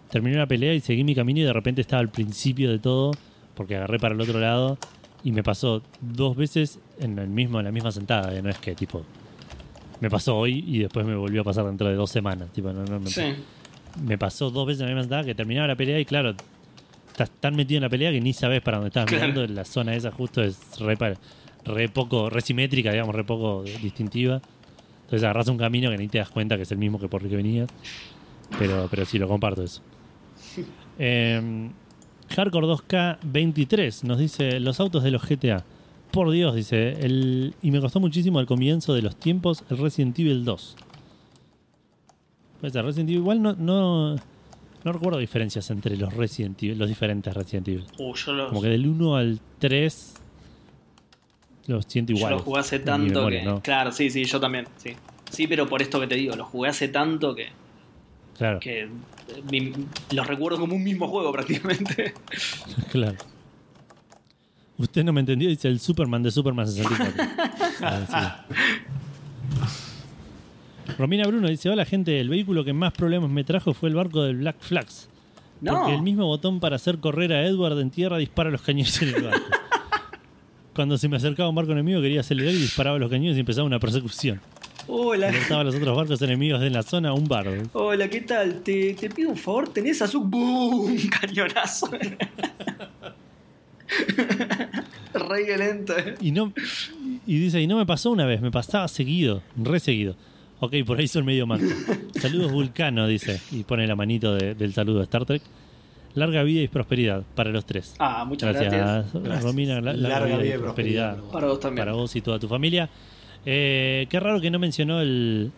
terminé la pelea y seguí mi camino y de repente estaba al principio de todo porque agarré para el otro lado y me pasó dos veces en el mismo en la misma sentada. eh, No es que tipo me pasó hoy y después me volvió a pasar dentro de dos semanas. Tipo, no, no, me- Sí. me pasó dos veces en la misma sentada que terminaba la pelea y claro, estás tan metido en la pelea que ni sabes para dónde estás Claro. mirando. La zona esa justo es re, re poco, re simétrica, digamos, re poco distintiva. Entonces agarras un camino que ni te das cuenta que es el mismo que por el que venías. Pero, pero sí, lo comparto eso. Eh, Hardcore 2K 23 nos dice los autos de los GTA. Por Dios, dice, el, y me costó muchísimo al comienzo de los tiempos el Resident Evil 2. Pues el Resident Evil igual no, no, no recuerdo diferencias entre los Resident Evil, los diferentes Resident Evil. Uh, yo los, Como que del 1 al 3 los siento yo igual. los jugué hace tanto que. Claro, sí, sí, yo también. Sí. sí, pero por esto que te digo, los jugué hace tanto que, Claro, que eh, mi- los recuerdo como un mismo juego prácticamente. claro. Usted no me entendió, dice el Superman de Superman 64. Ah, sí. Romina Bruno dice, hola gente, el vehículo que más problemas me trajo fue el barco del Black Flags. No. Porque el mismo botón para hacer correr a Edward en tierra dispara los cañones en el barco. Cuando se me acercaba un barco enemigo quería acelerar y disparaba los cañones y empezaba una persecución. Hola. Alertaba a los otros barcos enemigos de la zona un bardo. Hola, ¿qué tal? Te, te pido un favor, tenés azúcar. ¡Bum! Cañonazo. Re violento. eh. Y no y dice, y no me pasó una vez, me pasaba seguido, re seguido. Ok, por ahí son medio manco. Saludos Vulcano, dice, y pone la manito de- del saludo de Star Trek. Larga vida y prosperidad para los tres. Ah, muchas Gracias, gracias. Gracias. Romina. la- larga, vida y prosperidad. Para vos también. para vos y toda tu familia. Eh, qué raro que no mencionó el,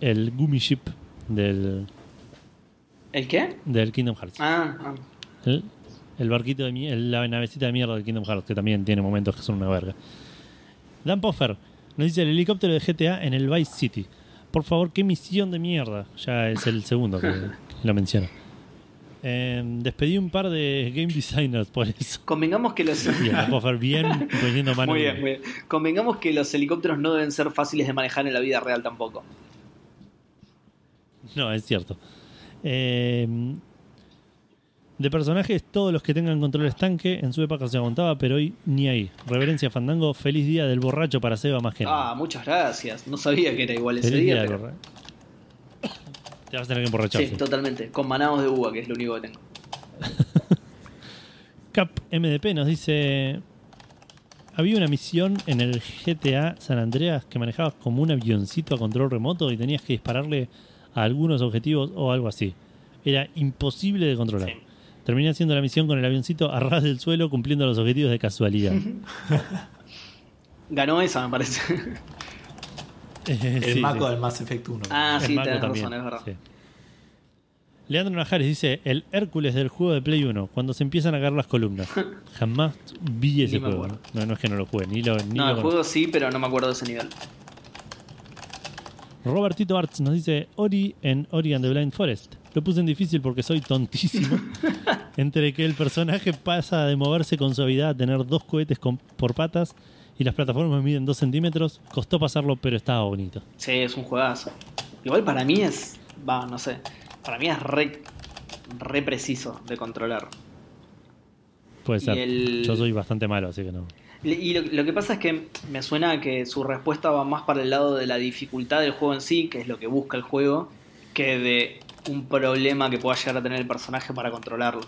el Gummy Ship del, ¿El qué? del Kingdom Hearts. Ah, ah. El, el barquito de mierda, la navecita de mierda del Kingdom Hearts, que también tiene momentos que son una verga. Dan Poffer nos dice el helicóptero de GTA en el Vice City. Por favor, qué misión de mierda. Ya es el segundo que, lo menciona. Eh, despedí un par de game designers por eso. Convengamos que los. Bien poniendo mano. Muy bien, muy bien. Convengamos que los helicópteros no deben ser fáciles de manejar en la vida real tampoco. No, es cierto. Eh, de personajes, todos los que tengan control estanque, en su época se aguantaba, pero hoy ni ahí. Reverencia Fandango, feliz día del borracho para Seba más gente. Ah, muchas gracias. No sabía que era igual ese feliz día, pero. Te vas a tener que emborrachar. Sí, totalmente. Con manados de uva, que es lo único que tengo. Cap MDP nos dice: Había una misión en el GTA San Andreas que manejabas como un avioncito a control remoto y tenías que dispararle a algunos objetivos o algo así. Era imposible de controlar. Sí. Terminé haciendo la misión con el avioncito a ras del suelo cumpliendo los objetivos de casualidad. Ganó esa, me parece. Eh, El sí, Maco sí. del Mass Effect 1. ah, El sí, tenés también, razón, es verdad. sí. Leandro Najares dice: El Hércules del juego de Play 1, cuando se empiezan a caer las columnas. Jamás vi ese juego. acuerdo. No, no es que no lo juegue, ni lo, ni No, lo el juego sí, pero no me acuerdo de ese nivel. Robertito Arts nos dice Ori en Ori and the Blind Forest. Lo puse en difícil porque soy tontísimo. Entre que el personaje pasa de moverse con suavidad a tener dos cohetes con- por patas y las plataformas miden 2 centímetros, costó pasarlo, pero estaba bonito. Sí, es un juegazo. Igual para mí es. Va, no sé. Para mí es re, re preciso de controlar. Puede ser. el- Yo soy bastante malo, así que no. Y lo, lo que pasa es que me suena a que su respuesta va más para el lado de la dificultad del juego en sí, que es lo que busca el juego, que de un problema que pueda llegar a tener el personaje para controlarlo.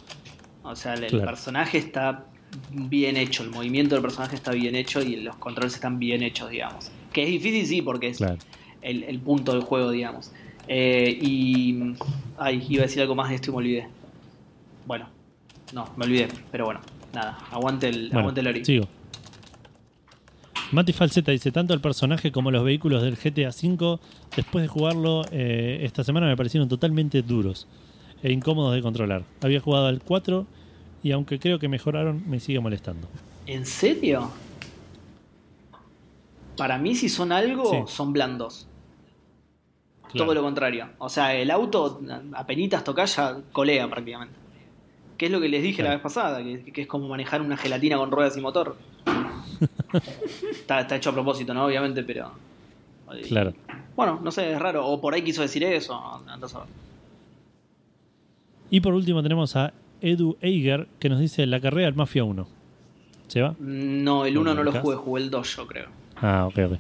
O sea, el, Claro. personaje está bien hecho, el movimiento del personaje está bien hecho y los controles están bien hechos, digamos. Que es difícil, sí, porque es Claro. el, el punto del juego, digamos. Eh, y. Ay, iba a decir algo más de esto y me olvidé. Bueno, no, me olvidé, pero bueno, nada, aguante el, Bueno, aguante el Ori. sigo. Mati Falseta dice, tanto el personaje como los vehículos del GTA V, después de jugarlo eh, esta semana me parecieron totalmente duros e incómodos de controlar. Había jugado al 4 y aunque creo que mejoraron, me sigue molestando. ¿En serio? Para mí, si son algo, Sí. son blandos. Claro. Todo lo contrario. O sea, el auto, apenitas tocas ya colea prácticamente. Que es lo que les dije la vez pasada, que, que es como manejar una gelatina con ruedas y motor. Está, está hecho a propósito, ¿no? Obviamente, pero. Claro. Bueno, no sé, es raro. O por ahí quiso decir eso. anda a saber. Y por último tenemos a Edu Eiger que nos dice la carrera del Mafia 1. ¿Se va? No, el 1 no lo jugué, jugué el 2 yo creo. Ah, ok, ok.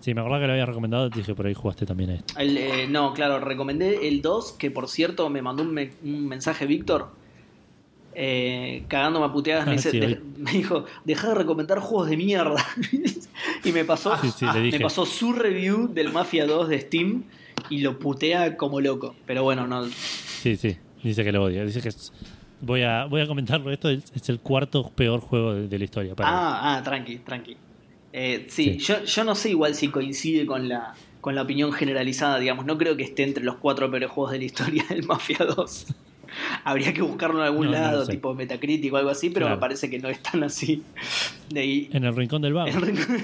Sí, me acordaba que lo había recomendado, te dije por ahí jugaste también a. El, eh, no, claro, recomendé el 2, que por cierto me mandó un, me- un mensaje Víctor, eh, cagándome a puteadas, me, Ah, dice- sí, de- oí. me dijo, deja de recomendar juegos de mierda. y me pasó, Sí, sí, me pasó su review del Mafia 2 de Steam y lo putea como loco. Pero bueno, no, Sí, sí, dice que lo odia. Dice que es- voy a, voy a comentarlo. Esto es, el cuarto peor juego de, de la historia. Para. Ah, ah, tranqui, tranqui. Eh, sí, Sí. Yo, yo no sé igual si coincide con la, con la opinión generalizada, digamos. No creo que esté entre los cuatro peores juegos de la historia del Mafia 2. Habría que buscarlo en algún No, no lado, sé. tipo Metacritic o algo así, pero Claro. me parece que no es tan así. De ahí, En el rincón del el rincón-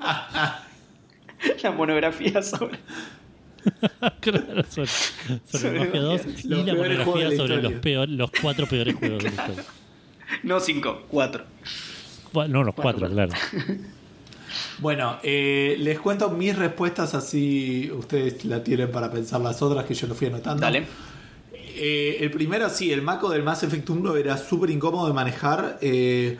la monografía sobre. Claro, sobre, sobre Mafia 2 Mafia. y Los la monografía la sobre los, peor, los cuatro peores juegos de la historia. No cinco, cuatro. Bueno, no, los cuatro, Cuatro, claro. Bueno, eh, les cuento mis respuestas así ustedes la tienen para pensar las otras que yo lo fui anotando. Dale. Eh, el primero, sí, el Mako del Mass Effect 1 era súper incómodo de manejar. eh,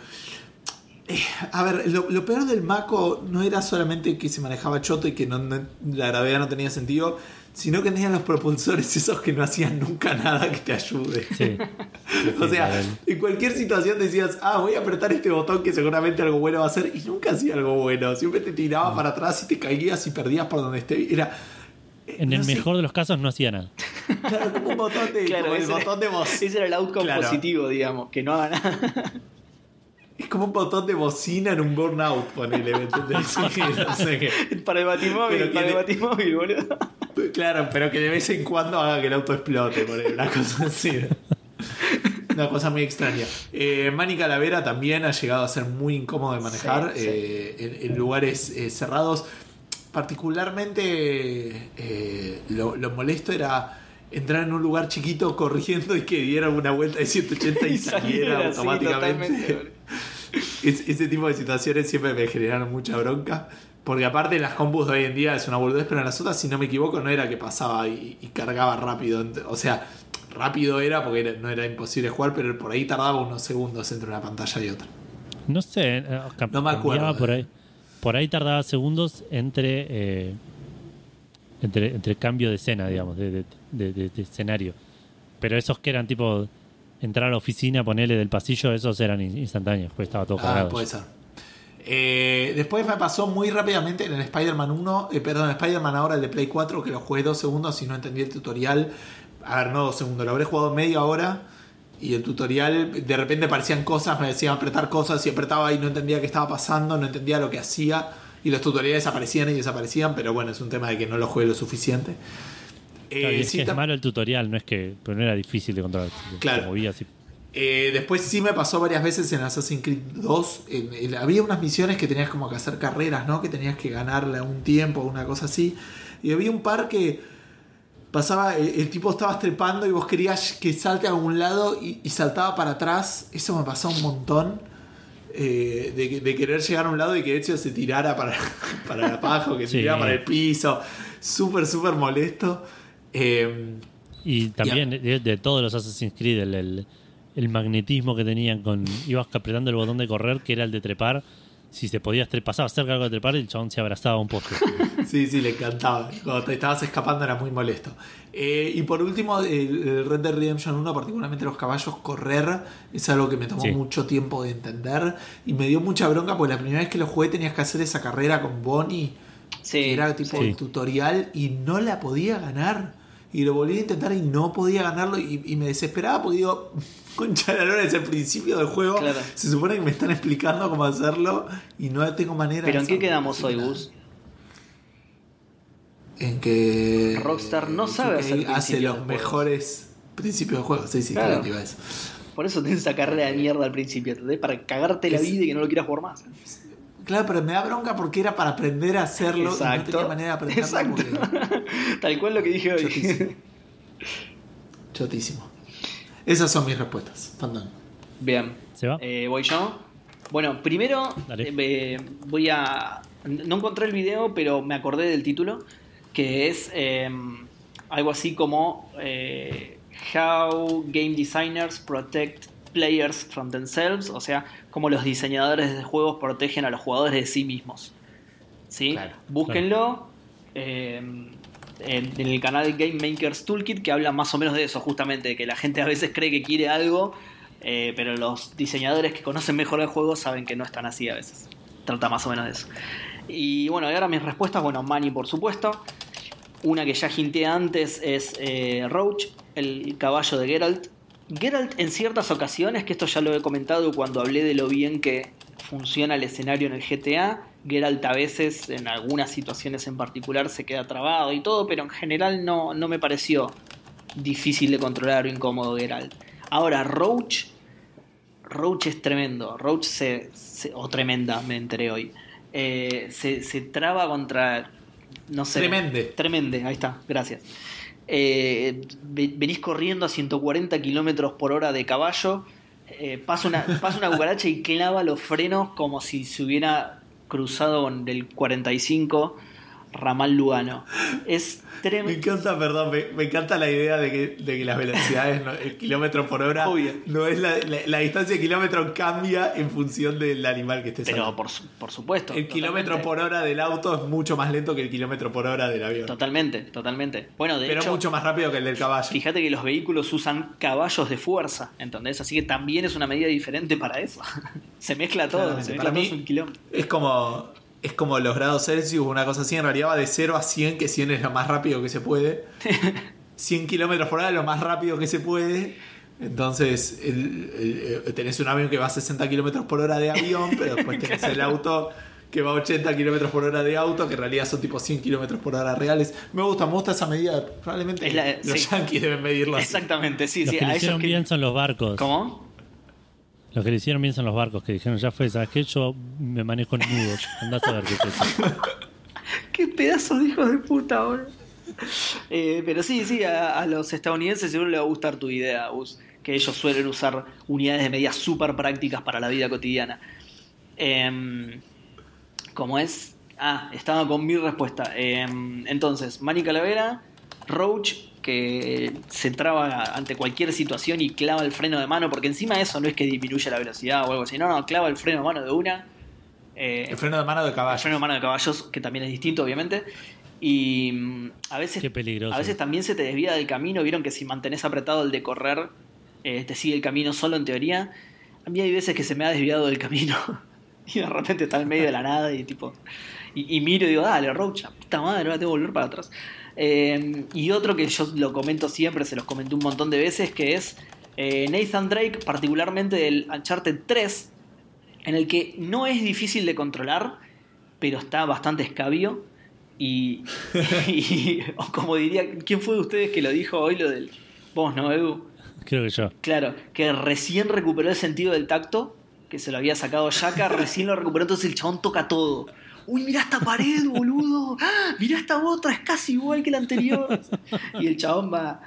eh, a ver, lo, lo peor del Mako no era solamente que se manejaba choto y que no- no- la gravedad no tenía sentido, sino que tenían los propulsores esos que no hacían nunca nada que te ayude. Sí. O sea, en cualquier situación decías, ah, voy a apretar este botón que seguramente algo bueno va a hacer, y nunca hacía algo bueno. Siempre te tiraba para atrás y te caías y perdías por donde esté. Era. En no el sé, mejor de los casos no hacía nada. Claro, como un botón de, Claro, como el ese, botón de voz. ese era el outcome Claro. positivo, digamos, que no haga nada. Es como un botón de bocina en un burnout, ponele, ¿me entendés? Sí, no sé qué. para el batimóvil, Pero para el batimóvil, boludo. Claro, pero que de vez en cuando haga que el auto explote, ponele, una cosa así. Una cosa muy extraña. Eh, Manny Calavera también ha llegado a ser muy incómodo de manejar Sí, sí. eh, en, en lugares eh, cerrados. Particularmente eh, lo, lo molesto era entrar en un lugar chiquito corriendo y que diera una vuelta de 180 y saliera sí, automáticamente. Es- ese tipo de situaciones siempre me generaron mucha bronca. Porque aparte en las compus de hoy en día es una boludez, pero en las otras, si no me equivoco, no era que pasaba y, y cargaba rápido. O sea, rápido era porque era- no era imposible jugar, pero por ahí tardaba unos segundos entre una pantalla y otra. No sé, eh, No me acuerdo. por ahí. Por ahí tardaba segundos entre, eh, entre entre cambio de escena, digamos, de, de- de- de- de escenario. Pero esos que eran tipo entrar a la oficina, ponerle del pasillo, esos eran in- instantáneos, pues estaba todo Ah, cargado. puede ser. Eh, después me pasó muy rápidamente en el Spider-Man 1, eh, perdón, el Spider-Man ahora el de Play 4, que lo jugué dos segundos y no entendí el tutorial. A ver, no dos segundos, lo habré jugado media hora y el tutorial, de repente aparecían cosas, me decían apretar cosas y apretaba y no entendía qué estaba pasando, no entendía lo que hacía y los tutoriales aparecían y desaparecían, pero bueno, es un tema de que no lo jugué lo suficiente. Claro, Eh, es sí, que es malo el tutorial, no es que, pero no era difícil de controlar. Claro. Eh, después sí me pasó varias veces en Assassin's Creed 2. en- en- había unas misiones que tenías como que hacer carreras, ¿no? Que tenías que ganarle a un tiempo, una cosa así. Y había un par que pasaba, el, el tipo estaba trepando y vos querías que salte a algún lado y, y saltaba para atrás. Eso me pasó un montón. eh, de, de querer llegar a un lado y que Ezio se tirara para, para la paja o que se Sí. tirara para el piso. Súper, súper molesto. Eh, Y también de, de todos los Assassin's Creed, el, el- el magnetismo que tenían con. ibas apretando el botón de correr, que era el de trepar. Si se podía trepar, pasaba cerca algo de trepar, el chabón se abrazaba un poste. Sí, sí, le encantaba. Cuando te estabas escapando era muy molesto. Eh, y por último, el, el Red Dead Redemption 1, particularmente los caballos, correr es algo que me tomó Sí. mucho tiempo de entender. Y me dio mucha bronca porque la primera vez que lo jugué tenías que hacer esa carrera con Bonnie, Sí, que era tipo sí. tutorial, y no la podía ganar. Y lo volví a intentar y no podía ganarlo. Y, y me desesperaba porque digo, concha la lora, es el principio del juego. Claro. Se supone que me están explicando cómo hacerlo y no tengo manera Pero ¿en qué quedamos hoy, Gus? En que Rockstar no sabe hacer hace principios los de juegos. mejores principios de juego. Sí, sí, Claro. claro. que iba a eso. Por eso tenés esa carrera de mierda al principio, ¿entendés? Para cagarte la vida y que no lo quieras jugar más. Claro, pero me da bronca porque era para aprender a hacerlo y no Exacto. tenía manera de aprenderlo Exacto. porque Tal cual lo que dije hoy. chotísimo. Chotísimo. Esas son mis respuestas. Fandango. Bien. ¿Se va? Eh, ¿Voy yo? Bueno, primero eh, eh, voy a... No encontré el video, pero me acordé del título, que es eh, algo así como eh, How Game Designers Protect Players from Themselves, o sea, cómo los diseñadores de juegos protegen a los jugadores de sí mismos. ¿Sí? Claro, Búsquenlo. eh, en, en el canal Game Makers Toolkit que habla más o menos de eso, justamente, de que la gente a veces cree que quiere algo, eh, pero los diseñadores que conocen mejor el juego saben que no están así a veces. Trata más o menos de eso. Y bueno, y ahora mis respuestas, bueno, Manny por supuesto. Una que ya hinté antes es eh, Roach, el caballo de Geralt. Geralt en ciertas ocasiones, que esto ya lo he comentado cuando hablé de lo bien que funciona el escenario en el GTA, Geralt a veces en algunas situaciones en particular se queda trabado y todo, pero en general no, no me pareció difícil de controlar o incómodo Geralt. Ahora, Roach, Roach es tremendo. Roach se, se- o tremenda, me enteré hoy. Eh, se, se traba contra. No sé. Tremende. Tremende, ahí está, gracias. Eh, ve- venís corriendo a 140 kilómetros por hora de caballo. eh, pasa, una, pasa una cucaracha y clava los frenos como si se hubiera cruzado con el 45 ramal Lugano. Es Me tremendo. encanta, perdón, me, me encanta la idea de que, de que las velocidades, no- el kilómetro por hora, Obvio. no es la, la- la distancia de kilómetro cambia en función del animal que estés Pero por, su- por supuesto. El kilómetro por hora del auto es mucho más lento que el kilómetro por hora del avión. Totalmente, totalmente. Bueno, de pero hecho, mucho más rápido que el del caballo. fíjate que los vehículos usan caballos de fuerza, ¿entendés? Así que también es una medida diferente para eso. se mezcla todo, se mezcla Para todo, mí- es un quilombo. Es como, es como los grados Celsius, una cosa así. En realidad va de 0 a 100, que 100 es lo más rápido que se puede. 100 kilómetros por hora es lo más rápido que se puede. Entonces, el- el- el- tenés un avión que va a 60 kilómetros por hora de avión, pero después tenés el auto que va a 80 kilómetros por hora de auto, que en realidad son tipo 100 kilómetros por hora reales. Me gusta, me gusta esa medida. Probablemente Es la- los sí. yankees deben medirlo así. Exactamente, sí, Los sí. que a lo ellos hicieron que- bien son los barcos. ¿Cómo? Los que lo hicieron bien son los barcos, que dijeron, ya fue, ¿sabes qué? Yo me manejo en nudos. Andás a ver qué es eso. Qué pedazo de hijos de puta, boludo. Eh, pero sí, sí, a, los estadounidenses seguro les va a gustar tu idea, Gus, que ellos suelen usar unidades de medida súper prácticas para la vida cotidiana. Em, ¿Cómo es? Ah, estaba con mi respuesta. Em, entonces, Manny Calavera, Roach, que se traba ante cualquier situación y clava el freno de mano, porque encima eso no es que disminuya la velocidad o algo así, no, no, clava el freno de mano de una. Eh, El freno de mano de el caballo. freno de mano de caballos, que también es distinto, obviamente. Y mm, a veces, Qué peligroso. a veces también se te desvía del camino. Vieron que si mantenés apretado el de correr, eh, te sigue el camino solo en teoría. A mí hay veces que se me ha desviado del camino y de repente está en medio de la nada y tipo. Y, y miro y digo, dale, Rocha, puta madre, ahora tengo que volver para atrás. Eh, y otro que yo lo comento siempre, se los comenté un montón de veces, que es eh, Nathan Drake, particularmente del Uncharted 3, en el que no es difícil de controlar, pero está bastante escabio. Y, y- o como diría, ¿quién fue de ustedes que lo dijo hoy lo del... Vos, ¿no, Edu? Creo que yo. Claro, que recién recuperó el sentido del tacto, que se lo había sacado Yaka, recién lo recuperó, entonces el chabón toca todo. Uy, mirá esta pared, boludo, ¡Ah! mirá esta otra, es casi igual que la anterior. Y el chabón va...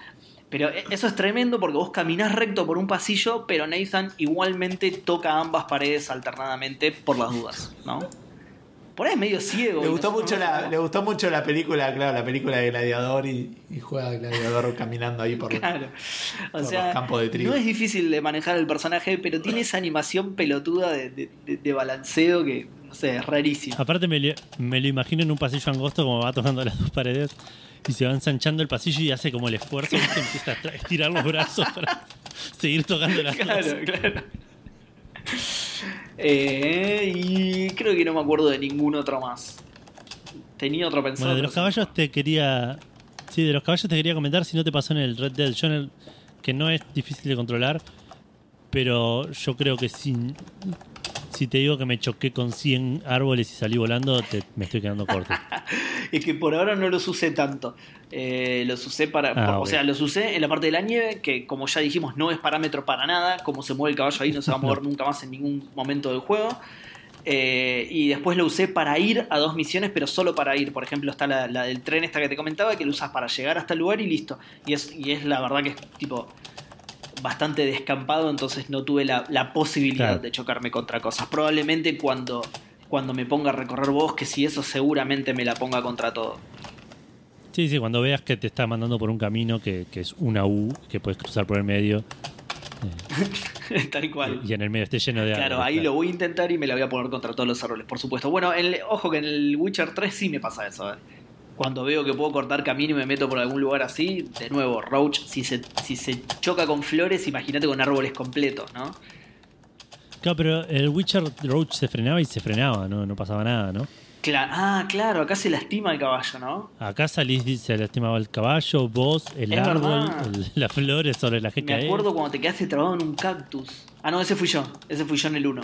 Pero e- eso es tremendo porque vos caminás recto por un pasillo, pero Nathan igualmente toca ambas paredes alternadamente por las dudas, ¿no? Por ahí es medio ciego. Le gustó, no mucho la, le gustó mucho la película, claro, la película de Gladiador y, y juega Gladiador caminando ahí por Claro. O por sea, los campos de trigo. no es difícil de manejar el personaje, pero tiene esa animación pelotuda de, de- balanceo que, sé, es rarísimo. Aparte me, lo- me lo imagino en un pasillo angosto como va tocando las dos paredes y se va ensanchando el pasillo y hace como el esfuerzo, ¿viste? empieza a estirar los brazos para seguir tocando las Claro, dos. claro. Eh, y creo que no me acuerdo de ningún otro más. Tenía otro pensado. Bueno, de los caballos te quería. Sí, de los caballos te quería comentar si no te pasó en el Red Dead. Yo en el- que no es difícil de controlar, pero yo creo que si, si te digo que me choqué con 100 árboles y salí volando, te- me estoy quedando corto. Es que por ahora no los usé tanto. Eh, los usé para. Ah, por- O sea, los usé en la parte de la nieve, que como ya dijimos, no es parámetro para nada. Como se mueve el caballo ahí, no se va a mover nunca más en ningún momento del juego. Eh, y después lo usé para ir a dos misiones, pero solo para ir. Por ejemplo, está la, la del tren esta que te comentaba, que lo usas para llegar hasta el lugar y listo. Y es, y es la verdad que es tipo bastante descampado, entonces no tuve la, la posibilidad Claro. de chocarme contra cosas. Probablemente cuando, cuando me ponga a recorrer bosques y eso, seguramente me la ponga contra todo. Sí, sí, cuando veas que te está mandando por un camino que, que es una U, que puedes cruzar por el medio Tal cual. y en el medio esté lleno de Claro, árboles, ahí lo voy a intentar y me la voy a poner contra todos los árboles, por supuesto. Bueno, el- ojo que en el Witcher 3 sí me pasa eso. ¿eh? Cuando veo que puedo cortar camino y me meto por algún lugar así, de nuevo, Roach, si se, si se choca con flores, imagínate con árboles completos, ¿no? Claro, pero el Witcher Roach se frenaba y se frenaba, no, no pasaba nada, ¿no? Cla- ah, claro, acá se lastima el caballo, ¿no? Acá salís, se lastimaba el caballo, vos, el Es árbol, el- las flores sobre las que Me acuerdo cuando te quedaste trabado en un cactus. Ah, no, ese fui yo. Ese fui yo en el 1.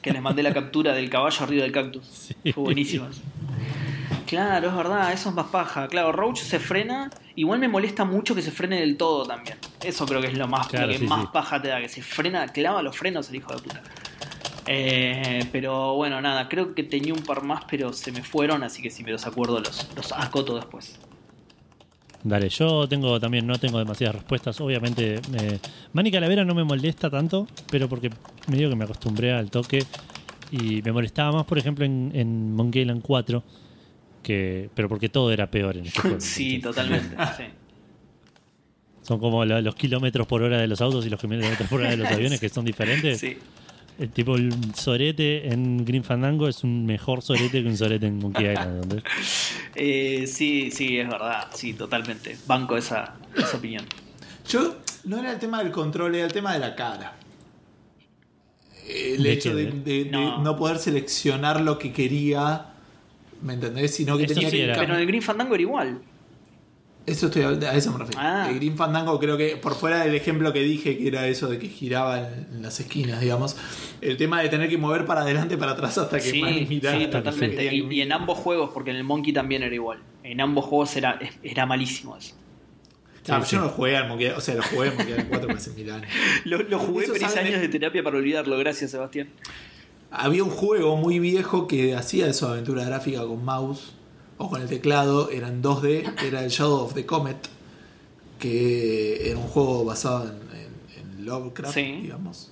que les mandé la captura del caballo arriba del cactus. Sí. Fue buenísimo. Claro, es verdad, eso es más paja. Claro, Roach se frena. Igual me molesta mucho que se frene del todo también. Eso creo que es lo más Claro, lo que sí, más sí. paja te da, que se frena, clava los frenos el hijo de puta. Eh, pero bueno, nada, creo que tenía un par más, pero se me fueron, así que si me los acuerdo los, los acoto después. Dale, yo tengo también, no tengo demasiadas respuestas. Obviamente, eh, Manny Calavera no me molesta tanto, pero porque medio que me acostumbré al toque. Y me molestaba más, por ejemplo, en, en Monkey Island 4, que, pero porque todo era peor en este juego. sí, Entonces, totalmente. sí. Son como la- los kilómetros por hora de los autos y los kilómetros por hora de los aviones, que son diferentes. Sí. El tipo, el sorete en Green Fandango es un mejor sorete que un sorete en Monkey Island. Eh, sí, sí, es verdad, sí, totalmente. Banco esa, esa opinión. Yo, no era el tema del control, era el tema de la cara. El ¿De hecho de, de- de No. no. poder seleccionar lo que quería, ¿me entendés? Sino que Eso tenía sí que era. Pero en el Green Fandango era igual. Eso estoy a eso me refiero. Ah. El Green Fandango creo que, por fuera del ejemplo que dije, que era eso de que giraba en, en las esquinas, digamos, el tema de tener que mover para adelante y para atrás hasta que Sí, sí, lo que totalmente. Y, en ambos juegos, porque en el Monkey también era igual. En ambos juegos era, era malísimo eso. Ah, Sí, yo sí. no jugué al Monkey, o sea, lo jugué en Monkey Island 4 hace mil años. Lo, lo jugué, de- años de terapia para olvidarlo. Gracias, Sebastián. Había un juego muy viejo que hacía eso, aventura gráfica con mouse o con el teclado, era en 2D, era el Shadow of the Comet, que era un juego basado en, en- en Lovecraft, Sí. digamos,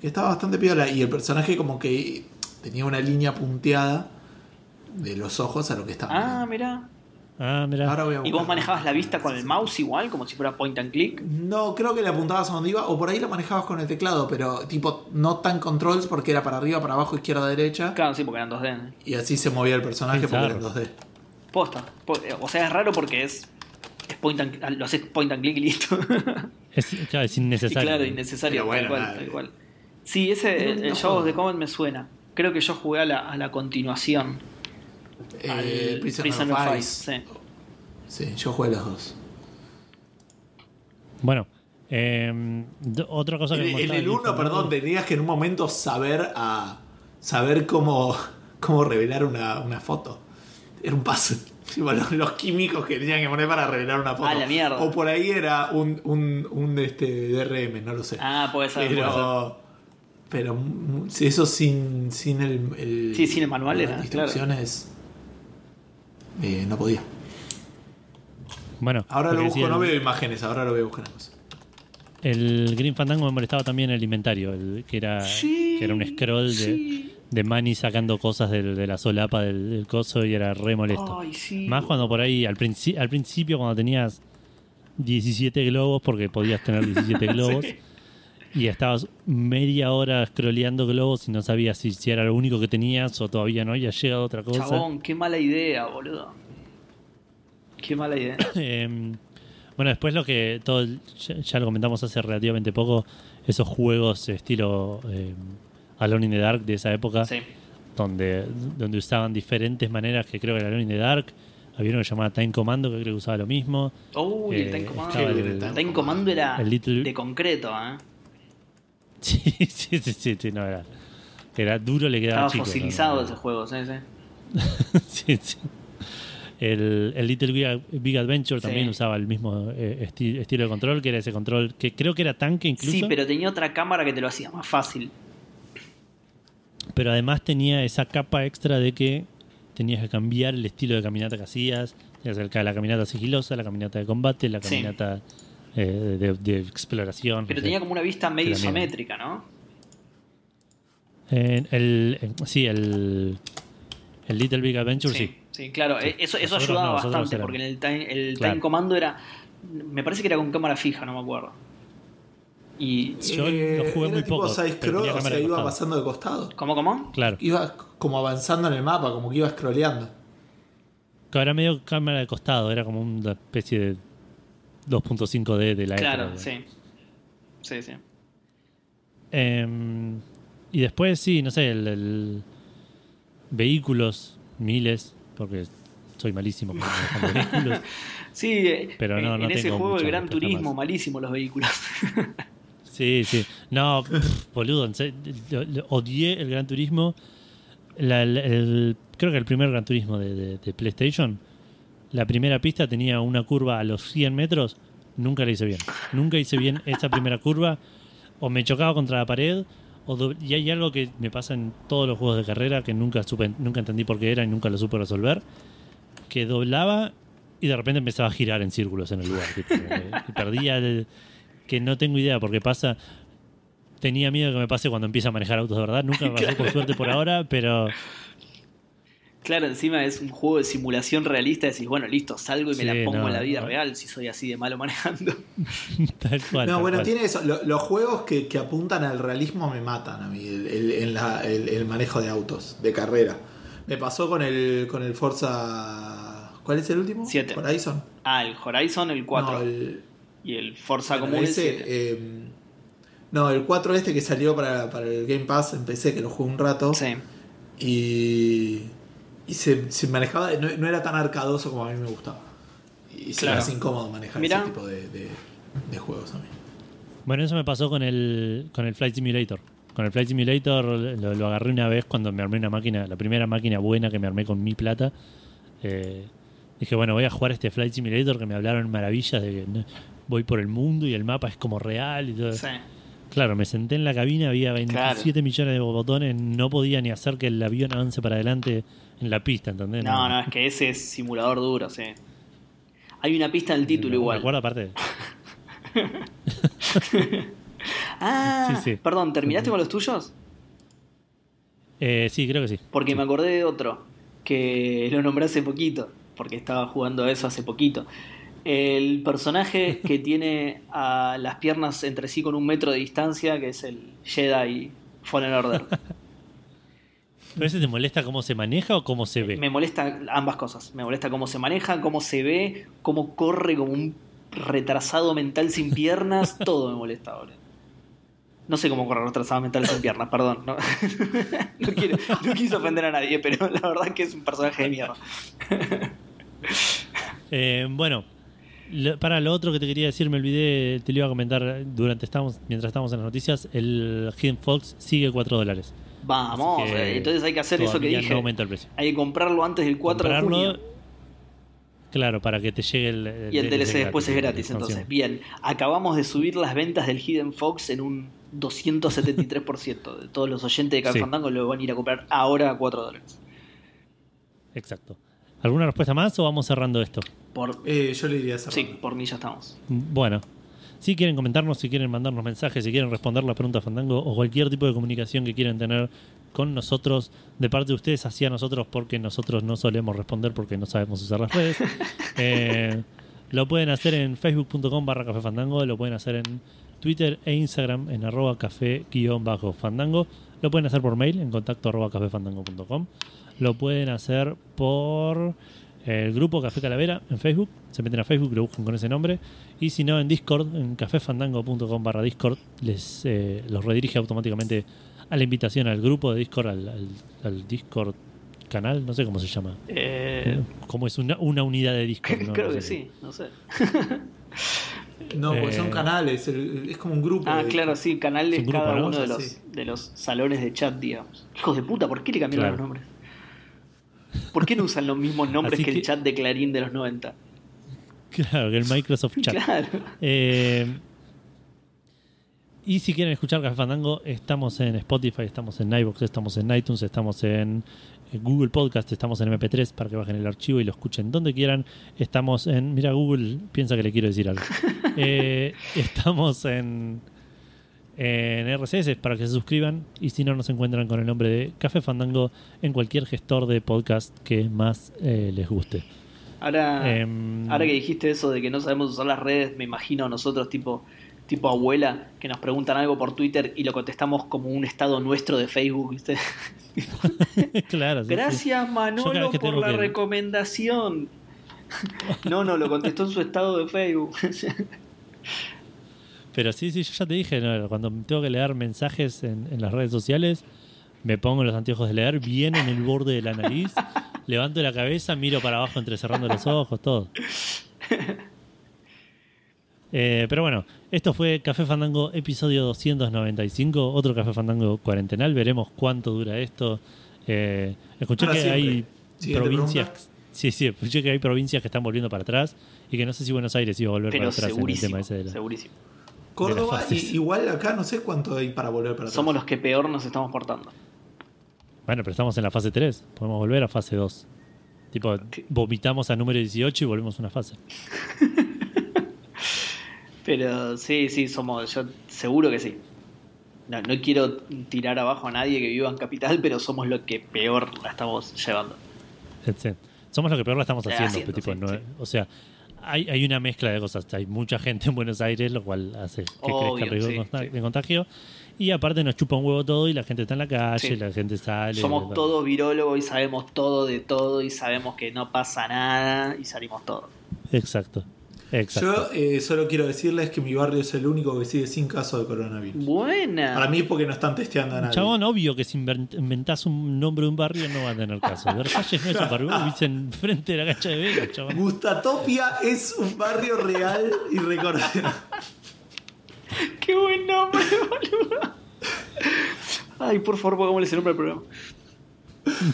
que estaba bastante piola y el personaje como que tenía una línea punteada de los ojos a lo que estaba. Ah, mirando. Ah, mira. Ahora voy a ¿Y vos manejabas la vista con el mouse igual, como si fuera point and click? No, creo que le apuntabas a donde iba, o por ahí lo manejabas con el teclado, pero tipo no tan controls porque era para arriba, para abajo, izquierda, derecha, Claro, sí, porque eran 2D. ¿no? y así se movía el personaje porque era en Bizarro. 2D. Posta. Po- O sea, es raro porque es, es point and, lo haces point and click y listo. Es, claro, es y innecesario. claro, innecesario, Pero bueno, tal cual, tal eh. cual. Sí, ese, un el, of juego. the Comet me suena. Creo que yo jugué a la, a la continuación. Eh, al of of Ice. Ice, sí. Sí, yo jugué los dos. Bueno, eh, d- otra cosa que En, el Green 1, perdón, tenías que en un momento saber a saber cómo, cómo revelar una, una foto. Era un paso. Los, los químicos que tenían que poner para revelar una foto. Ah, la mierda. O por ahí era un, un, un este, DRM, no lo sé. Ah, puede ser. puede ser. Pero, Pero mm, eso sin, sin el, el- Sí, sin el manual las era, instrucciones, eh, no podía. Bueno, Ahora lo busco, no veo imágenes, ahora lo voy a buscar. El Green Fandango me molestaba también el inventario, el, que, era, Sí, que era un scroll de, sí. de Manny sacando cosas del- de la solapa del, del coso y era re molesto. Ay, sí. Más cuando por ahí, al, princi- al principio, cuando tenías 17 globos, porque podías tener 17 globos, Sí. Y estabas media hora scrolleando globos y no sabías si, si era lo único que tenías o todavía no había llegado otra cosa. Chabón, qué mala idea, boludo. Qué mala idea. Eh, bueno, después lo que todo ya, ya lo comentamos hace relativamente poco, esos juegos estilo eh, Alone in the Dark de esa época, Sí. donde, donde usaban diferentes maneras, que creo que era Alone in the Dark, había uno que se llamaba Time Commando, que creo que usaba lo mismo. Uy, el Eh, Time Commando. el- El Time Commando era el Little- de concreto, ¿eh? Sí, sí, sí, sí, no, era, era duro, le quedaba Estaba chico. fosilizado No, ese juego, sí, sí. El, el Little Big, Big Adventure Sí. también usaba el mismo eh, esti- estilo de control, que era ese control que creo que era tanque incluso. Sí, pero tenía otra cámara que te lo hacía más fácil. Pero además tenía esa capa extra de que tenías que cambiar el estilo de caminata que hacías. Tenías el- la caminata sigilosa, la caminata de combate, la Sí. Eh, de, de exploración. Pero tenía como una vista medio isométrica, ¿no? Eh, el, eh, sí, el, el Little Big Adventure, sí. Sí, claro. eh, Eso, eso Nosotros ayudaba no, bastante, eran- porque en el time, el Claro. time Commando era. Me parece que era con cámara fija, no me acuerdo. Y. Yo lo jugué era muy tipo poco, scroll, o sea, iba costado. pasando de costado. ¿Cómo, cómo? Claro. Iba como avanzando en el mapa, como que iba scrolleando. Que ahora medio cámara de costado, era como una especie de 2.5D de la Claro, época. sí. Sí, sí. Em, y después, sí, no sé, el, el- vehículos, miles, porque soy malísimo con vehículos. Sí, Pero no, en no ese tengo juego el Gran Turismo, más. malísimo los vehículos. Sí, sí. No, pff, boludo, odié el Gran Turismo. La- el- el- creo que el primer Gran Turismo de, de- de PlayStation, la primera pista tenía una curva a los 100 metros. Nunca la hice bien. Nunca hice bien esa primera curva. O me chocaba contra la pared. O do- y hay algo que me pasa en todos los juegos de carrera que nunca supe, nunca entendí por qué era y nunca lo supe resolver. Que doblaba y de repente empezaba a girar en círculos en el lugar. tipo, y perdía el, que no tengo idea por qué pasa. Tenía miedo que me pase cuando empiece a manejar autos de verdad. Nunca me pasó por suerte por ahora, pero claro, encima es un juego de simulación realista. Decís, bueno, listo, salgo y me Sí, la pongo no, en la vida no. real si soy así de malo manejando. tal cual. No, tal bueno, cual. tiene eso. Lo- los juegos que, que apuntan al realismo me matan a mí, el, el- en la- el- el manejo de autos, de carrera. Me pasó con el, con el Forza. ¿Cuál es el último? Siete. Horizon. Ah, el Horizon, el 4. No, el, y el Forza bueno, común, el ese, 7. eh, no, el 4 este que salió para, para el Game Pass, empecé que lo jugué un rato. sí. Y, y se, se manejaba, no, no era tan arcadoso como a mí me gustaba. Y se Claro. me hace incómodo manejar Mirá. ese tipo de, de- de juegos a mí. Bueno, eso me pasó con el, con el Flight Simulator. Con el Flight Simulator lo, lo agarré una vez cuando me armé una máquina, la primera máquina buena que me armé con mi plata. Eh, dije, bueno, voy a jugar este Flight Simulator que me hablaron maravillas de que no, voy por el mundo y el mapa es como real y todo. sí. Claro, me senté en la cabina, había 27 millones de botones, no podía ni hacer que el avión avance para adelante en la pista, ¿entendés? No, no, es que ese es simulador duro, sí. Hay una pista en el título Me igual. acuerdo aparte. Ah, Sí, sí. perdón, ¿terminaste con los tuyos? Eh, sí, creo que sí. Porque me acordé de otro que lo nombré hace poquito, porque estaba jugando a eso hace poquito. El personaje que tiene a las piernas entre sí con un metro de distancia, que es el Jedi Fallen Order. ¿Pero ese te molesta cómo se maneja o cómo se ve? Me molesta ambas cosas. Me molesta cómo se maneja, cómo se ve, cómo corre como un retrasado mental sin piernas. Todo me molesta ahora. No sé cómo corre retrasado mental sin piernas, perdón. No, no, quiero- no quise ofender a nadie, pero la verdad es que es un personaje de mierda. Eh, bueno, para lo otro que te quería decir, me olvidé, te lo iba a comentar durante estamos, mientras estábamos en las noticias, el Hidden Fox sigue 4 dólares. Vamos, que eh, entonces hay que hacer eso que dije. No aumenta el precio. Hay que comprarlo antes del 4 de Comprarlo, junio. Claro, para que te llegue el, Y el DLC después es gratis. Entonces, bien, acabamos de subir las ventas del Hidden Fox en un 273% de todos los oyentes de Café Sí. Fandango lo van a ir a comprar ahora a 4 dólares. Exacto. ¿Alguna respuesta más o vamos cerrando esto? Por, Eh, yo le diría esa. sí, por mí ya estamos. Bueno, si quieren comentarnos, si quieren mandarnos mensajes, si quieren responder la pregunta Fandango o cualquier tipo de comunicación que quieran tener con nosotros, de parte de ustedes hacia nosotros, porque nosotros no solemos responder porque no sabemos usar las redes. Eh, lo pueden hacer en facebook.com barra café fandango, lo pueden hacer en Twitter e Instagram en arroba café guion bajo fandango, lo pueden hacer por mail en contacto arroba cafefandango.com, lo pueden hacer por el grupo Café Calavera en Facebook, se meten a Facebook, lo buscan con ese nombre, y si no en Discord, en cafefandango.com barra Discord, les eh, los redirige automáticamente a la invitación al grupo de Discord, al, al- al Discord canal, no sé cómo se llama. Eh, Como es una, una unidad de Discord. ¿no? creo No que sí, no sé. No, porque Eh, son canales, el- es como un grupo. Ah, de- claro, sí, canales Es un grupo, cada ¿no? uno de Sí. los, de los salones de chat, digamos. Hijos de puta, ¿por qué le cambiaron Claro. los nombres? ¿Por qué no usan los mismos nombres que, el chat de Clarín de los 90? Claro, que el Microsoft Chat. Claro. Eh, y si quieren escuchar Café Fandango, estamos en Spotify, estamos en iVoox, estamos en iTunes, estamos en Google Podcast, estamos en MP3 para que bajen el archivo y lo escuchen donde quieran. Estamos en. Mira, Google piensa que le quiero decir algo. Eh, estamos en. En RCS para que se suscriban y si no nos encuentran con el nombre de Café Fandango en cualquier gestor de podcast que más eh, les guste. Ahora, Em, ahora que dijiste eso de que no sabemos usar las redes, me imagino a nosotros tipo, tipo abuela que nos preguntan algo por Twitter y lo contestamos como un estado nuestro de Facebook, claro, sí, sí. Gracias cada Manolo por la que- recomendación. No, no, lo contestó en su estado de Facebook. Pero sí, sí, yo ya te dije, ¿no? cuando tengo que leer mensajes en, en las redes sociales, me pongo los anteojos de leer bien en el borde de la nariz, levanto la cabeza, miro para abajo entrecerrando los ojos, todo. Eh, pero bueno, esto fue Café Fandango episodio 295, otro Café Fandango cuarentenal, veremos cuánto dura esto. Eh, escuché Para que siempre. hay Siguiente provincias... pregunta. Sí, sí, escuché que hay provincias que están volviendo para atrás y que no sé si Buenos Aires iba a volver Pero para atrás en el tema ese de la... segurísimo. Córdoba, y- igual acá no sé cuánto hay para volver para atrás. Somos los que peor nos estamos portando. Bueno, pero estamos en la fase 3. Podemos volver a fase 2. Tipo, vomitamos a número 18 y volvemos a una fase. Pero sí, sí, somos, yo seguro que sí. No, no quiero tirar abajo a nadie que viva en capital, pero somos los que peor la estamos llevando. Sí. Somos lo que peor la estamos haciendo. haciendo, tipo, sí, no- sí. O sea, hay, hay una mezcla de cosas. Hay mucha gente en Buenos Aires, lo cual hace que Obvio, crezca el riesgo sí, de sí. contagio. Y aparte nos chupa un huevo todo y la gente está en la calle, Sí. la gente sale. Somos todos virólogos y sabemos todo de todo y sabemos que no pasa nada y salimos todos. Exacto. Exacto. Yo eh, solo quiero decirles que mi barrio es el único que sigue sin caso de coronavirus. Buena. Para mí es porque no están testeando a nadie. Chabón, obvio que si invent- inventás un nombre de un barrio no va a tener caso. Versalles no es un barrio, vivís enfrente de la cancha de Vega, chabón. Gustatopia es un barrio real y reconocido. Qué buen nombre, boludo. Ay, por favor, pongámosle ese nombre al programa.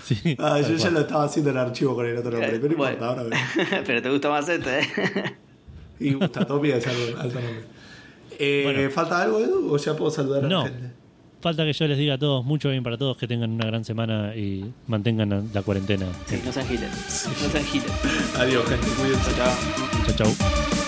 Sí, Ah, yo ya cual. lo estaba haciendo el archivo con el otro nombre, pero no Bueno. importa, ahora veo. Pero te gusta más este, ¿eh? Y Gustatopia es algo alto nombre. Eh, Bueno. ¿Falta algo, Edu? ¿O ya puedo saludar a No. la gente? Falta que yo les diga a todos mucho bien para todos, que tengan una gran semana y mantengan la cuarentena. Sí, no sean giles. No sean giles. Adiós, gente. Cuídense. Chao, chao. Chau, chau.